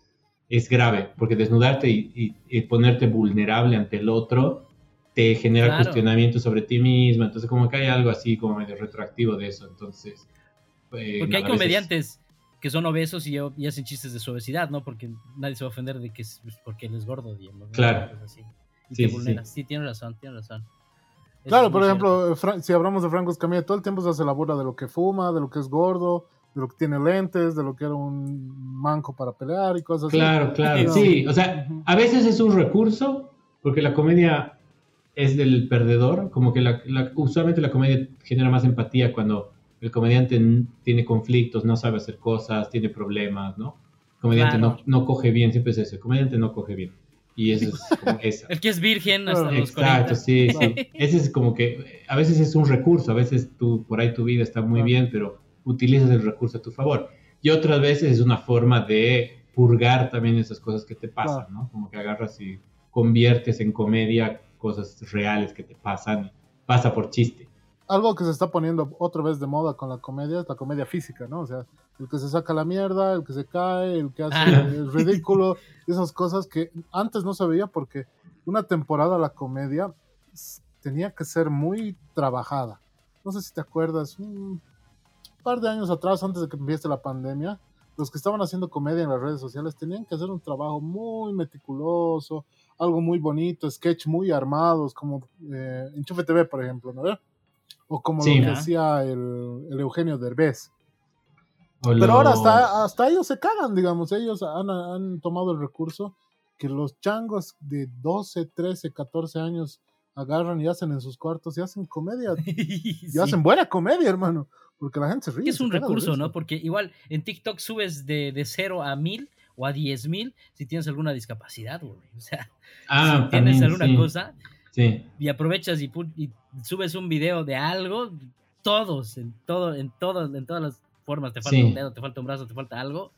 [SPEAKER 3] es grave, porque desnudarte y, y- y ponerte vulnerable ante el otro te genera
[SPEAKER 1] Claro.
[SPEAKER 3] cuestionamientos sobre ti mismo, entonces como que hay algo así como medio retroactivo de eso, entonces... eh,
[SPEAKER 1] Porque hay
[SPEAKER 3] veces-
[SPEAKER 1] comediantes que son obesos y, y hacen chistes de su obesidad, ¿no? Porque nadie se va a ofender de que es pues, porque él es gordo, digamos. ¿no?
[SPEAKER 3] Claro.
[SPEAKER 1] Así. Y
[SPEAKER 3] Sí,
[SPEAKER 1] te
[SPEAKER 3] sí.
[SPEAKER 1] Sí, tienes razón, tienes razón.
[SPEAKER 2] Claro, por ejemplo, si hablamos de Franco Escamilla, todo el tiempo se hace la burla de lo que fuma, de lo que es gordo, de lo que tiene lentes, de lo que era un manco para pelear y cosas así.
[SPEAKER 3] Claro, claro. Sí, o sea, a veces es un recurso, porque la comedia es del perdedor, como que la, la- usualmente la comedia genera más empatía cuando el comediante tiene conflictos, no sabe hacer cosas, tiene problemas, ¿no? El comediante
[SPEAKER 1] Claro.
[SPEAKER 3] no, no coge bien, siempre es eso, el comediante no coge bien. Y eso es como <laughs> esa.
[SPEAKER 1] El que es virgen hasta los 40.
[SPEAKER 3] Exacto, sí, sí. Ese es como que a veces es un recurso, a veces tú, por ahí tu vida está muy bien, pero utilizas el recurso a tu favor. Y otras veces es una forma de purgar también esas cosas que te pasan. ¿no? Como que agarras y conviertes en comedia cosas reales que te pasan, pasa por chiste.
[SPEAKER 2] Algo que se está poniendo otra vez de moda con la comedia es la comedia física, ¿no? O sea, el que se saca la mierda, el que se cae, el que hace
[SPEAKER 1] Ah.
[SPEAKER 2] el ridículo, <laughs> esas cosas que antes no se veía porque una temporada la comedia tenía que ser muy trabajada. no sé si te acuerdas, un par de años atrás, antes de que empiece la pandemia, los que estaban haciendo comedia en las redes sociales tenían que hacer un trabajo muy meticuloso, algo muy bonito, sketch muy armados, como eh, Enchufe TV, por ejemplo, ¿no? O como
[SPEAKER 3] Sí.
[SPEAKER 2] lo que
[SPEAKER 1] Ya.
[SPEAKER 2] hacía el, el Eugenio Derbez. Pero ahora hasta, hasta ellos se cagan, digamos, ellos han, han tomado el recurso que los changos de 12, 13, 14 años agarran y hacen en sus cuartos y hacen comedia, <laughs> y hacen buena comedia, hermano, porque la gente se ríe.
[SPEAKER 1] Que es
[SPEAKER 2] se
[SPEAKER 1] un recurso. ¿no? Porque igual en TikTok subes de, de 0 a 1000 o a 10.000 si tienes alguna discapacidad, güey. O sea,
[SPEAKER 3] Ah,
[SPEAKER 1] si tienes
[SPEAKER 3] también,
[SPEAKER 1] alguna
[SPEAKER 3] sí,
[SPEAKER 1] cosa
[SPEAKER 3] Sí,
[SPEAKER 1] y aprovechas y, subes un video de algo, todos, en todo, en todo, en todas las formas, te falta
[SPEAKER 3] Sí.
[SPEAKER 1] un dedo, te falta un brazo, te falta algo.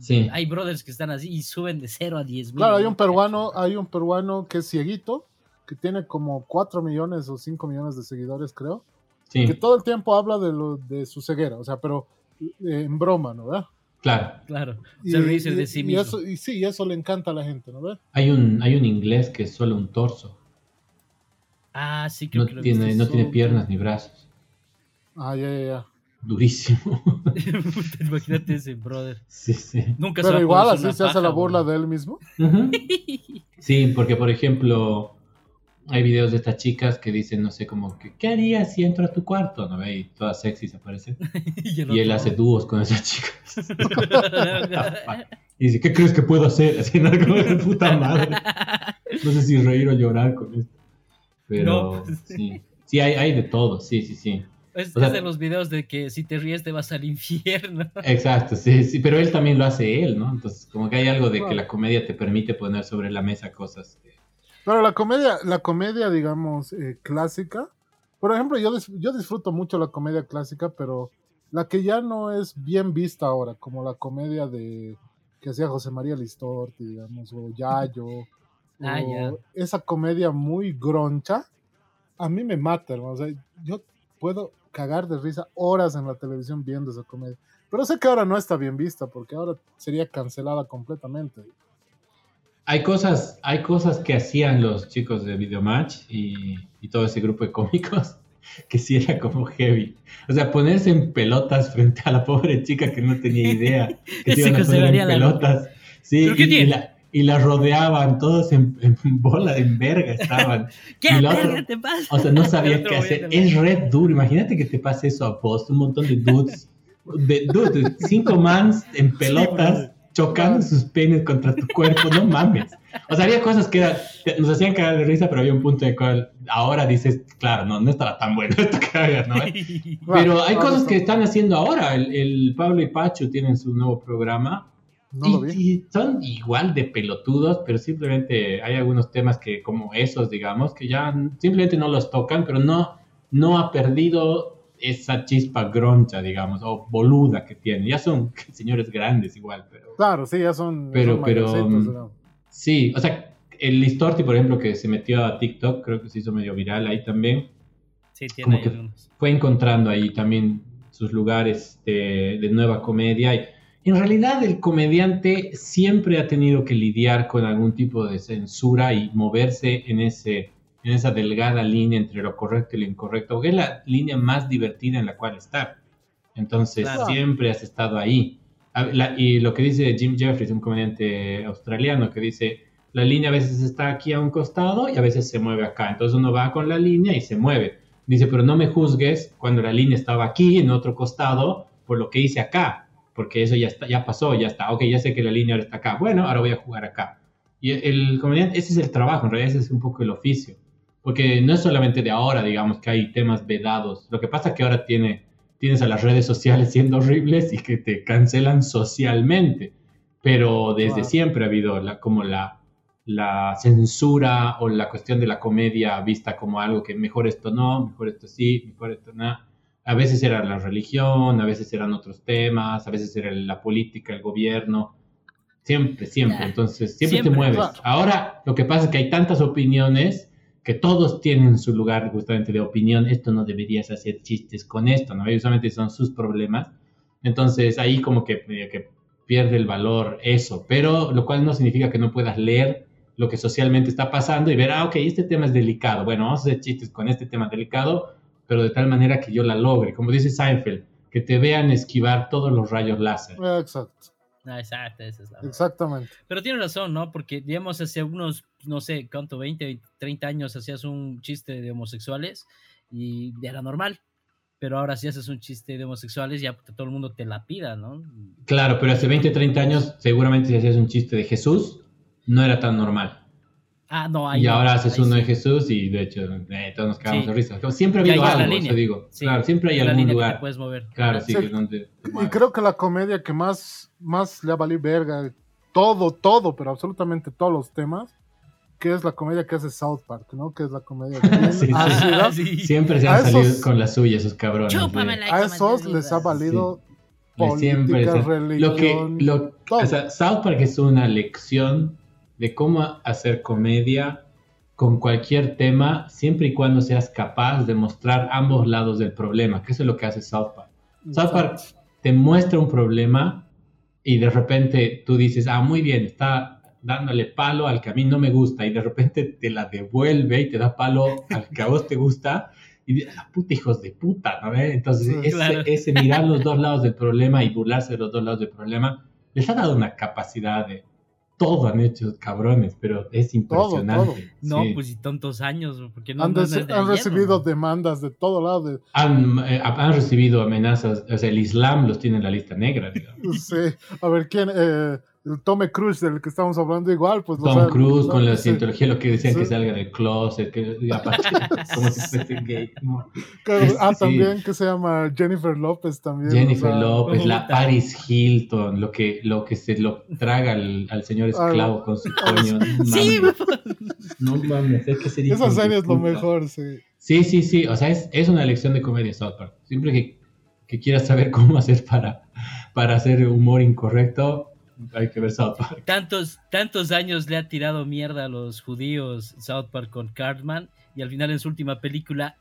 [SPEAKER 3] sí.
[SPEAKER 1] Hay brothers que están así y suben de 0 a 10 mil.
[SPEAKER 2] Claro, hay un peruano, hay un peruano que es cieguito, que tiene como 4 millones o 5 millones de seguidores, creo,
[SPEAKER 3] sí,
[SPEAKER 2] que todo el tiempo habla de, lo, de su ceguera, o sea, pero eh, en broma, ¿no? ¿verdad?
[SPEAKER 3] claro.
[SPEAKER 1] Claro, se reírse de sí
[SPEAKER 2] y
[SPEAKER 1] mismo.
[SPEAKER 2] eso, y sí, y eso le encanta a la gente, ¿no? ¿verdad?
[SPEAKER 3] Hay un, hay un inglés que es solo un torso.
[SPEAKER 1] Ah, sí, creo
[SPEAKER 3] No
[SPEAKER 1] que lo
[SPEAKER 3] tiene, no tiene piernas ni brazos.
[SPEAKER 2] Ah, ya, ya, ya.
[SPEAKER 3] Durísimo. <laughs>
[SPEAKER 1] Imagínate ese brother.
[SPEAKER 3] sí, sí.
[SPEAKER 1] Nunca se
[SPEAKER 2] Pero igual así se hace la burla de él mismo. <laughs>
[SPEAKER 3] Sí, porque por ejemplo, hay videos de estas chicas que dicen, no sé, como que, ¿qué harías si entro a tu cuarto? ¿No? ve? Y todas sexys aparecen. <laughs>
[SPEAKER 1] y,
[SPEAKER 3] él hace dúos con esas chicas. Y dice, ¿qué crees que puedo hacer? Así, ¿no? Como de puta madre. No sé si reír o llorar con esto. Pero
[SPEAKER 1] No.
[SPEAKER 3] sí, sí hay, hay de todo, sí, sí, sí.
[SPEAKER 1] Es,
[SPEAKER 3] O sea-
[SPEAKER 1] es de los videos de que si te ríes te vas al infierno. <laughs>
[SPEAKER 3] Exacto, sí, sí, pero él también lo hace él, ¿no? Entonces, como que hay algo de que la comedia te permite poner sobre la mesa cosas. que-
[SPEAKER 2] Pero la comedia, la comedia, digamos, eh, clásica, por ejemplo, yo, dis- yo disfruto mucho la comedia clásica, pero la que ya no es bien vista ahora, como la comedia de que hacía José María Listorti, digamos, o Yayo, <laughs>
[SPEAKER 1] Ah,
[SPEAKER 2] o
[SPEAKER 1] ya.
[SPEAKER 2] esa comedia muy groncha, a mí me mata, hermano. O sea, yo puedo cagar de risa horas en la televisión viendo esa comedia. Pero sé que ahora no está bien vista, porque ahora sería cancelada completamente.
[SPEAKER 3] Hay cosas, hay cosas que hacían los chicos de Videomatch y, y todo ese grupo de cómicos <laughs> que sí era como heavy. O sea, ponerse en pelotas frente a la pobre chica que no tenía idea que <laughs> se iban a
[SPEAKER 1] que se
[SPEAKER 3] poner en
[SPEAKER 1] la
[SPEAKER 3] pelotas. Sí,
[SPEAKER 1] ¿Pero qué
[SPEAKER 3] y, y
[SPEAKER 1] tiene?
[SPEAKER 3] la, y la rodeaban, todos en, en bola, en verga estaban. <laughs>
[SPEAKER 1] ¿Qué verga te pasa?
[SPEAKER 3] O sea, no
[SPEAKER 1] El
[SPEAKER 3] sabía <laughs>
[SPEAKER 1] otro
[SPEAKER 3] qué hacer. Es red duro. Imagínate que te pase eso a post. Un montón de dudes. De, dudes, cinco mans en pelotas chocando sus penes contra tu cuerpo. No mames. O sea, había cosas que era- nos hacían cagar de risa, pero había un punto de cual ahora dices, claro, no, no estaba tan bueno <laughs> esto que hagas, ¿no? Pero hay cosas que están haciendo ahora. El, el Pablo y Pacho tienen su nuevo programa.
[SPEAKER 2] No lo
[SPEAKER 3] y,
[SPEAKER 2] vi.
[SPEAKER 3] y son igual de pelotudos, pero simplemente hay algunos temas que, como esos, digamos, que ya simplemente no los tocan, pero no, no ha perdido esa chispa groncha, digamos, o boluda que tiene. Ya son <laughs> señores grandes igual, pero...
[SPEAKER 2] Claro, sí, ya son.
[SPEAKER 3] Pero-
[SPEAKER 2] son
[SPEAKER 3] pero, mm. Sí, o sea, el Listorti, por ejemplo, que se metió a TikTok, creo que se hizo medio viral ahí también.
[SPEAKER 1] Sí, tiene
[SPEAKER 3] como que- fue encontrando ahí también sus lugares de, de nueva comedia. Y en realidad el comediante siempre ha tenido que lidiar con algún tipo de censura y moverse en, ese, en esa delgada línea entre lo correcto y lo incorrecto, porque es la línea más divertida en la cual estar. Entonces
[SPEAKER 1] Claro.
[SPEAKER 3] siempre has estado ahí. La- y lo que dice Jim Jeffries, un comediante australiano, que dice, la línea a veces está aquí a un costado y a veces se mueve acá. Entonces uno va con la línea y se mueve. Dice, pero no me juzgues cuando la línea estaba aquí, en otro costado, por lo que hice acá, porque eso ya, está, ya pasó, ya está. Ok, ya sé que la línea ahora está acá. Bueno, ahora voy a jugar acá. Y el comediante, ese es el trabajo, en realidad ese es un poco el oficio. Porque no es solamente de ahora, digamos, que hay temas vedados. Lo que pasa es que ahora tiene, tienes a las redes sociales siendo horribles y que te cancelan socialmente. Pero desde
[SPEAKER 2] Claro.
[SPEAKER 3] siempre ha habido la, como la, la censura o la cuestión de la comedia vista como algo que mejor esto no, mejor esto sí, mejor esto no. A veces era la religión, a veces eran otros temas, a veces era la política, el gobierno. Siempre, siempre. Entonces, siempre, te
[SPEAKER 1] Siempre,
[SPEAKER 3] mueves.
[SPEAKER 2] claro.
[SPEAKER 3] Ahora, lo que pasa es que hay tantas opiniones que todos tienen su lugar justamente de opinión. Esto no deberías hacer chistes con esto, ¿no? Y usualmente son sus problemas. Entonces, ahí como que, medio que pierde el valor eso. Pero lo cual no significa que no puedas leer lo que socialmente está pasando y ver, ah, ok, este tema es delicado. Bueno, vamos a hacer chistes con este tema delicado pero de tal manera que yo la logre. Como dice Seinfeld, que te vean esquivar todos los rayos láser.
[SPEAKER 2] Exacto,
[SPEAKER 1] Ah, exacto, esa es la
[SPEAKER 2] exactamente.
[SPEAKER 1] Pero tiene razón, ¿no? Porque, digamos, hace unos, no sé, ¿cuánto? 20, 30 años hacías un chiste de homosexuales y era normal. Pero ahora si haces un chiste de homosexuales, ya todo el mundo te la pida, ¿no?
[SPEAKER 3] Claro, pero hace 20, 30 años, seguramente si hacías un chiste de Jesús, no era tan normal.
[SPEAKER 1] Ah, no, ahí
[SPEAKER 3] y
[SPEAKER 1] no,
[SPEAKER 3] ahora haces
[SPEAKER 1] ahí
[SPEAKER 3] uno
[SPEAKER 1] sí.
[SPEAKER 3] de Jesús y de hecho eh, todos nos cagamos
[SPEAKER 1] Sí.
[SPEAKER 3] de risa. Como Siempre ha habido
[SPEAKER 1] la
[SPEAKER 3] algo,
[SPEAKER 1] línea.
[SPEAKER 3] eso digo.
[SPEAKER 1] Sí,
[SPEAKER 3] claro, siempre hay
[SPEAKER 1] la
[SPEAKER 3] algún
[SPEAKER 1] línea que te
[SPEAKER 3] lugar.
[SPEAKER 1] puedes mover.
[SPEAKER 3] Claro, sí,
[SPEAKER 2] Sí.
[SPEAKER 3] que te
[SPEAKER 2] Y creo que la comedia que más, más le ha valido verga, todo, todo, pero absolutamente todos los temas, que es la comedia que hace South Park, ¿no? Que es la comedia bien <laughs>
[SPEAKER 3] Sí, sí.
[SPEAKER 2] ácida.
[SPEAKER 1] Sí.
[SPEAKER 3] Siempre se han salido
[SPEAKER 2] esos-
[SPEAKER 3] con la suya esos cabrones.
[SPEAKER 1] Chúpamela.
[SPEAKER 2] A esos les ha valido
[SPEAKER 3] siempre.
[SPEAKER 2] política,
[SPEAKER 3] sea,
[SPEAKER 2] religión,
[SPEAKER 3] lo que, lo,
[SPEAKER 2] todo.
[SPEAKER 3] o sea, South Park es una lección de cómo hacer comedia con cualquier tema, siempre y cuando seas capaz de mostrar ambos lados del problema, que eso es lo que hace South Park. South Park te muestra un problema y de repente tú dices, ah, muy bien, está dándole palo al que a mí no me gusta y de repente te la devuelve y te da palo al que a vos te gusta y dices, ah, puta hijos de puta, ¿no? ve? Entonces ese,
[SPEAKER 1] Claro.
[SPEAKER 3] ese mirar los dos lados del problema y burlarse de los dos lados del problema les ha dado una capacidad de todo han hecho cabrones, pero es impresionante.
[SPEAKER 2] todo.
[SPEAKER 1] No,
[SPEAKER 3] sí.
[SPEAKER 1] pues y tantos años, porque no,
[SPEAKER 2] han,
[SPEAKER 1] no
[SPEAKER 2] han
[SPEAKER 1] ayer,
[SPEAKER 2] recibido
[SPEAKER 1] ¿no?
[SPEAKER 2] demandas de todo lado. De,
[SPEAKER 3] han, eh, han recibido amenazas, o sea, el Islam los tiene en la lista negra, digamos. <laughs>
[SPEAKER 2] sí. A ver, ¿quién? Eh, el Tome Cruz del que estamos hablando igual, pues... lo
[SPEAKER 3] Tom Cruise
[SPEAKER 2] ¿no?
[SPEAKER 3] con la
[SPEAKER 2] Sí.
[SPEAKER 3] cientología, lo que decían que salga del closet, que aparte, <laughs> como si fuese gay. ¿no?
[SPEAKER 2] Claro, ah,
[SPEAKER 3] Sí.
[SPEAKER 2] también que se llama Jennifer López también.
[SPEAKER 3] Jennifer
[SPEAKER 2] o sea,
[SPEAKER 3] López, la. Paris Hilton, lo que, lo que se lo traga al, al señor esclavo
[SPEAKER 2] Ah,
[SPEAKER 3] con su <laughs> coño.
[SPEAKER 1] Sí,
[SPEAKER 3] no mames, es que sería
[SPEAKER 2] Esa
[SPEAKER 3] hijo de
[SPEAKER 2] serie es lo mejor, sí.
[SPEAKER 3] Sí, sí, sí, o sea, es, es una lección de comedia South Park. Siempre que, que quieras saber cómo hacer para, para hacer humor incorrecto, hay que ver South Park.
[SPEAKER 1] tantos, tantos años le ha tirado mierda a los judíos South Park con Cartman y al final en su última película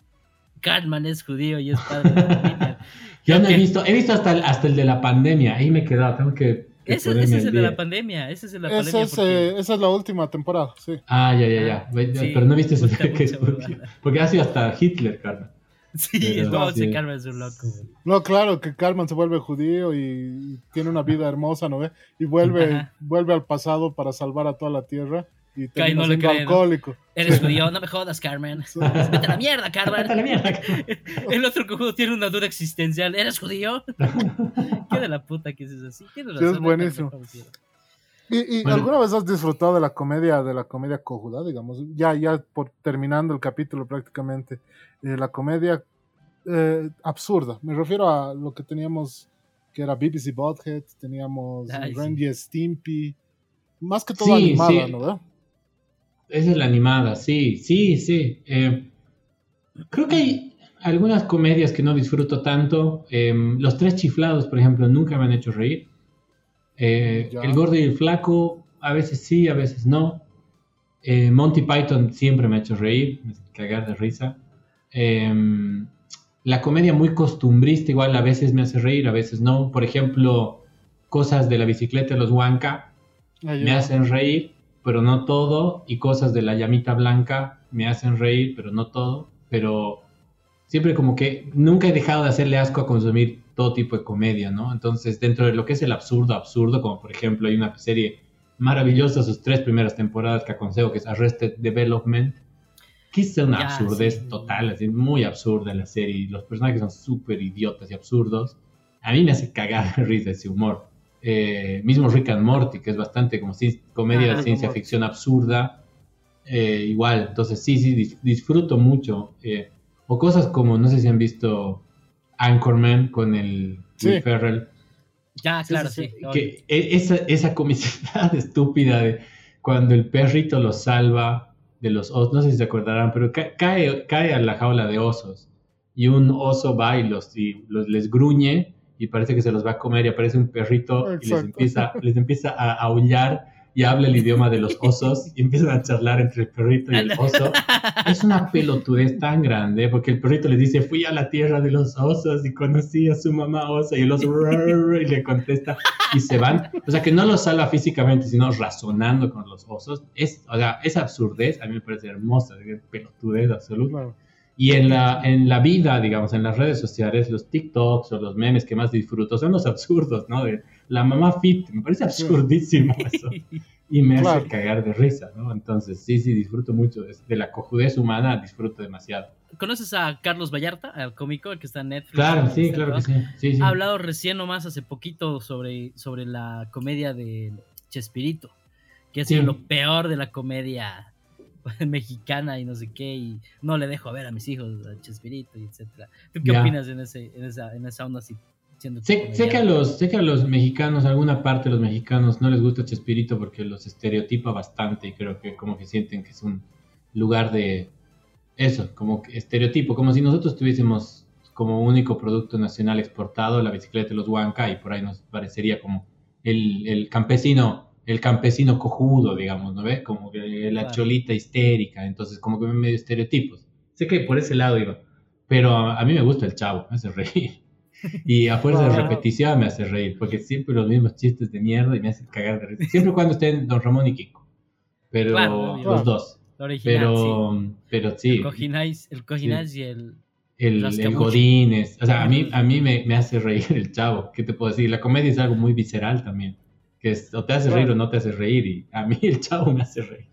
[SPEAKER 1] Cartman es judío y es padre de la familia. <laughs>
[SPEAKER 3] Yo no he visto, he visto hasta el, hasta el de la pandemia, ahí me he quedado, tengo que, que
[SPEAKER 1] Ese, es el de la pandemia, ese es el de la
[SPEAKER 2] Esa
[SPEAKER 1] pandemia.
[SPEAKER 2] es,
[SPEAKER 1] porque-
[SPEAKER 2] eh, esa es la última temporada, sí.
[SPEAKER 3] Ah, ya, ya, ya. Ve-
[SPEAKER 1] Sí,
[SPEAKER 3] Pero no viste ese
[SPEAKER 1] puta, <laughs>
[SPEAKER 3] que es
[SPEAKER 1] mucha
[SPEAKER 3] porque, porque ha sido hasta Hitler, Carmen.
[SPEAKER 1] Sí,
[SPEAKER 3] pero
[SPEAKER 1] no,
[SPEAKER 3] sí.
[SPEAKER 1] ese Cartman es un loco. güey.
[SPEAKER 2] No, claro, que Carmen se vuelve judío y tiene una vida hermosa, ¿no ve? Y vuelve,
[SPEAKER 1] Ajá.
[SPEAKER 2] vuelve al pasado para salvar a toda la tierra y termina
[SPEAKER 1] no
[SPEAKER 2] siendo alcohólico.
[SPEAKER 1] Eres judío, no me jodas, Carmen. Vete a la mierda,
[SPEAKER 3] Vete a la
[SPEAKER 1] Carmen.
[SPEAKER 3] mierda.
[SPEAKER 1] El otro cojudo tiene una duda existencial. ¿Eres judío? <laughs> ¿Qué de la puta que es eso así? Tienes
[SPEAKER 2] Sí,
[SPEAKER 1] razón.
[SPEAKER 2] es buenísimo.
[SPEAKER 1] judío.
[SPEAKER 2] ¿Y, y
[SPEAKER 3] Bueno.
[SPEAKER 2] alguna vez has disfrutado de la comedia, de la comedia cojuda, digamos? Ya, ya por terminando el capítulo prácticamente, eh, la comedia eh, absurda. Me refiero a lo que teníamos, que era BBC Butthead, teníamos
[SPEAKER 1] Ay, sí.
[SPEAKER 2] Randy Stimpy, más que todo
[SPEAKER 3] Sí,
[SPEAKER 2] animada,
[SPEAKER 3] sí.
[SPEAKER 2] ¿no?
[SPEAKER 3] Esa es la animada, sí, sí, sí. Eh, creo que hay algunas comedias que no disfruto tanto. Eh, Los Tres Chiflados, por ejemplo, nunca me han hecho reír. Eh, el Gordo y el Flaco, a veces sí, a veces no. Eh, Monty Python siempre me ha hecho reír, me cagar de risa. Eh, la comedia muy costumbrista, igual a veces me hace reír, a veces no. Por ejemplo, cosas de la bicicleta de los Huanca,
[SPEAKER 2] Ahí
[SPEAKER 3] me hacen reír, pero no todo, y cosas de la llamita blanca me hacen reír, pero no todo, pero siempre como que nunca he dejado de hacerle asco a consumir todo tipo de comedia, ¿no? Entonces, dentro de lo que es el absurdo, absurdo, como por ejemplo hay una serie maravillosa, sus tres primeras temporadas que aconsejo, que es Arrested Development, que es una
[SPEAKER 1] Ya,
[SPEAKER 3] absurdez
[SPEAKER 1] sí.
[SPEAKER 3] total, así, muy absurda la serie, los personajes son súper idiotas y absurdos. A mí me hace cagar de risa ese humor. Eh, mismo Rick and Morty, que es bastante como si comedia
[SPEAKER 1] Ah,
[SPEAKER 3] de ciencia ficción absurda, eh, igual, entonces sí, sí, dis- disfruto mucho. eh, o cosas como, no sé si han visto Anchorman con el
[SPEAKER 2] Sí.
[SPEAKER 3] Will Ferrell,
[SPEAKER 1] Ya, claro,
[SPEAKER 2] sí,
[SPEAKER 1] sí.
[SPEAKER 2] sí.
[SPEAKER 3] que e- esa, esa comicidad <laughs> estúpida de cuando el perrito lo salva de los osos, no sé si se acordarán, pero ca- cae, cae a la jaula de osos y un oso va y, los, y los, les gruñe y parece que se los va a comer y aparece un perrito y les empieza, <laughs> les empieza a aullar y habla el idioma de los osos y empiezan a charlar entre el perrito y el oso. Es una pelotudez tan grande porque el perrito le dice, fui a la tierra de los osos y conocí a su mamá osa y el oso y le contesta y se van. O sea, que no los salva físicamente, sino razonando con los osos. Es, o sea, esa absurdez a mí me parece hermosa, es pelotudez absoluta. Y en la, en la vida, digamos, en las redes sociales, los TikToks o los memes que más disfruto son los absurdos, ¿no? De la mamá fit, me parece absurdísimo <laughs> eso. Y me
[SPEAKER 2] Claro.
[SPEAKER 3] hace cagar de risa, ¿no? Entonces, sí, sí, disfruto mucho de, la cojudez humana, disfruto demasiado.
[SPEAKER 1] ¿Conoces a Carlos Vallarta, al cómico, el que está en Netflix?
[SPEAKER 3] Claro, sí, claro que sí. sí, sí.
[SPEAKER 1] Ha hablado recién nomás hace poquito sobre, sobre la comedia de Chespirito, que ha sido
[SPEAKER 3] Sí.
[SPEAKER 1] lo peor de la comedia <laughs> mexicana y no sé qué, y no le dejo ver a mis hijos a Chespirito y etcétera. ¿Tú qué
[SPEAKER 3] Ya.
[SPEAKER 1] opinas en, ese, en, esa, en esa onda así?
[SPEAKER 3] Sé, sé que a los, sé que a los mexicanos, alguna parte de los mexicanos no les gusta Chespirito porque los estereotipa bastante y creo que como que sienten que es un lugar de eso, como que estereotipo, como si nosotros tuviésemos como único producto nacional exportado la bicicleta de los Huanca y por ahí nos parecería como el, el campesino, el campesino cojudo, digamos, ¿no ves? Como que la
[SPEAKER 1] Claro.
[SPEAKER 3] cholita histérica, entonces como que medio estereotipos. Sé que por ese lado iba, pero a, a mí me gusta el chavo, me hace reír. Y a fuerza de
[SPEAKER 2] Claro.
[SPEAKER 3] repetición me hace reír, porque siempre los mismos chistes de mierda y me hacen cagar de risa. Siempre cuando estén Don Ramón y Kiko. Pero
[SPEAKER 1] Claro,
[SPEAKER 3] los dos.
[SPEAKER 1] La original,
[SPEAKER 3] Pero
[SPEAKER 1] sí.
[SPEAKER 3] pero sí,
[SPEAKER 1] El Cojinais, el Cojinais y el...
[SPEAKER 3] el, el. Godínez. O sea, a mí, a mí me, me hace reír el chavo. ¿Qué te puedo decir? La comedia es algo muy visceral también. Que es, o te hace reír o no te hace reír. Y a mí el chavo me hace reír.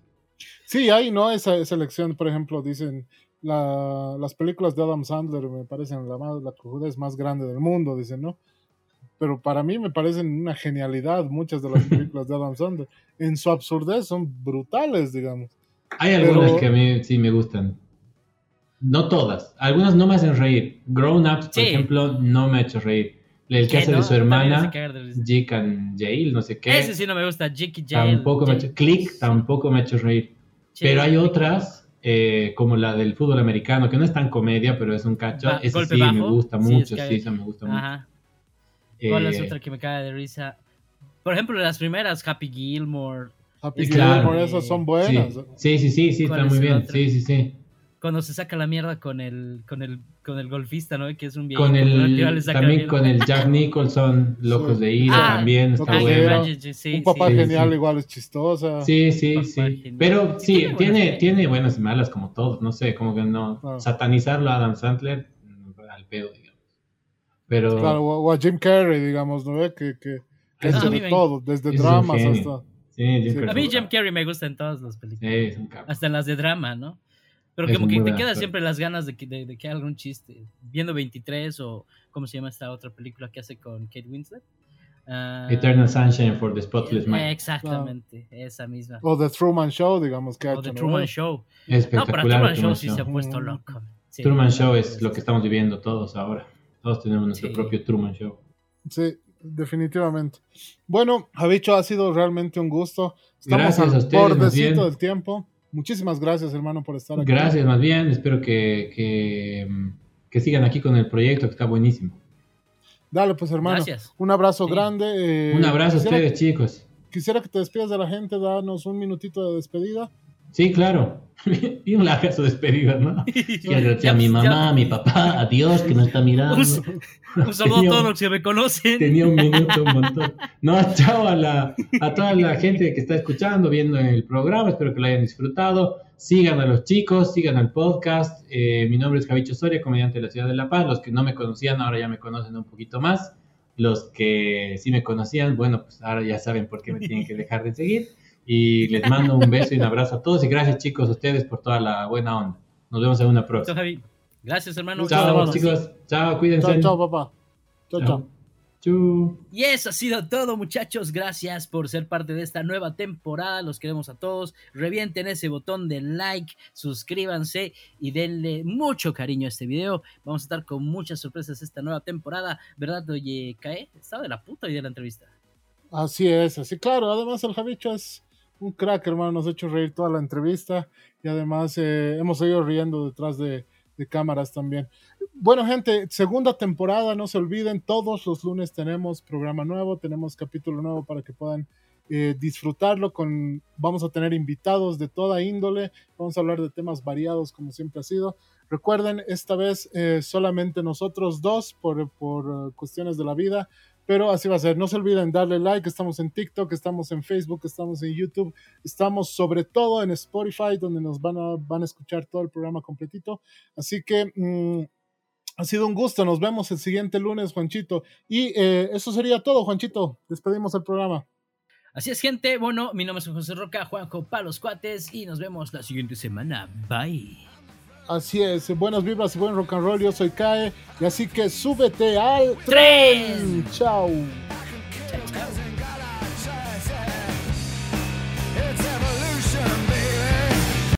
[SPEAKER 2] Sí, hay, ¿no? Esa, esa elección, por ejemplo, dicen, la- las películas de Adam Sandler me parecen la, más, la cojudez más grande del mundo, dicen, ¿no? Pero para mí me parecen una genialidad muchas de las <laughs> películas de Adam Sandler. En su absurdez son brutales, digamos.
[SPEAKER 3] Hay algunas
[SPEAKER 2] Pero-
[SPEAKER 3] que a mí sí me gustan. No todas. Algunas no me hacen reír. Grown Ups, por
[SPEAKER 1] Sí.
[SPEAKER 3] ejemplo, no me ha hecho reír. El que
[SPEAKER 1] ¿Qué,
[SPEAKER 3] hace de
[SPEAKER 1] no?
[SPEAKER 3] su
[SPEAKER 1] me hace
[SPEAKER 3] hermana,
[SPEAKER 1] de.
[SPEAKER 3] Jake and Jail, no sé qué.
[SPEAKER 1] Ese sí no me gusta, Jackie Jail.
[SPEAKER 3] tampoco me ha hecho, Click tampoco me ha hecho reír. Pero hay otras, eh, como la del fútbol americano, que no es tan comedia, pero es un cacho.
[SPEAKER 1] Ba-
[SPEAKER 3] Esa
[SPEAKER 1] golpe
[SPEAKER 3] sí me gusta
[SPEAKER 1] Sí,
[SPEAKER 3] mucho,
[SPEAKER 1] es que-
[SPEAKER 3] sí, esa me gusta mucho.
[SPEAKER 1] ¿Cuál es
[SPEAKER 3] Eh,
[SPEAKER 1] otra que me caga de risa? Por ejemplo, las primeras, Happy Gilmore,
[SPEAKER 2] Happy
[SPEAKER 3] Claro.
[SPEAKER 2] Gilmore, esas son buenas.
[SPEAKER 3] Sí, sí, sí, sí,
[SPEAKER 1] ¿Cuál
[SPEAKER 3] está
[SPEAKER 1] es
[SPEAKER 3] muy bien. Sí, sí, sí.
[SPEAKER 1] Cuando se saca la mierda con el, con el, con el golfista, ¿no? Que es un viejito.
[SPEAKER 3] Con el, también
[SPEAKER 1] mierda.
[SPEAKER 3] con el Jack Nicholson, Locos
[SPEAKER 2] Sí.
[SPEAKER 3] de Ira,
[SPEAKER 1] Ah,
[SPEAKER 3] también está bueno.
[SPEAKER 1] Sí,
[SPEAKER 2] un papá
[SPEAKER 3] sí,
[SPEAKER 2] genial
[SPEAKER 3] sí.
[SPEAKER 2] igual es chistosa.
[SPEAKER 3] Sí, sí, sí.
[SPEAKER 1] genial.
[SPEAKER 3] Pero
[SPEAKER 1] Sí,
[SPEAKER 3] sí,
[SPEAKER 1] tiene buenas
[SPEAKER 3] tiene, buenas y malas como todos. No sé, como que no.
[SPEAKER 2] Claro.
[SPEAKER 3] Satanizarlo a Adam Sandler, mm, al pedo, digamos. Pero
[SPEAKER 2] Claro, o, o a Jim Carrey, digamos, ¿no ve? Que, que, que
[SPEAKER 3] Eso
[SPEAKER 2] hace
[SPEAKER 1] a mí
[SPEAKER 2] de todo, desde
[SPEAKER 3] es
[SPEAKER 2] dramas hasta...
[SPEAKER 3] sí, Jim
[SPEAKER 1] A mí
[SPEAKER 3] es
[SPEAKER 1] Jim Carrey me gusta en todas las películas.
[SPEAKER 3] Sí, es un capo.
[SPEAKER 1] Hasta en las de drama, ¿no? Pero
[SPEAKER 3] Es
[SPEAKER 1] como que te
[SPEAKER 3] buen
[SPEAKER 1] queda
[SPEAKER 3] actor.
[SPEAKER 1] siempre las ganas de que, de, de que haga un chiste. Viendo 23 o ¿cómo se llama esta otra película que hace con Kate Winslet? Ah,
[SPEAKER 3] Eternal Sunshine for the Spotless Mind.
[SPEAKER 1] Exactamente, esa misma.
[SPEAKER 2] O The Truman Show, digamos, que ha
[SPEAKER 1] O. The
[SPEAKER 2] ¿no?
[SPEAKER 1] Truman Show. No, pero
[SPEAKER 3] Espectacular.
[SPEAKER 1] Truman
[SPEAKER 3] el
[SPEAKER 1] Show sí se ha puesto
[SPEAKER 2] Mm.
[SPEAKER 1] loco. Sí,
[SPEAKER 3] Truman Show es lo que estamos viviendo todos ahora. Todos tenemos nuestro
[SPEAKER 1] Sí.
[SPEAKER 3] propio Truman Show.
[SPEAKER 2] Sí, definitivamente. Bueno, Javicho, ha sido realmente un gusto. Estamos
[SPEAKER 3] Gracias
[SPEAKER 2] al
[SPEAKER 3] a ustedes,
[SPEAKER 2] bordecito del tiempo. Muchísimas gracias, hermano, por estar aquí.
[SPEAKER 3] Gracias, más bien. Espero que, que, que sigan aquí con el proyecto, que está buenísimo.
[SPEAKER 2] Dale, pues, hermano.
[SPEAKER 1] Gracias.
[SPEAKER 2] Un abrazo
[SPEAKER 1] Sí.
[SPEAKER 2] grande. eh,
[SPEAKER 3] Un abrazo a ustedes, chicos.
[SPEAKER 2] Quisiera que te despidas de la gente, danos un minutito de despedida.
[SPEAKER 3] Sí, claro. <laughs> y un larga su despedida, ¿no? <laughs> Quiero decir a mi mamá, a mi papá, adiós, que me está mirando.
[SPEAKER 1] Un, <laughs> un saludo
[SPEAKER 3] Tenía
[SPEAKER 1] a todos los que me conocen.
[SPEAKER 3] Tenía un minuto, un montón. No, chao a, la, a toda la gente que está escuchando, viendo el programa. Espero que lo hayan disfrutado. Sigan a los chicos, sigan al podcast. Eh, mi nombre es Javicho Soria, comediante de la ciudad de La Paz. Los que no me conocían ahora ya me conocen un poquito más. Los que sí me conocían, bueno, pues ahora ya saben por qué me tienen que dejar de seguir. Y les mando un beso y un abrazo a todos. Y gracias, chicos, a ustedes por toda la buena onda. Nos vemos en una
[SPEAKER 1] Chao,
[SPEAKER 3] próxima.
[SPEAKER 1] Javi. Gracias, hermano.
[SPEAKER 2] Chao,
[SPEAKER 3] chicos. Chao, cuídense.
[SPEAKER 2] Chao, chao, papá. Chao, chao.
[SPEAKER 3] Chao.
[SPEAKER 1] Y eso ha sido todo, muchachos. Gracias por ser parte de esta nueva temporada. Los queremos a todos. Revienten ese botón de like, suscríbanse y denle mucho cariño a este video. Vamos a estar con muchas sorpresas esta nueva temporada. ¿Verdad, oye, Cae? Estaba de la puta hoy de la entrevista.
[SPEAKER 2] Así es, así claro. Además, el Javicho es un crack, hermano. Nos ha hecho reír toda la entrevista y además eh, hemos seguido riendo detrás de, cámaras también. Bueno, gente, segunda temporada, no se olviden, todos los lunes tenemos programa nuevo, tenemos capítulo nuevo para que puedan eh, disfrutarlo. Con, vamos a tener invitados de toda índole, vamos a hablar de temas variados como siempre ha sido. Recuerden, esta vez eh, solamente nosotros dos por, por eh, cuestiones de la vida pero así va a ser. No se olviden darle like, estamos en TikTok, estamos en Facebook, estamos en YouTube, estamos sobre todo en Spotify, donde nos van a, van a escuchar todo el programa completito. Así que mm, ha sido un gusto, nos vemos el siguiente lunes, Juanchito. Y eh, eso sería todo, Juanchito. Despedimos el programa.
[SPEAKER 1] Así es, gente. Bueno, mi nombre es José Roca, Juanjo Palos Cuates, y nos vemos la siguiente semana. Bye.
[SPEAKER 2] Así es, buenas vibras y buen rock and roll. Yo soy Kae, y así que súbete al
[SPEAKER 1] ¡Tren!
[SPEAKER 2] Chao.